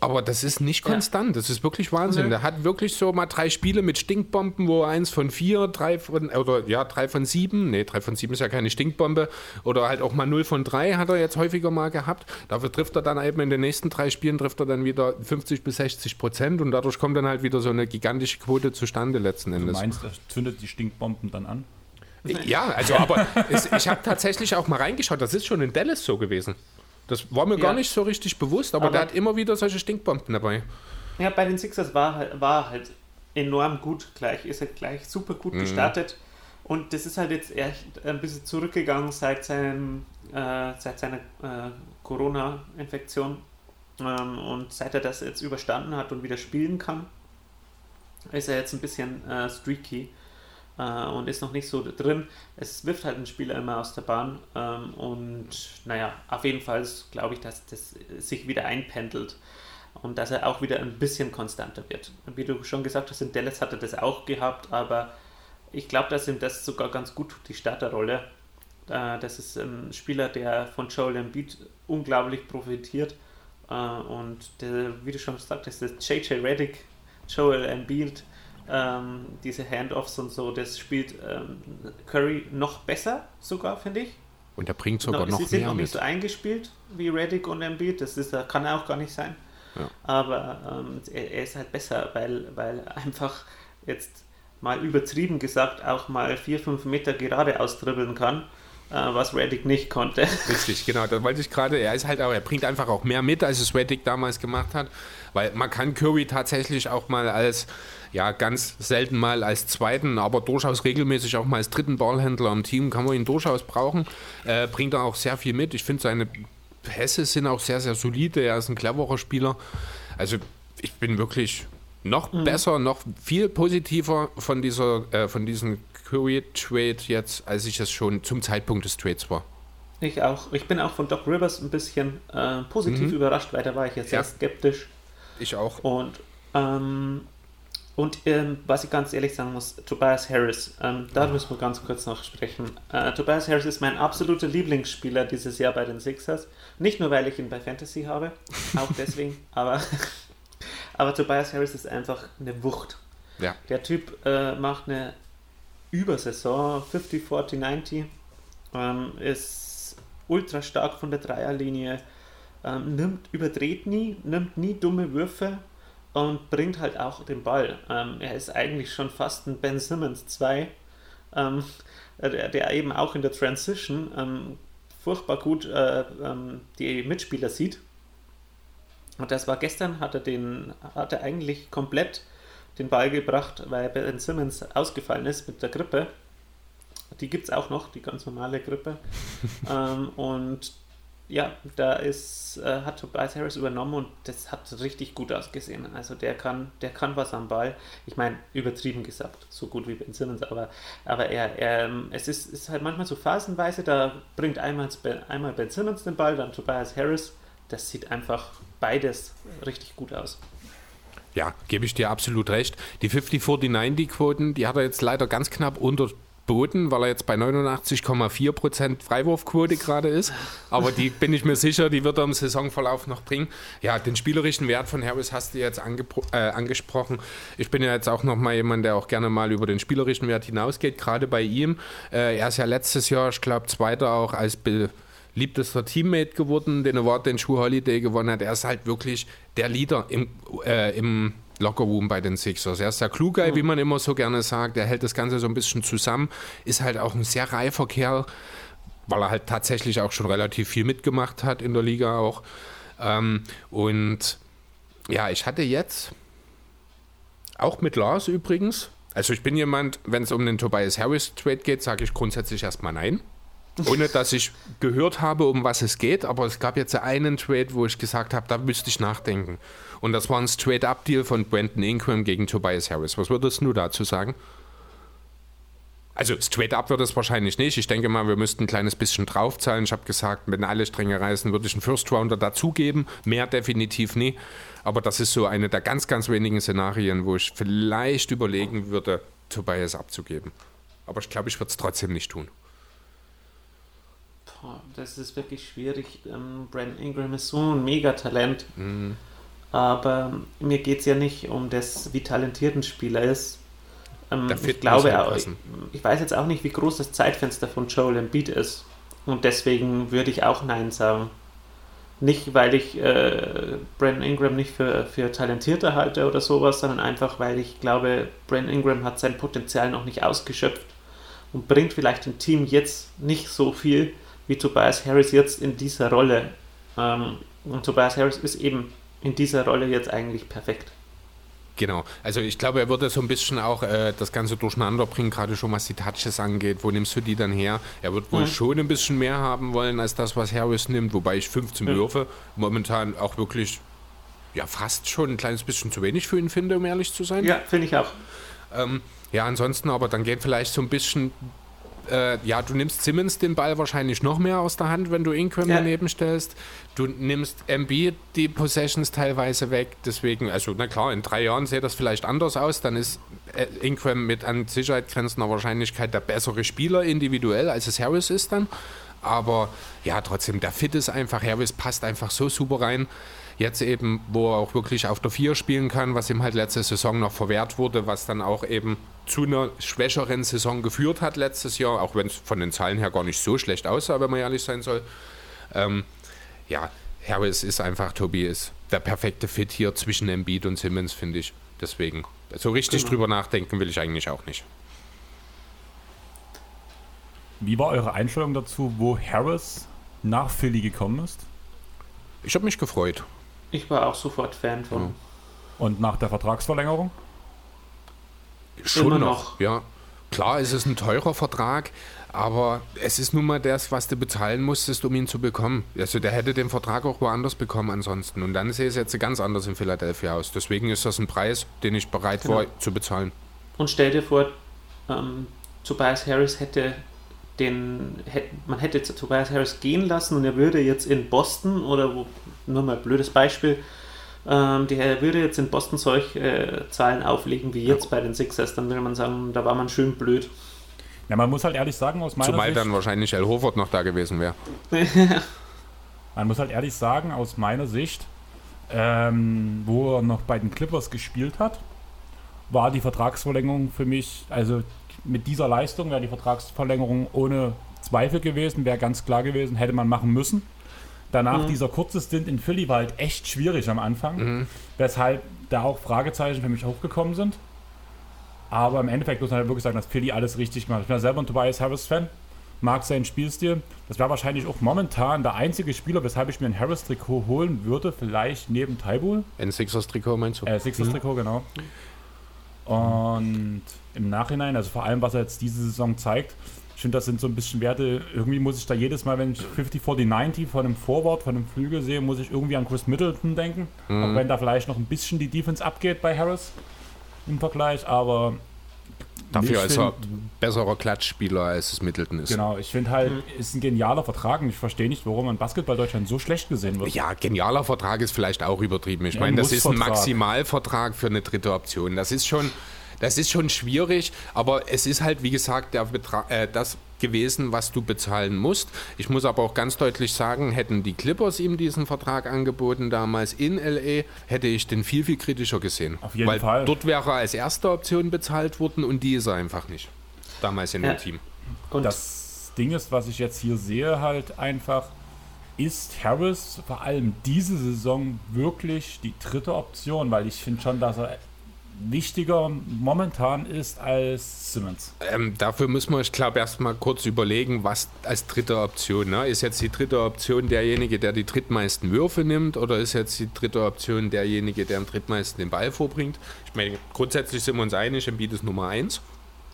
Aber das ist nicht Ja. konstant. Das ist wirklich Wahnsinn. Nö. Der hat wirklich so mal drei Spiele mit Stinkbomben, wo er eins von vier, drei von, oder ja, drei von sieben, nee, drei von sieben ist ja keine Stinkbombe, oder halt auch mal null von drei hat er jetzt häufiger mal gehabt. Dafür trifft er dann eben in den nächsten drei Spielen, trifft er dann wieder 50 bis 60 Prozent und dadurch kommt dann halt wieder so eine gigantische Quote zustande letzten Du Endes. meinst, er zündet die Stinkbomben dann an? Ja, also aber es, ich habe tatsächlich auch mal reingeschaut, das ist schon in Dallas so gewesen. Das war mir Ja. gar nicht so richtig bewusst, aber, Aber- der hat immer wieder solche Stinkbomben dabei. Ja, bei den Sixers war, halt- war halt enorm gut gleich, ist er gleich super gut gestartet. Und das ist halt jetzt echt ein bisschen zurückgegangen seit, seinem, äh, seit seiner äh, Corona-Infektion. Ähm, und seit er das jetzt überstanden hat und wieder spielen kann, ist er jetzt ein bisschen äh, streaky äh, und ist noch nicht so drin. Es wirft halt ein Spieler immer aus der Bahn. Ähm, und naja, auf jeden Fall glaube ich, dass das sich wieder einpendelt und dass er auch wieder ein bisschen konstanter wird. Wie du schon gesagt hast, in Dallas hat er das auch gehabt, aber ich glaube, dass ihm das sogar ganz gut tut, die Starterrolle. Äh, Das ist ein Spieler, der von Joel Embiid unglaublich profitiert Äh, und der, wie du schon sagtest, das JJ Reddick, Joel Embiid, ähm, diese Handoffs und so, das spielt ähm, Curry noch besser sogar, finde ich. Und er bringt sogar no, noch mehr Sie sind noch mit. nicht so eingespielt wie Reddick und Embiid, das ist, kann er auch gar nicht sein. Ja. Aber ähm, er, er, ist halt besser, weil, weil einfach jetzt mal übertrieben gesagt auch mal 4, 5 Meter gerade austribbeln kann äh, was Reddick nicht konnte. Richtig, genau. Da wollte ich gerade, er ist halt auch, er bringt einfach auch mehr mit, als es Reddick damals gemacht hat. Weil man kann Curry tatsächlich auch mal als, ja, ganz selten mal als zweiten, aber durchaus regelmäßig auch mal als dritten Ballhändler im Team, kann man ihn durchaus brauchen. Äh, bringt er auch sehr viel mit. Ich finde, seine Pässe sind auch sehr, sehr solide. Er ist ein cleverer Spieler. Also ich bin wirklich noch mhm. besser, noch viel positiver von dieser, äh, von diesem Curry-Trade jetzt, als ich es schon zum Zeitpunkt des Trades war. Ich auch. Ich bin auch von Doc Rivers ein bisschen äh, positiv mhm. überrascht, weil da war ich jetzt ja. sehr skeptisch. Ich auch. Und, ähm, und ähm, was ich ganz ehrlich sagen muss, Tobias Harris, ähm, da müssen wir ganz kurz noch sprechen. Äh, Tobias Harris ist mein absoluter Lieblingsspieler dieses Jahr bei den Sixers. Nicht nur, weil ich ihn bei Fantasy habe, auch deswegen, aber, aber Tobias Harris ist einfach eine Wucht. Ja. Der Typ äh, macht eine Übersaison 50, 40, 90. Ähm, ist ultra stark von der Dreierlinie, ähm, nimmt, überdreht nie, nimmt nie dumme Würfe und bringt halt auch den Ball. Ähm, er ist eigentlich schon fast ein Ben Simmons 2, ähm, der, der, eben auch in der Transition ähm, furchtbar gut äh, ähm, die Mitspieler sieht. Und das war gestern, hat er den, hat er eigentlich komplett den Ball gebracht, weil Ben Simmons ausgefallen ist mit der Grippe. Die gibt es auch noch, die ganz normale Grippe. ähm, und ja, da ist, äh, hat Tobias Harris übernommen und das hat richtig gut ausgesehen. Also der kann, der kann was am Ball. Ich meine, übertrieben gesagt, so gut wie Ben Simmons, aber, aber er, er es ist, ist halt manchmal so phasenweise, da bringt einmal, einmal Ben Simmons den Ball, dann Tobias Harris. Das sieht einfach beides richtig gut aus. Ja, gebe ich dir absolut recht. Die 50-40-90-Quoten, die hat er jetzt leider ganz knapp unterboten, weil er jetzt bei 89,4% Freiwurfquote gerade ist. Aber die bin ich mir sicher, die wird er im Saisonverlauf noch bringen. Ja, den spielerischen Wert von Harris hast du jetzt äh, angesprochen. Ich bin ja jetzt auch noch mal jemand, der auch gerne mal über den spielerischen Wert hinausgeht, gerade bei ihm. Äh, er ist ja letztes Jahr, ich glaube, Zweiter auch als Bill liebtester Teammate geworden, den Award, den Schuh Holiday gewonnen hat. Er ist halt wirklich der Leader im, äh, im Lockerroom bei den Sixers. Er ist der Kluge, mhm. wie man immer so gerne sagt. Er hält das Ganze so ein bisschen zusammen. Ist halt auch ein sehr reifer Kerl, weil er halt tatsächlich auch schon relativ viel mitgemacht hat in der Liga auch. Ähm, und ja, ich hatte jetzt auch mit Lars übrigens. Also ich bin jemand, wenn es um den Tobias Harris Trade geht, sage ich grundsätzlich erstmal nein ohne dass ich gehört habe, um was es geht, aber es gab jetzt einen Trade, wo ich gesagt habe, da müsste ich nachdenken. Und das war ein Straight-Up-Deal von Brandon Ingram gegen Tobias Harris. Was würdest du dazu sagen? Also straight up wird es wahrscheinlich nicht. Ich denke mal, wir müssten ein kleines bisschen draufzahlen. Ich habe gesagt, wenn alle Stränge reißen, würde ich einen First Rounder dazugeben. Mehr definitiv nie. Aber das ist so eine der ganz, ganz wenigen Szenarien, wo ich vielleicht überlegen würde, Tobias abzugeben. Aber ich glaube, ich würde es trotzdem nicht tun das ist wirklich schwierig. Ähm, Brandon Ingram ist so ein Megatalent. Mhm. Aber mir geht es ja nicht um das, wie talentiert ein Spieler ist. Ähm, ich glaube auch, ich, ich weiß jetzt auch nicht, wie groß das Zeitfenster von Joel Embiid ist. Und deswegen würde ich auch Nein sagen. Nicht, weil ich äh, Brandon Ingram nicht für, für talentierter halte oder sowas, sondern einfach, weil ich glaube, Brandon Ingram hat sein Potenzial noch nicht ausgeschöpft und bringt vielleicht dem Team jetzt nicht so viel, wie Tobias Harris jetzt in dieser Rolle. Ähm, und Tobias Harris ist eben in dieser Rolle jetzt eigentlich perfekt. Genau, also ich glaube, er würde so ein bisschen auch äh, das Ganze durcheinander bringen, gerade schon was die Touches angeht. Wo nimmst du die dann her? Er wird wohl mhm. schon ein bisschen mehr haben wollen als das, was Harris nimmt, wobei ich 15 mhm. Würfe momentan auch wirklich ja fast schon ein kleines bisschen zu wenig für ihn finde, um ehrlich zu sein. Ja, finde ich auch. Ähm, ja, ansonsten aber dann geht vielleicht so ein bisschen äh, ja, du nimmst Simmons den Ball wahrscheinlich noch mehr aus der Hand, wenn du Ingram ja. daneben stellst. Du nimmst MB die Possessions teilweise weg. Deswegen, also na klar, in drei Jahren sieht das vielleicht anders aus. Dann ist äh, Ingram mit an Sicherheit grenzender Wahrscheinlichkeit der bessere Spieler individuell, als es Harris ist dann. Aber ja, trotzdem, der Fit ist einfach, Harris passt einfach so super rein. Jetzt eben, wo er auch wirklich auf der 4 spielen kann, was ihm halt letzte Saison noch verwehrt wurde, was dann auch eben zu einer schwächeren Saison geführt hat letztes Jahr, auch wenn es von den Zahlen her gar nicht so schlecht aussah, wenn man ehrlich sein soll. Ähm, ja, Harris ist einfach, Tobi ist der perfekte Fit hier zwischen Embiid und Simmons, finde ich. Deswegen, so richtig genau. drüber nachdenken will ich eigentlich auch nicht. Wie war eure Einstellung dazu, wo Harris nach Philly gekommen ist? Ich habe mich gefreut. Ich war auch sofort Fan von. Ja. Und nach der Vertragsverlängerung? Schon Immer noch. noch. Ja, klar, es ist ein teurer Vertrag, aber es ist nun mal das, was du bezahlen musstest, um ihn zu bekommen. Also der hätte den Vertrag auch woanders bekommen ansonsten. Und dann sehe es jetzt ganz anders in Philadelphia aus. Deswegen ist das ein Preis, den ich bereit genau. war zu bezahlen. Und stell dir vor, ähm, Tobias Harris hätte den, hätte, man hätte Tobias Harris gehen lassen und er würde jetzt in Boston oder wo, nur mal ein blödes Beispiel, ähm, der würde jetzt in Boston solche äh, Zahlen auflegen wie jetzt bei den Sixers, dann würde man sagen, da war man schön blöd. Ja, man muss halt ehrlich sagen, aus meiner Zumal Sicht. dann wahrscheinlich El Hofert noch da gewesen wäre. man muss halt ehrlich sagen, aus meiner Sicht, ähm, wo er noch bei den Clippers gespielt hat, war die Vertragsverlängerung für mich, also mit dieser Leistung wäre die Vertragsverlängerung ohne Zweifel gewesen, wäre ganz klar gewesen, hätte man machen müssen. Danach mhm. dieser kurze Stint in Philly war halt echt schwierig am Anfang, mhm. weshalb da auch Fragezeichen für mich hochgekommen sind. Aber im Endeffekt muss man halt wirklich sagen, dass Philly alles richtig gemacht hat. Ich bin ja selber ein Tobias Harris-Fan, mag seinen Spielstil. Das wäre wahrscheinlich auch momentan der einzige Spieler, weshalb ich mir ein Harris-Trikot holen würde, vielleicht neben Taibul. Ein Sixers-Trikot meinst du? Äh, Sixers-Trikot, mhm. genau. Und im Nachhinein, also vor allem, was er jetzt diese Saison zeigt, ich finde, das sind so ein bisschen Werte. Irgendwie muss ich da jedes Mal, wenn ich 50 40 90 von einem Forward, von einem Flügel sehe, muss ich irgendwie an Chris Middleton denken. Mhm. Auch wenn da vielleicht noch ein bisschen die Defense abgeht bei Harris im Vergleich, aber. Dafür ist er besserer Klatschspieler, als es Middleton ist. Genau, ich finde halt, mhm. ist ein genialer Vertrag und ich verstehe nicht, warum in Basketball Deutschland so schlecht gesehen wird. Ja, genialer Vertrag ist vielleicht auch übertrieben. Ich ja, meine, das ist ein Maximalvertrag für eine dritte Option. Das ist schon das ist schon schwierig, aber es ist halt, wie gesagt, der Betrag, äh, das gewesen, was du bezahlen musst. Ich muss aber auch ganz deutlich sagen, hätten die Clippers ihm diesen Vertrag angeboten damals in LA, hätte ich den viel, viel kritischer gesehen. Auf jeden Weil Fall. Dort wäre er als erste Option bezahlt worden und die ist er einfach nicht. Damals in ja. dem Team. Und das Ding ist, was ich jetzt hier sehe, halt einfach, ist Harris vor allem diese Saison wirklich die dritte Option, weil ich finde schon, dass er wichtiger momentan ist als Simmons? Ähm, dafür müssen wir, ich glaube, erstmal kurz überlegen, was als dritte Option. Ne? Ist jetzt die dritte Option derjenige, der die drittmeisten Würfe nimmt oder ist jetzt die dritte Option derjenige, der am drittmeisten den Ball vorbringt? Ich meine, grundsätzlich sind wir uns einig, Embiid ist Nummer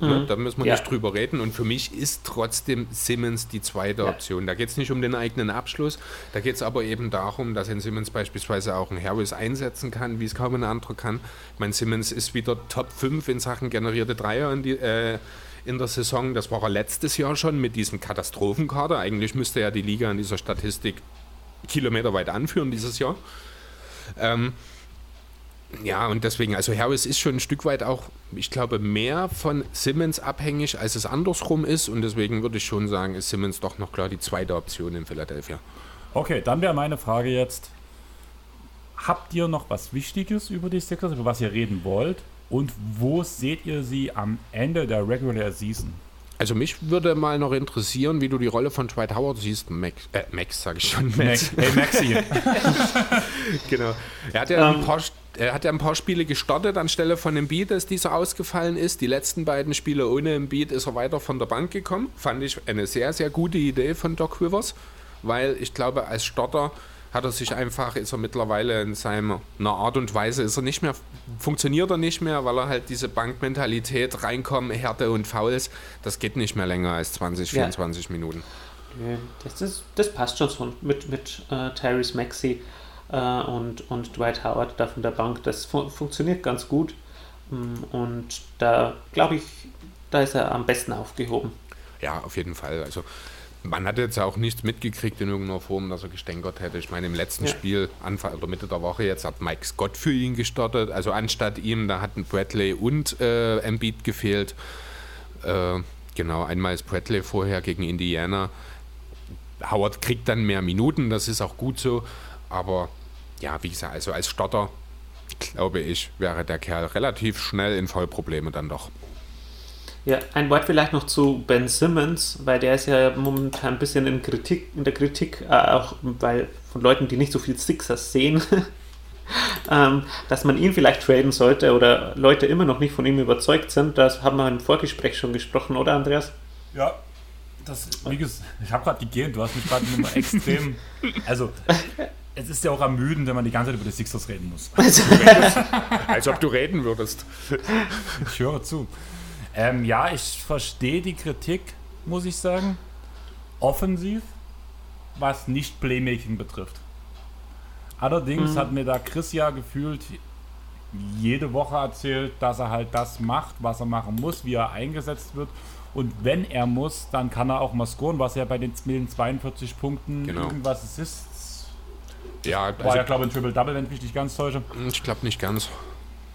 Ne? Mhm. Da müssen wir ja. nicht drüber reden. Und für mich ist trotzdem Simmons die zweite ja. Option. Da geht es nicht um den eigenen Abschluss, da geht es aber eben darum, dass ein Simmons beispielsweise auch einen Harris einsetzen kann, wie es kaum ein anderer kann. Ich meine, Simmons ist wieder Top 5 in Sachen generierte Dreier in, die, äh, in der Saison. Das war er letztes Jahr schon mit diesem Katastrophenkader. Eigentlich müsste ja die Liga in dieser Statistik kilometerweit anführen dieses Jahr. Ähm, ja, und deswegen, also Harris ist schon ein Stück weit auch, ich glaube, mehr von Simmons abhängig, als es andersrum ist. Und deswegen würde ich schon sagen, ist Simmons doch noch klar die zweite Option in Philadelphia. Okay, dann wäre meine Frage jetzt: Habt ihr noch was Wichtiges über die Sixers, über was ihr reden wollt? Und wo seht ihr sie am Ende der Regular Season? Also mich würde mal noch interessieren, wie du die Rolle von Dwight Howard siehst. Max, äh, Max sage ich schon. Max. Hey, Maxi. genau. Er hat ja um. ein paar er hat ja ein paar Spiele gestartet anstelle von dem Beat, als dieser ausgefallen ist. Die letzten beiden Spiele ohne Beat ist er weiter von der Bank gekommen. Fand ich eine sehr, sehr gute Idee von Doc Rivers, weil ich glaube, als Starter hat er sich einfach, ist er mittlerweile in seiner Art und Weise, ist er nicht mehr, funktioniert er nicht mehr, weil er halt diese Bankmentalität reinkommen, Härte und Fouls, das geht nicht mehr länger als 20, 24 ja. Minuten. Das, ist, das passt schon so mit, mit äh, Tyrese äh, und, und Dwight Howard da von der Bank. Das fu funktioniert ganz gut mm, und da glaube ich, da ist er am besten aufgehoben. Ja, auf jeden Fall. Also man hat jetzt auch nichts mitgekriegt in irgendeiner Form, dass er gestänkert hätte. Ich meine, im letzten ja. Spiel, Anfang oder Mitte der Woche jetzt, hat Mike Scott für ihn gestartet. Also anstatt ihm, da hatten Bradley und äh, Embiid gefehlt. Äh, genau, einmal ist Bradley vorher gegen Indiana. Howard kriegt dann mehr Minuten, das ist auch gut so. Aber ja, wie gesagt, also als Starter, glaube ich, wäre der Kerl relativ schnell in Vollprobleme dann doch. Ja, ein Wort vielleicht noch zu Ben Simmons, weil der ist ja momentan ein bisschen in, Kritik, in der Kritik, äh, auch weil von Leuten, die nicht so viel Sixers sehen, ähm, dass man ihn vielleicht traden sollte oder Leute immer noch nicht von ihm überzeugt sind. Das haben wir im Vorgespräch schon gesprochen, oder Andreas? Ja, das, wie gesagt, ich habe gerade gegähnt, du hast mich gerade immer extrem. Also, es ist ja auch ermüdend, wenn man die ganze Zeit über die Sixers reden muss. Als ob du reden würdest. Ich höre zu. Ähm, ja, ich verstehe die Kritik, muss ich sagen. Offensiv, was nicht Playmaking betrifft. Allerdings mhm. hat mir da Chris ja gefühlt jede Woche erzählt, dass er halt das macht, was er machen muss, wie er eingesetzt wird. Und wenn er muss, dann kann er auch mal scoren, was er bei den, mit den 42 Punkten genau. irgendwas ist. Ja, war also, ja, glaube ich, ein Triple-Double, wenn ich mich nicht ganz täusche. Ich glaube nicht ganz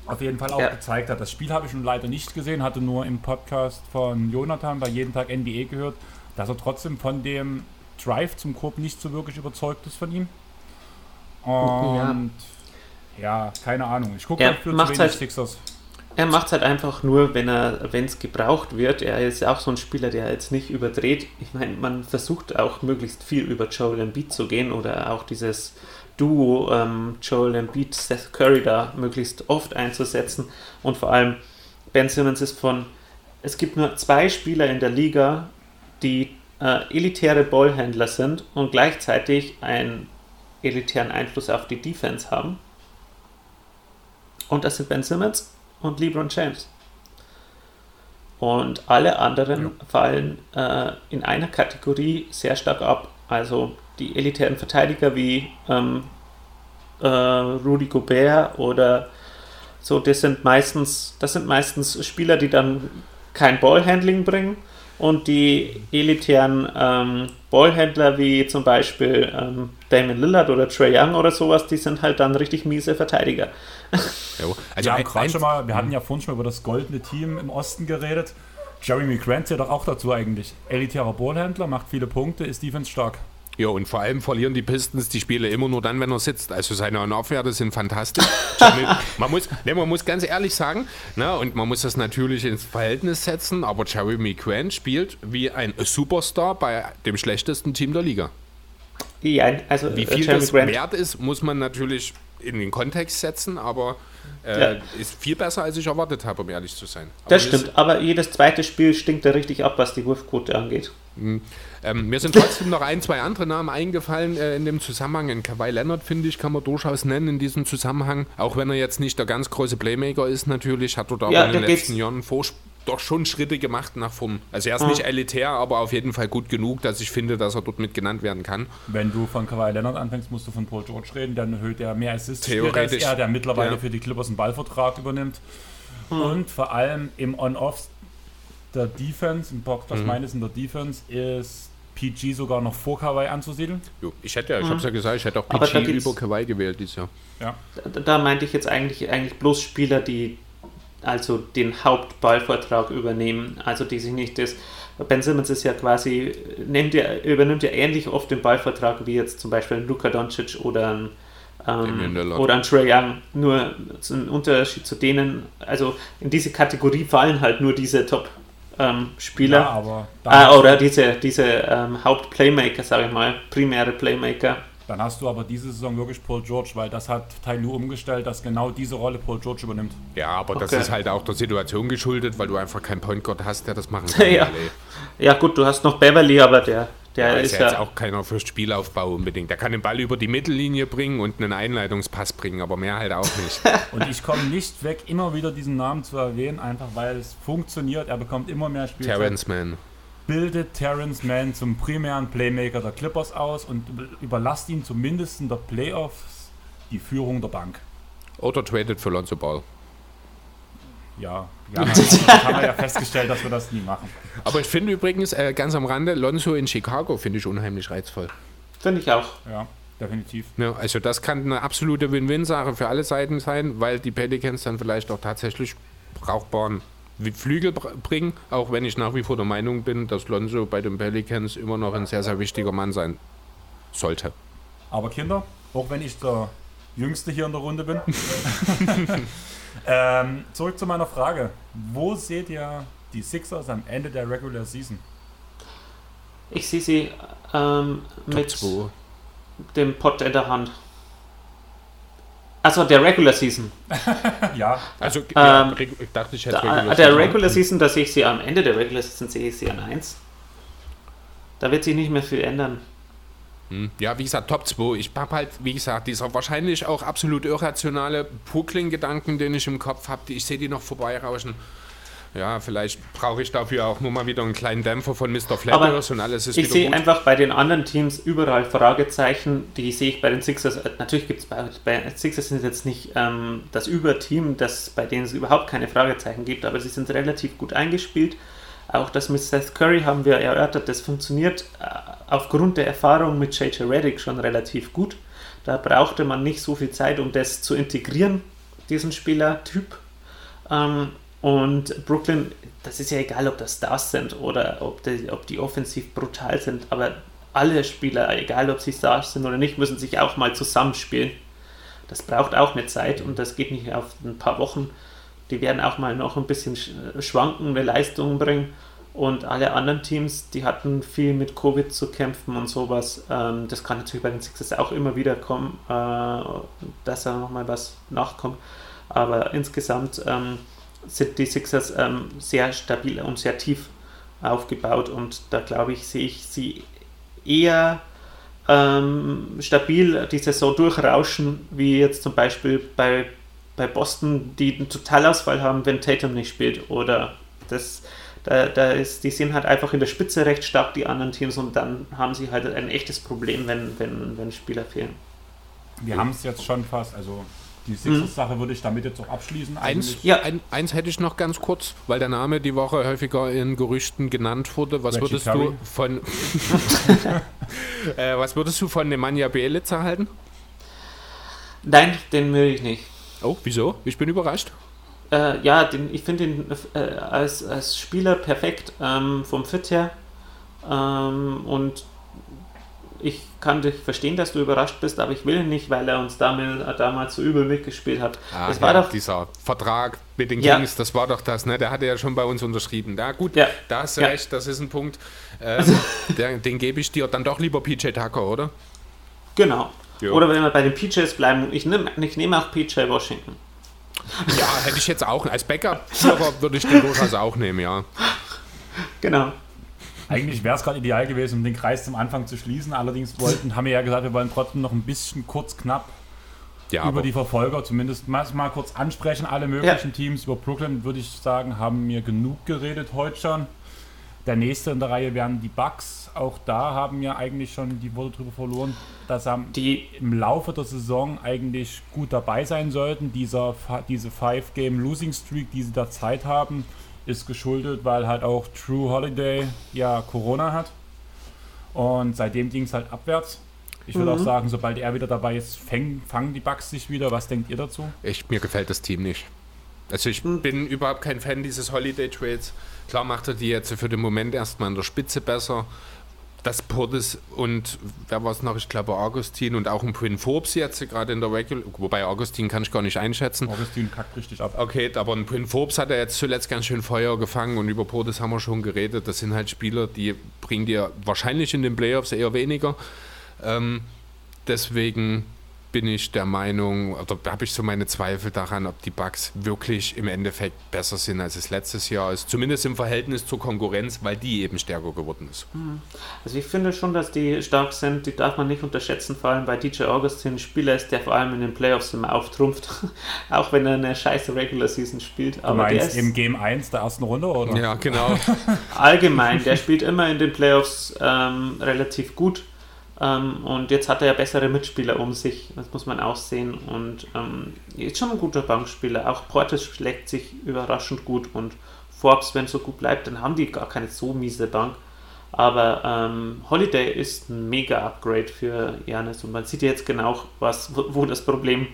auf jeden Fall auch ja. gezeigt hat. Das Spiel habe ich schon leider nicht gesehen, hatte nur im Podcast von Jonathan bei jeden Tag NBA gehört, dass er trotzdem von dem Drive zum Korb nicht so wirklich überzeugt ist von ihm. Und ja, ja keine Ahnung. Ich gucke für zu halt, Sixers. Er macht es halt einfach nur, wenn er, wenn es gebraucht wird. Er ist auch so ein Spieler, der jetzt nicht überdreht. Ich meine, man versucht auch möglichst viel über Joel Embiid zu gehen oder auch dieses Duo ähm, Joel Embiid, Seth Curry da möglichst oft einzusetzen und vor allem Ben Simmons ist von, es gibt nur zwei Spieler in der Liga, die äh, elitäre Ballhändler sind und gleichzeitig einen elitären Einfluss auf die Defense haben. Und das sind Ben Simmons und LeBron James. Und alle anderen ja. fallen äh, in einer Kategorie sehr stark ab. Also die elitären Verteidiger wie ähm, äh, Rudy Gobert oder so, das sind meistens, das sind meistens Spieler, die dann kein Ballhandling bringen und die elitären ähm, Ballhändler wie zum Beispiel ähm, Damon Lillard oder Trey Young oder sowas, die sind halt dann richtig miese Verteidiger. Jo, also ja, ein, schon mal, wir hatten ja vorhin schon mal über das goldene Team im Osten geredet. Jeremy Grant zählt doch auch dazu eigentlich. Elitärer Ballhändler, macht viele Punkte, ist defense stark. Ja, und vor allem verlieren die Pistons die Spiele immer nur dann, wenn er sitzt. Also seine On-Off-Werte sind fantastisch. man, muss, ne, man muss ganz ehrlich sagen, ne, und man muss das natürlich ins Verhältnis setzen, aber Jeremy Grant spielt wie ein Superstar bei dem schlechtesten Team der Liga. Ja, also wie viel Jeremy das Grant. wert ist, muss man natürlich in den Kontext setzen, aber äh, ja. ist viel besser, als ich erwartet habe, um ehrlich zu sein. Aber das stimmt, aber jedes zweite Spiel stinkt da richtig ab, was die Wurfquote angeht. Mhm. Ähm, mir sind trotzdem noch ein, zwei andere Namen eingefallen äh, in dem Zusammenhang. In Kawhi Leonard, finde ich, kann man durchaus nennen in diesem Zusammenhang. Auch wenn er jetzt nicht der ganz große Playmaker ist, natürlich, hat er da ja, in den letzten Jahren doch schon Schritte gemacht nach vom. Also er ist ah. nicht elitär, aber auf jeden Fall gut genug, dass ich finde, dass er dort mit genannt werden kann. Wenn du von Kawhi Leonard anfängst, musst du von Paul George reden, dann erhöht er mehr Assists Theoretisch. als er, der mittlerweile ja. für die Clippers einen Ballvertrag übernimmt. Hm. Und vor allem im On-Off der Defense, im Box, was mhm. meines in der Defense, ist PG sogar noch vor Kawhi anzusiedeln. Jo, ich hätte ja, ich mhm. habe es ja gesagt, ich hätte auch PG über Kawhi gewählt dieses Jahr. Ja. Da, da, meinte ich jetzt eigentlich, eigentlich bloß Spieler, die also den Hauptballvortrag übernehmen, also die sich nicht das Ben Simmons ist ja quasi, nimmt ja, übernimmt ja ähnlich oft den Ballvortrag wie jetzt zum Beispiel ein Luka Doncic oder ein, ähm, oder ein Trey Young. Nur ein Unterschied zu denen, also in diese Kategorie fallen halt nur diese Top ähm, Spieler. Ja, aber ah, oder diese, diese ähm, Hauptplaymaker, sage ich mal, primäre Playmaker. Dann hast du aber diese Saison wirklich Paul George, weil das hat Tai Lu umgestellt, dass genau diese Rolle Paul George übernimmt. Ja, aber okay. das ist halt auch der Situation geschuldet, weil du einfach keinen Point Guard hast, der das machen kann. ja. ja, gut, du hast noch Beverly, aber der ja, ist, ist ja jetzt auch keiner für Spielaufbau unbedingt. Der kann den Ball über die Mittellinie bringen und einen Einleitungspass bringen, aber mehr halt auch nicht. und ich komme nicht weg, immer wieder diesen Namen zu erwähnen, einfach weil es funktioniert. Er bekommt immer mehr Spielzeit. Terrence Mann bildet Terrence Mann zum primären Playmaker der Clippers aus und überlasst ihm zumindest in der Playoffs die Führung der Bank. Oder tradet für Lonzo Ball. Ja, ja das haben wir ja festgestellt, dass wir das nie machen. Aber ich finde übrigens, äh, ganz am Rande, Lonzo in Chicago finde ich unheimlich reizvoll. Finde ich auch. Ja, definitiv. Ja, also das kann eine absolute Win-Win-Sache für alle Seiten sein, weil die Pelicans dann vielleicht auch tatsächlich brauchbaren Flügel bringen, auch wenn ich nach wie vor der Meinung bin, dass Lonzo bei den Pelicans immer noch ein sehr, sehr wichtiger Mann sein sollte. Aber Kinder, auch wenn ich der Jüngste hier in der Runde bin. ähm, zurück zu meiner Frage. Wo seht ihr die Sixers am Ende der Regular Season? Ich sehe sie ähm, mit zwei. dem Pot in der Hand. Also der Regular Season. ja. Also ja, ähm, ich dachte, ich hätte da, Regular Der Regular Season, da sehe ich sie am Ende der Regular Season, sehe ich sie an 1. Da wird sich nicht mehr viel ändern. Hm. Ja, wie gesagt, Top 2. Ich habe halt, wie gesagt, dieser wahrscheinlich auch absolut irrationale Puckling-Gedanken, den ich im Kopf habe, ich sehe die noch vorbeirauschen. Ja, vielleicht brauche ich dafür auch nur mal wieder einen kleinen Dämpfer von Mr. Flappers und alles ist Ich sehe einfach bei den anderen Teams überall Fragezeichen, die sehe ich bei den Sixers. Äh, natürlich gibt es bei, bei Sixers sind jetzt nicht ähm, das Überteam, das, bei denen es überhaupt keine Fragezeichen gibt, aber sie sind relativ gut eingespielt. Auch das mit Seth Curry haben wir erörtert, das funktioniert äh, aufgrund der Erfahrung mit JJ Reddick schon relativ gut. Da brauchte man nicht so viel Zeit, um das zu integrieren, diesen Spielertyp. Ähm, und Brooklyn, das ist ja egal, ob das Stars sind oder ob die, ob die offensiv brutal sind, aber alle Spieler, egal ob sie Stars sind oder nicht, müssen sich auch mal zusammenspielen. Das braucht auch mehr Zeit und das geht nicht auf ein paar Wochen die werden auch mal noch ein bisschen schwankende Leistungen bringen. Und alle anderen Teams, die hatten viel mit Covid zu kämpfen und sowas. Ähm, das kann natürlich bei den Sixers auch immer wieder kommen, äh, dass da nochmal was nachkommt. Aber insgesamt ähm, sind die Sixers ähm, sehr stabil und sehr tief aufgebaut. Und da glaube ich, sehe ich sie eher ähm, stabil die Saison durchrauschen, wie jetzt zum Beispiel bei bei Boston, die einen Totalausfall haben, wenn Tatum nicht spielt. Oder das, da, da ist, die sind halt einfach in der Spitze recht stark, die anderen Teams, und dann haben sie halt ein echtes Problem, wenn, wenn, wenn Spieler fehlen. Wir haben es jetzt schon fast, also die Sixers-Sache mhm. würde ich damit jetzt auch abschließen. Eins, ja. ein, eins hätte ich noch ganz kurz, weil der Name die Woche häufiger in Gerüchten genannt wurde. Was Reggie würdest Curry. du von äh, was würdest du von Nemanja Bielica halten? Nein, den will ich nicht. Oh, wieso? Ich bin überrascht. Äh, ja, den, ich finde ihn äh, als, als Spieler perfekt ähm, vom Fit her. Ähm, und ich kann dich verstehen, dass du überrascht bist, aber ich will ihn nicht, weil er uns damals, äh, damals so übel mitgespielt hat. Ah, das war doch dieser Vertrag mit den Kings, das war doch das, ne? Der hatte ja schon bei uns unterschrieben. Da gut, ja. da hast du ja. recht, das ist ein Punkt. Ähm, der, den gebe ich dir dann doch lieber PJ Tucker, oder? Genau. Ja. Oder wenn wir bei den PJs bleiben, ich nehme ich nehm auch PJ Washington. Ja, hätte ich jetzt auch. Als Backup würde ich den durchaus auch nehmen, ja. Genau. Eigentlich wäre es gerade ideal gewesen, um den Kreis zum Anfang zu schließen. Allerdings wollten, haben wir ja gesagt, wir wollen trotzdem noch ein bisschen kurz knapp ja, über die Verfolger zumindest mal, mal kurz ansprechen. Alle möglichen ja. Teams über Brooklyn, würde ich sagen, haben mir genug geredet heute schon. Der nächste in der Reihe wären die Bucks. Auch da haben wir eigentlich schon die Worte drüber verloren, dass die im Laufe der Saison eigentlich gut dabei sein sollten. Dieser, diese Five-Game-Losing-Streak, die sie da Zeit haben, ist geschuldet, weil halt auch True Holiday ja Corona hat. Und seitdem ging es halt abwärts. Ich würde mhm. auch sagen, sobald er wieder dabei ist, fäng, fangen die Bugs sich wieder. Was denkt ihr dazu? Ich, mir gefällt das Team nicht. Also ich mhm. bin überhaupt kein Fan dieses Holiday Trades. Klar macht er die jetzt für den Moment erstmal in der Spitze besser. Das Portis und wer war es noch? Ich glaube Augustin und auch ein Quinn Forbes jetzt gerade in der Regular. Wobei Augustin kann ich gar nicht einschätzen. Augustin kackt richtig ab. Okay, aber ein Quinn Forbes hat er jetzt zuletzt ganz schön Feuer gefangen und über Portis haben wir schon geredet. Das sind halt Spieler, die bringen dir wahrscheinlich in den Playoffs eher weniger. Ähm, deswegen bin ich der Meinung, oder habe ich so meine Zweifel daran, ob die Bugs wirklich im Endeffekt besser sind, als es letztes Jahr ist. Zumindest im Verhältnis zur Konkurrenz, weil die eben stärker geworden ist. Hm. Also ich finde schon, dass die stark sind, die darf man nicht unterschätzen, vor allem bei DJ Augustin ein Spieler ist, der vor allem in den Playoffs immer auftrumpft, auch wenn er eine scheiße Regular Season spielt. Aber du meinst im Game 1 der ersten Runde, oder? Ja, genau. Allgemein, der spielt immer in den Playoffs ähm, relativ gut ähm, und jetzt hat er ja bessere Mitspieler um sich, das muss man auch sehen. Und ähm, ist schon ein guter Bankspieler. Auch Portis schlägt sich überraschend gut und Forbes, wenn es so gut bleibt, dann haben die gar keine so miese Bank. Aber ähm, Holiday ist ein mega Upgrade für Janis und man sieht jetzt genau, was, wo, das Problem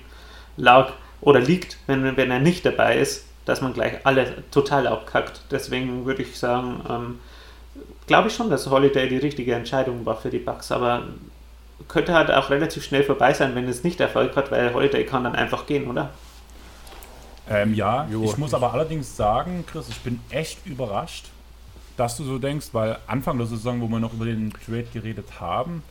lag oder liegt, wenn, wenn er nicht dabei ist, dass man gleich alle total abkackt. Deswegen würde ich sagen, ähm, glaube ich schon, dass Holiday die richtige Entscheidung war für die Bucks, aber könnte halt auch relativ schnell vorbei sein, wenn es nicht Erfolg hat, weil Holiday kann dann einfach gehen, oder? Ähm, ja, jo. ich muss aber allerdings sagen, Chris, ich bin echt überrascht, dass du so denkst, weil Anfang der Saison, wo wir noch über den Trade geredet haben,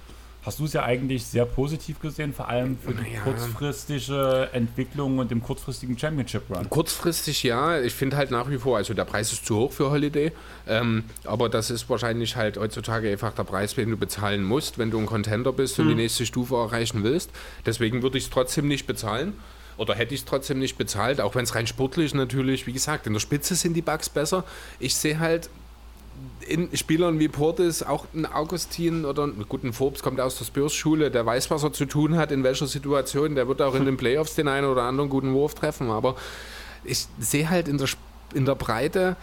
hast du es ja eigentlich sehr positiv gesehen, vor allem für die ja. kurzfristige Entwicklung und dem kurzfristigen Championship Run. Kurzfristig ja, ich finde halt nach wie vor, also der Preis ist zu hoch für Holiday, ähm, aber das ist wahrscheinlich halt heutzutage einfach der Preis, den du bezahlen musst, wenn du ein Contender bist und die hm. nächste Stufe erreichen willst. Deswegen würde ich es trotzdem nicht bezahlen oder hätte ich es trotzdem nicht bezahlt, auch wenn es rein sportlich natürlich, wie gesagt, in der Spitze sind die Bugs besser. Ich sehe halt in Spielern wie Portis, auch ein Augustin oder ein guten Forbes kommt aus der Spurs-Schule, der weiß, was er zu tun hat, in welcher Situation. Der wird auch in den Playoffs den einen oder anderen guten Wurf treffen. Aber ich sehe halt in der, in der Breite,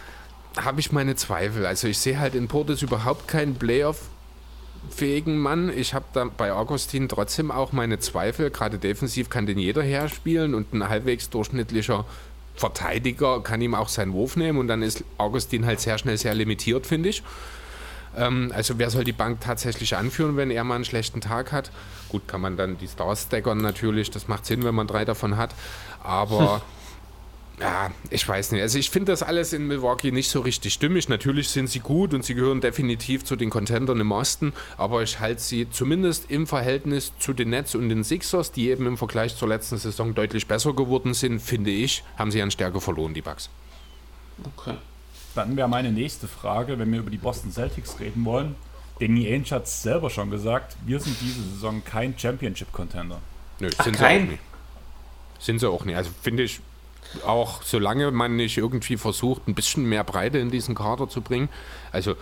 habe ich meine Zweifel. Also ich sehe halt in Portis überhaupt keinen Playoff fähigen Mann. Ich habe da bei Augustin trotzdem auch meine Zweifel. Gerade defensiv kann den jeder herspielen und ein halbwegs durchschnittlicher Verteidiger kann ihm auch seinen Wurf nehmen und dann ist Augustin halt sehr schnell sehr limitiert, finde ich. Ähm, also wer soll die Bank tatsächlich anführen, wenn er mal einen schlechten Tag hat? Gut, kann man dann die Stars stackern natürlich, das macht Sinn, wenn man drei davon hat, aber Ja, ich weiß nicht. Also ich finde das alles in Milwaukee nicht so richtig stimmig. Natürlich sind sie gut und sie gehören definitiv zu den Contendern im Osten, aber ich halte sie zumindest im Verhältnis zu den Nets und den Sixers, die eben im Vergleich zur letzten Saison deutlich besser geworden sind, finde ich, haben sie an Stärke verloren, die Bucks. Okay. Dann wäre meine nächste Frage, wenn wir über die Boston Celtics reden wollen. Danny Ainge hat es selber schon gesagt, wir sind diese Saison kein Championship-Contender. Nö, Ach, sind kein? sie auch nicht. Sind sie auch nicht. Also finde ich, auch solange man nicht irgendwie versucht, ein bisschen mehr Breite in diesen Kader zu bringen. Also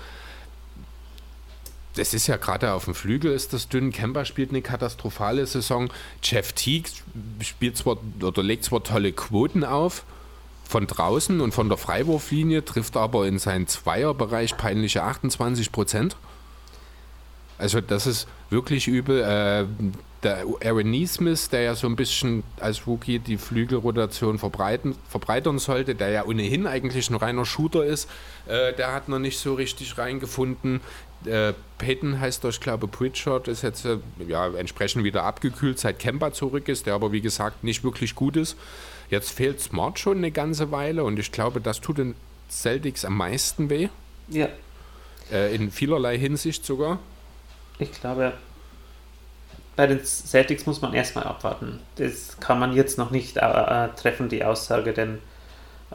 das ist ja gerade auf dem Flügel ist das dünn. Kemba spielt eine katastrophale Saison. Jeff Teague spielt zwar oder legt zwar tolle Quoten auf von draußen und von der Freiwurflinie, trifft aber in seinen Zweierbereich peinliche 28 Prozent. Also das ist wirklich übel. Äh, der Aaron Neesmith, der ja so ein bisschen als Rookie die Flügelrotation verbreiten, verbreitern sollte, der ja ohnehin eigentlich ein reiner Shooter ist, äh, der hat noch nicht so richtig reingefunden. Äh, Peyton heißt er, ich glaube, Pritchard ist jetzt äh, ja, entsprechend wieder abgekühlt, seit Kemba zurück ist, der aber wie gesagt nicht wirklich gut ist. Jetzt fehlt Smart schon eine ganze Weile und ich glaube, das tut den Celtics am meisten weh. Ja. Äh, in vielerlei Hinsicht sogar. Ich glaube, bei den Celtics muss man erstmal abwarten. Das kann man jetzt noch nicht äh, äh, treffen, die Aussage, denn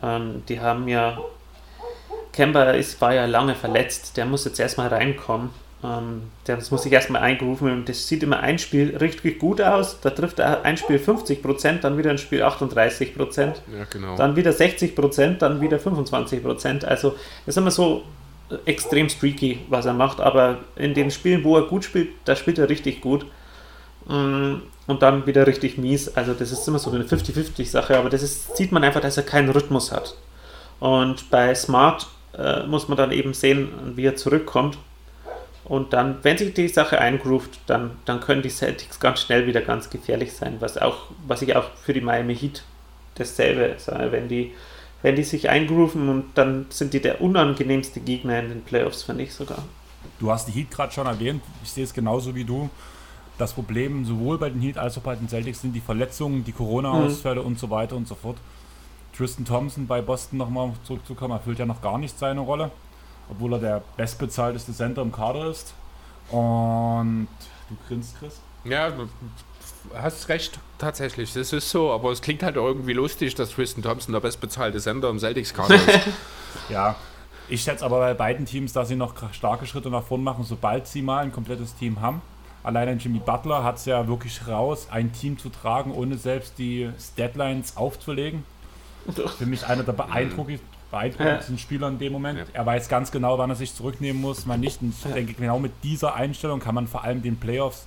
ähm, die haben ja. Kemba ist, war ja lange verletzt, der muss jetzt erstmal reinkommen. Ähm, das muss sich erstmal eingerufen und das sieht immer ein Spiel richtig gut aus. Da trifft er ein Spiel 50%, dann wieder ein Spiel 38%, ja, genau. dann wieder 60%, dann wieder 25%. Also das ist immer so extrem streaky, was er macht, aber in den Spielen, wo er gut spielt, da spielt er richtig gut. Mm, und dann wieder richtig mies. Also das ist immer so eine 50-50-Sache, aber das ist, sieht man einfach, dass er keinen Rhythmus hat. Und bei Smart äh, muss man dann eben sehen, wie er zurückkommt. Und dann, wenn sich die Sache eingroovt, dann, dann können die Celtics ganz schnell wieder ganz gefährlich sein, was auch, was ich auch für die Miami Heat dasselbe sage, wenn die, wenn die sich eingrooven und dann sind die der unangenehmste Gegner in den Playoffs, finde ich sogar. Du hast die Heat gerade schon erwähnt, ich sehe es genauso wie du das Problem sowohl bei den Heat als auch bei den Celtics sind die Verletzungen, die Corona-Ausfälle mhm. und so weiter und so fort. Tristan Thompson bei Boston nochmal zurückzukommen, erfüllt ja noch gar nicht seine Rolle, obwohl er der bestbezahlteste Center im Kader ist. Und du grinst, Chris? Ja, du hast recht, tatsächlich. Das ist so, aber es klingt halt irgendwie lustig, dass Tristan Thompson der bestbezahlte Center im Celtics-Kader ist. ja, ich schätze aber bei beiden Teams, dass sie noch starke Schritte nach vorn machen, sobald sie mal ein komplettes Team haben. Alleine Jimmy Butler hat es ja wirklich raus, ein Team zu tragen, ohne selbst die Deadlines aufzulegen. Für mich einer der beeindruckendsten, beeindruckendsten Spieler in dem Moment. Ja. Er weiß ganz genau, wann er sich zurücknehmen muss, man nicht. Und ich denke, genau mit dieser Einstellung kann man vor allem den Playoffs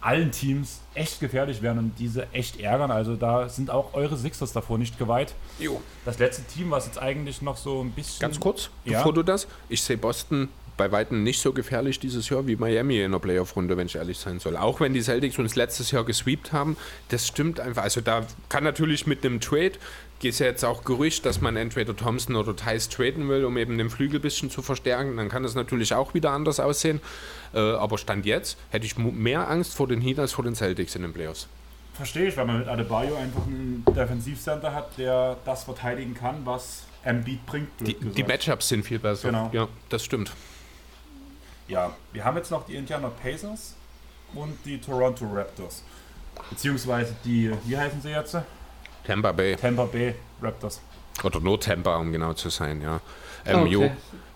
allen Teams echt gefährlich werden und diese echt ärgern. Also da sind auch eure Sixers davor nicht geweiht. Jo. Das letzte Team, was jetzt eigentlich noch so ein bisschen. Ganz kurz, ja. bevor du das, ich sehe Boston bei Weitem nicht so gefährlich dieses Jahr wie Miami in der Playoff-Runde, wenn ich ehrlich sein soll. Auch wenn die Celtics uns letztes Jahr gesweept haben, das stimmt einfach. Also da kann natürlich mit einem Trade, geht ja jetzt auch Gerücht, dass man entweder Thompson oder Thais traden will, um eben den Flügel ein bisschen zu verstärken. Dann kann das natürlich auch wieder anders aussehen. Äh, aber Stand jetzt hätte ich mehr Angst vor den Heat als vor den Celtics in den Playoffs. Verstehe ich, weil man mit Adebayo einfach einen Defensivcenter hat, der das verteidigen kann, was Embiid bringt. Die, die, Matchups sind viel besser. Genau. Ja, das stimmt. Ja, wir haben jetzt noch die Indiana Pacers und die Toronto Raptors. Beziehungsweise die, wie heißen sie jetzt? Tampa Bay. Tampa Bay Raptors. Oder nur Tampa, um genau zu sein, ja. Ähm, okay.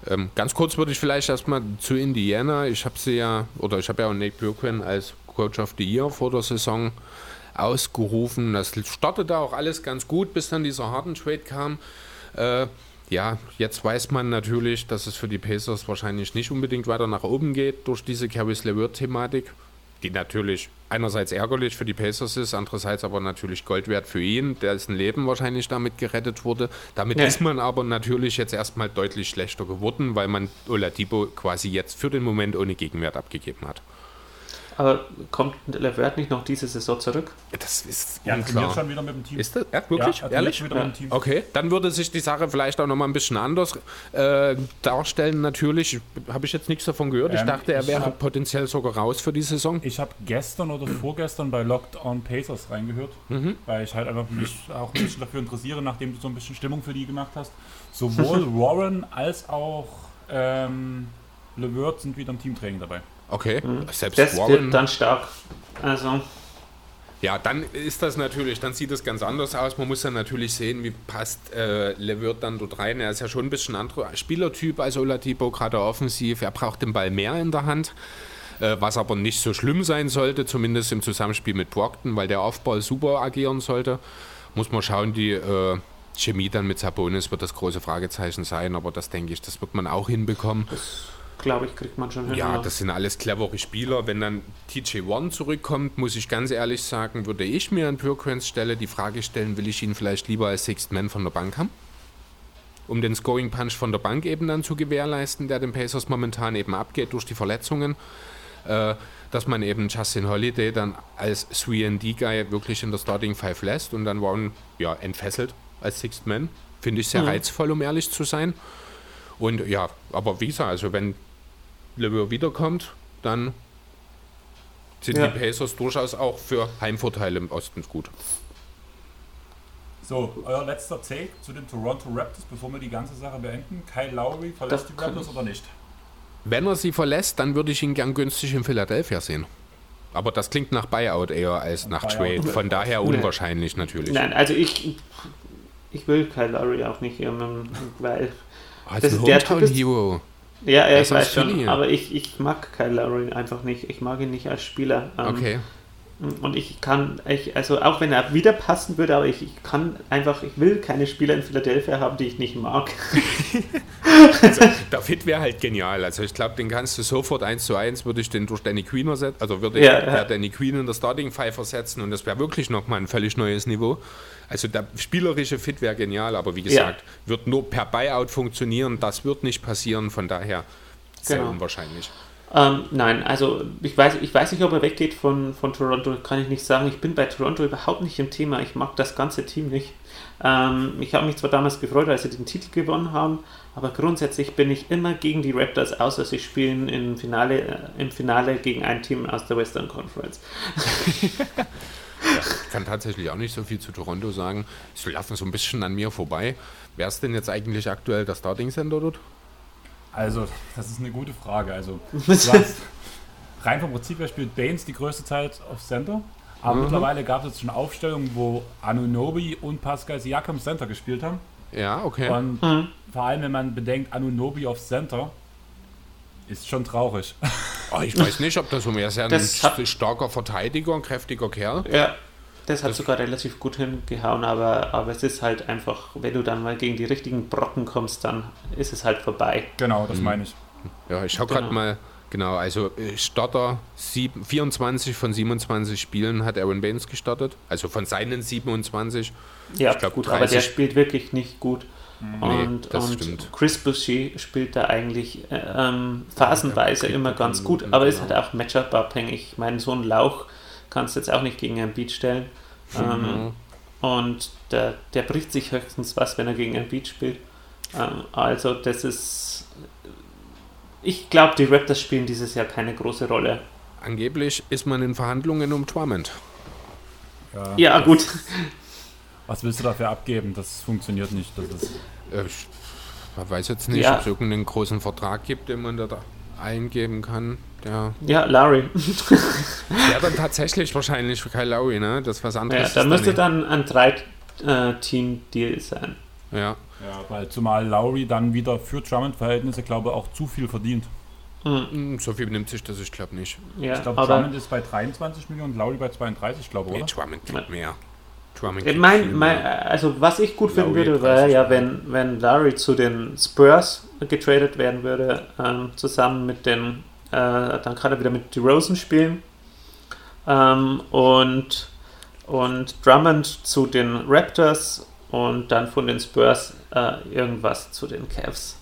ähm, ganz kurz würde ich vielleicht erstmal zu Indiana. Ich habe sie ja, oder ich habe ja auch Nate Björkman als Coach of the Year vor der Saison ausgerufen. Das startete auch alles ganz gut, bis dann dieser harten Trade kam. Äh, ja, jetzt weiß man natürlich, dass es für die Pacers wahrscheinlich nicht unbedingt weiter nach oben geht durch diese Caris LeVert-Thematik, die natürlich einerseits ärgerlich für die Pacers ist, andererseits aber natürlich Gold wert für ihn, dessen Leben wahrscheinlich damit gerettet wurde. Damit ja. ist man aber natürlich jetzt erstmal deutlich schlechter geworden, weil man Oladipo quasi jetzt für den Moment ohne Gegenwert abgegeben hat. Aber kommt Levert nicht noch diese Saison zurück? Das ist ja, unklar. schon wieder mit dem Team. Ist das? Ja, wirklich? Ja, Ehrlich? Ja. Okay, dann würde sich die Sache vielleicht auch nochmal ein bisschen anders äh, darstellen. Natürlich habe ich jetzt nichts davon gehört. Ähm, ich dachte, er wäre potenziell sogar raus für die Saison. Ich habe gestern oder vorgestern bei Locked On Pacers reingehört, mhm. weil ich halt einfach mich auch ein bisschen dafür interessiere, nachdem du so ein bisschen Stimmung für die gemacht hast. Sowohl Warren als auch ähm, LeVert sind wieder im Teamtraining dabei. Okay, mhm. selbst das Warren. wird dann stark. Also. Ja, dann ist das natürlich, dann sieht es ganz anders aus. Man muss dann natürlich sehen, wie passt äh, Levert dann dort rein. Er ist ja schon ein bisschen anderer Spielertyp als Oladipo, gerade offensiv. Er braucht den Ball mehr in der Hand, äh, was aber nicht so schlimm sein sollte, zumindest im Zusammenspiel mit Brockton, weil der Aufball super agieren sollte. Muss man schauen, die äh, Chemie dann mit Sabonis wird das große Fragezeichen sein, aber das denke ich, das wird man auch hinbekommen. Das glaube ich, kriegt man schon hin. Ja, das sind alles clevere Spieler. Wenn dann TJ1 zurückkommt, muss ich ganz ehrlich sagen, würde ich mir an Purquens Stelle die Frage stellen, will ich ihn vielleicht lieber als Sixth Man von der Bank haben? Um den Scoring Punch von der Bank eben dann zu gewährleisten, der den Pacers momentan eben abgeht durch die Verletzungen. Äh, dass man eben Justin Holiday dann als 3D-Guy wirklich in der Starting Five lässt und dann Warren ja, entfesselt als Sixth Man. Finde ich sehr mhm. reizvoll, um ehrlich zu sein. Und ja, aber wie gesagt, also wenn Leveur wiederkommt, dann sind ja. die Pacers durchaus auch für Heimvorteile im Osten gut. So, euer letzter Take zu den Toronto Raptors, bevor wir die ganze Sache beenden. Kyle Lowry verlässt das die Raptors oder nicht? Wenn er sie verlässt, dann würde ich ihn gern günstig in Philadelphia sehen. Aber das klingt nach Buyout eher als nach Buyout. Trade. Von daher unwahrscheinlich natürlich. Nein, also ich, ich will Kyle Lowry auch nicht, weil als das ist der Hero. Ja, ja ich weiß schon, aber ich, ich mag Kyle Lowry einfach nicht. Ich mag ihn nicht als Spieler. Ähm, okay. Und ich kann, ich, also auch wenn er wieder passen würde, aber ich, ich kann einfach, ich will keine Spieler in Philadelphia haben, die ich nicht mag. also, der Fit wäre halt genial. Also ich glaube, den kannst du sofort eins zu eins, würde ich den durch Danny Queen ersetzen, also würde ja, ich ja. Danny Queen in der Starting Five ersetzen und das wäre wirklich nochmal ein völlig neues Niveau. Also der spielerische Fit wäre genial, aber wie gesagt, ja. wird nur per Buyout funktionieren. Das wird nicht passieren, von daher sehr genau. unwahrscheinlich. Ähm, nein, also ich weiß, ich weiß nicht, ob er weggeht von, von Toronto, kann ich nicht sagen. Ich bin bei Toronto überhaupt nicht im Thema. Ich mag das ganze Team nicht. Ähm, ich habe mich zwar damals gefreut, als sie den Titel gewonnen haben, aber grundsätzlich bin ich immer gegen die Raptors, außer sie spielen im Finale, äh, im Finale gegen ein Team aus der Western Conference. Ich kann tatsächlich auch nicht so viel zu Toronto sagen. Sie laufen so ein bisschen an mir vorbei. Wer ist denn jetzt eigentlich aktuell der Starting Center dort? Also, das ist eine gute Frage. Also, hast, rein vom Prinzip her spielt Baines die größte Zeit auf Center. Aber mhm. mittlerweile gab es jetzt schon Aufstellungen, wo Anunobi und Pascal Siakam Center gespielt haben. Ja, okay. Und mhm. vor allem, wenn man bedenkt, Anunobi auf Center, ist schon traurig. Oh, ich weiß nicht, ob das so mehr ist. Ja ein starker Verteidiger, ein kräftiger Kerl. Ja, das hat das sogar relativ gut hingehauen, aber, aber es ist halt einfach, wenn du dann mal gegen die richtigen Brocken kommst, dann ist es halt vorbei. Genau, das mhm. meine ich. Ja, ich schaue gerade genau. mal Genau, also äh, Starter, sieben, 24 von 27 Spielen hat Aaron Baines gestartet. Also von seinen 27. Ja, Ich glaub, gut, aber der 30. spielt wirklich nicht gut. Nee, und das und. Chris Boucher spielt da eigentlich äh, ähm, phasenweise kriegt immer er ganz gut, Minuten, aber ist genau. halt auch Matchup-abhängig. Ich meine, so ein Lauch kannst du jetzt auch nicht gegen ein Beat stellen. Ähm, und der, der bricht sich höchstens was, wenn er gegen ein Beat spielt. Ähm, also, das ist. Ich glaube, die Raptors spielen dieses Jahr keine große Rolle. Angeblich ist man in Verhandlungen um Drummond. Ja, gut. Was willst du dafür abgeben? Das funktioniert nicht. Das ist, Äh, ich man weiß jetzt nicht, Ja. ob es irgendeinen großen Vertrag gibt, den man da, eingeben kann. Der Ja, Larry. wäre dann tatsächlich wahrscheinlich für Kyle Lowry, ne? Das ist was anderes. Ja, ist da müsste dann ein Drei-Team-Deal sein. Ja, ja, weil zumal Lowry dann wieder für Drummond-Verhältnisse, glaube ich, auch zu viel verdient. Hm, so viel nimmt sich das, ich glaube nicht. Ja, Ich glaube, Drummond ist bei 23 Millionen, Lowry bei 32, glaube ich, Nee, oder? Drummond kriegt mehr. Viel mein, mein, also was ich gut finden Lowry würde, wäre 30 ja, wenn, wenn Larry zu den Spurs getradet werden würde, ähm, zusammen mit den, äh, dann kann er wieder mit DeRozan spielen ähm, und, und Drummond zu den Raptors und dann von den Spurs äh, irgendwas zu den Cavs.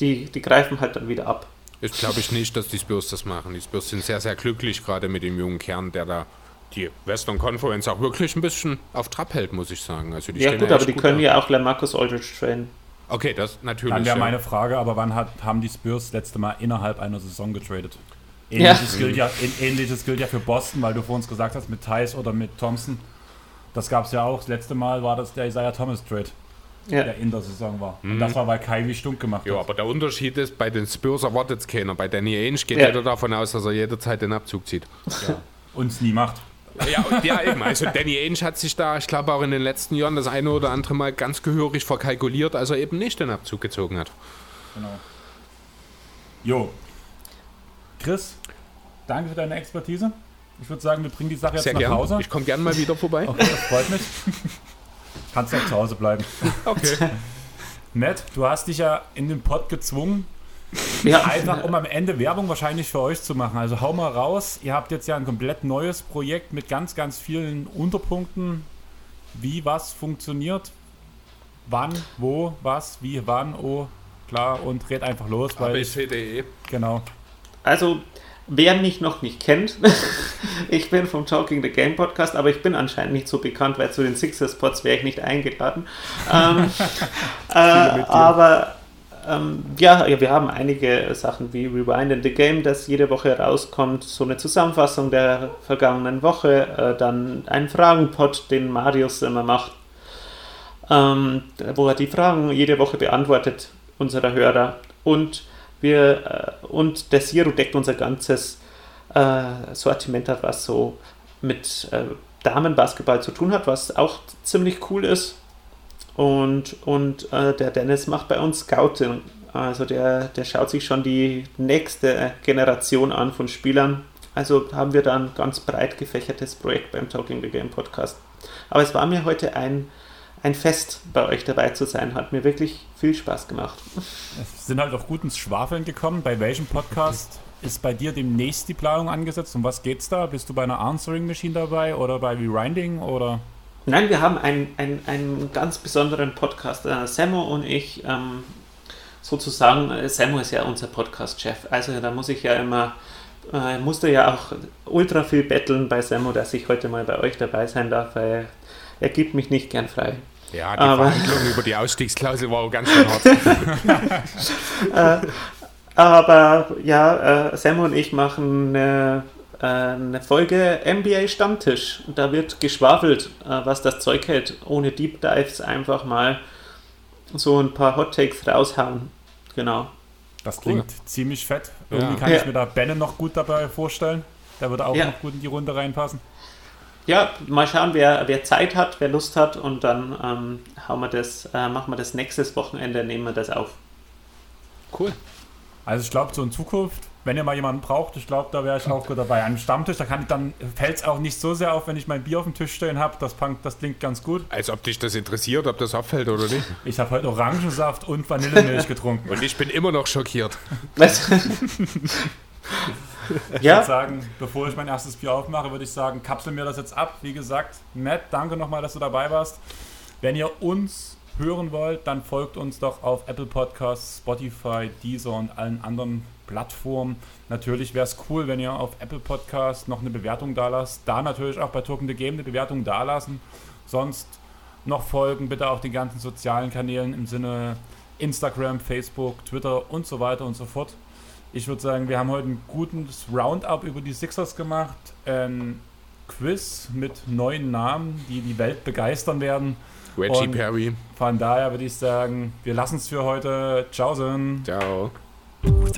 Die, die greifen halt dann wieder ab. Ich glaube ich nicht, dass die Spurs das machen. Die Spurs sind sehr, sehr glücklich, gerade mit dem jungen Kern, der da die Western Conference auch wirklich ein bisschen auf Trab hält, muss ich sagen. Also die Ja gut, echt aber die können da. ja auch LaMarcus Aldridge trainen. Okay, das natürlich. Dann wäre ja. meine Frage, aber wann hat, haben die Spurs das letzte Mal innerhalb einer Saison getradet? Ja. Ähnliches, gilt ja, ähnliches gilt ja für Boston, weil du vor uns gesagt hast, mit Thais oder mit Thompson. Das gab es ja auch. Das letzte Mal war das der Isaiah Thomas Trade, Ja. der in der Saison war. Mhm. Und das war, weil Kyrie stunk gemacht Ja, hat. aber der Unterschied ist, bei den Spurs erwartet es keiner. Bei Danny Ainge geht Ja. jeder davon aus, dass er jederzeit den Abzug zieht. Uns nie macht. Ja, ja, eben. Also Danny Ainge hat sich da, ich glaube auch in den letzten Jahren das eine oder andere Mal ganz gehörig verkalkuliert, als er eben nicht den Abzug gezogen hat. Genau. Jo. Chris, danke für deine Expertise. Ich würde sagen, wir bringen die Sache jetzt Sehr nach gern. Hause. Ich komme gern mal wieder vorbei. Okay, das freut mich. Kannst auch zu Hause bleiben. Okay. Nett, du hast dich ja in den Pod gezwungen, Ja. einfach um am Ende Werbung wahrscheinlich für euch zu machen. Also hau mal raus. Ihr habt jetzt ja ein komplett neues Projekt mit ganz, ganz vielen Unterpunkten. Wie was funktioniert, wann, wo, was, wie, wann, oh, klar und red einfach los, weil ich, abc.de. genau. Also, wer mich noch nicht kennt, ich bin vom Talking the Game Podcast, aber ich bin anscheinend nicht so bekannt, weil zu den Sixers-Pods wäre ich nicht eingeladen. ähm, äh, aber ähm, ja, wir haben einige Sachen wie Rewind in the Game, das jede Woche rauskommt, so eine Zusammenfassung der vergangenen Woche, äh, dann ein Fragenpod, den Marius immer macht, ähm, wo er die Fragen jede Woche beantwortet unserer Hörer. Und wir äh, und der Zero deckt unser ganzes äh, Sortiment hat, was so mit äh, Damenbasketball zu tun hat, was auch ziemlich cool ist. Und, und äh, der Dennis macht bei uns Scouting. Also der, der schaut sich schon die nächste Generation an von Spielern. Also haben wir da ein ganz breit gefächertes Projekt beim Talking the Game Podcast. Aber es war mir heute ein, ein Fest, bei euch dabei zu sein. Hat mir wirklich viel Spaß gemacht. Es sind halt auch gut ins Schwafeln gekommen. Bei welchem Podcast ist bei dir demnächst die Planung angesetzt? Um was geht's da? Bist du bei einer Answering Machine dabei oder bei Rewinding oder? Nein, wir haben einen, einen, einen ganz besonderen Podcast. Äh, Sammo und ich, ähm, sozusagen, äh, Sammo ist ja unser Podcast-Chef. Also da muss ich ja immer, äh, musste ja auch ultra viel betteln bei Sammo, dass ich heute mal bei euch dabei sein darf, weil er gibt mich nicht gern frei. Ja, die Aber- Verhandlung über die Ausstiegsklausel war auch ganz schön hart. Aber ja, äh, Sammo und ich machen eine, äh, eine Folge NBA Stammtisch. Da wird geschwafelt, äh, was das Zeug hält, ohne Deep Dives einfach mal so ein paar Hot Takes raushauen. Genau. Das Cool. klingt ziemlich fett. Irgendwie Ja. kann Ja. ich mir da Benne noch gut dabei vorstellen. Der würde auch Ja. noch gut in die Runde reinpassen. Ja, mal schauen, wer, wer Zeit hat, wer Lust hat und dann ähm, hauen wir das, äh, machen wir das nächstes Wochenende, nehmen wir das auf. Cool. Also ich glaube, so in Zukunft, wenn ihr mal jemanden braucht, ich glaube, da wäre ich auch gut dabei. An einem Stammtisch, da kann ich dann fällt es auch nicht so sehr auf, wenn ich mein Bier auf dem Tisch stehen habe. Das, punk- das klingt ganz gut. Als ob dich das interessiert, ob das auffällt oder nicht. Ich habe heute Orangensaft und Vanillemilch getrunken. Und ich bin immer noch schockiert. Was? Ich ja. würde sagen, bevor ich mein erstes Bier aufmache, würde ich sagen, kapsel mir das jetzt ab. Wie gesagt, Matt, danke nochmal, dass du dabei warst. Wenn ihr uns hören wollt, dann folgt uns doch auf Apple Podcasts, Spotify, Deezer und allen anderen Plattformen. Natürlich wäre es cool, wenn ihr auf Apple Podcasts noch eine Bewertung da lasst. Da natürlich auch bei Token the Game eine Bewertung da lassen. Sonst noch folgen, bitte auch den ganzen sozialen Kanälen im Sinne Instagram, Facebook, Twitter und so weiter und so fort. Ich würde sagen, wir haben heute ein gutes Roundup über die Sixers gemacht. Ein Quiz mit neuen Namen, die die Welt begeistern werden. Reggie und Perry. Von daher würde ich sagen, wir lassen es für heute. Ciao, Sinn. Ciao. Ciao.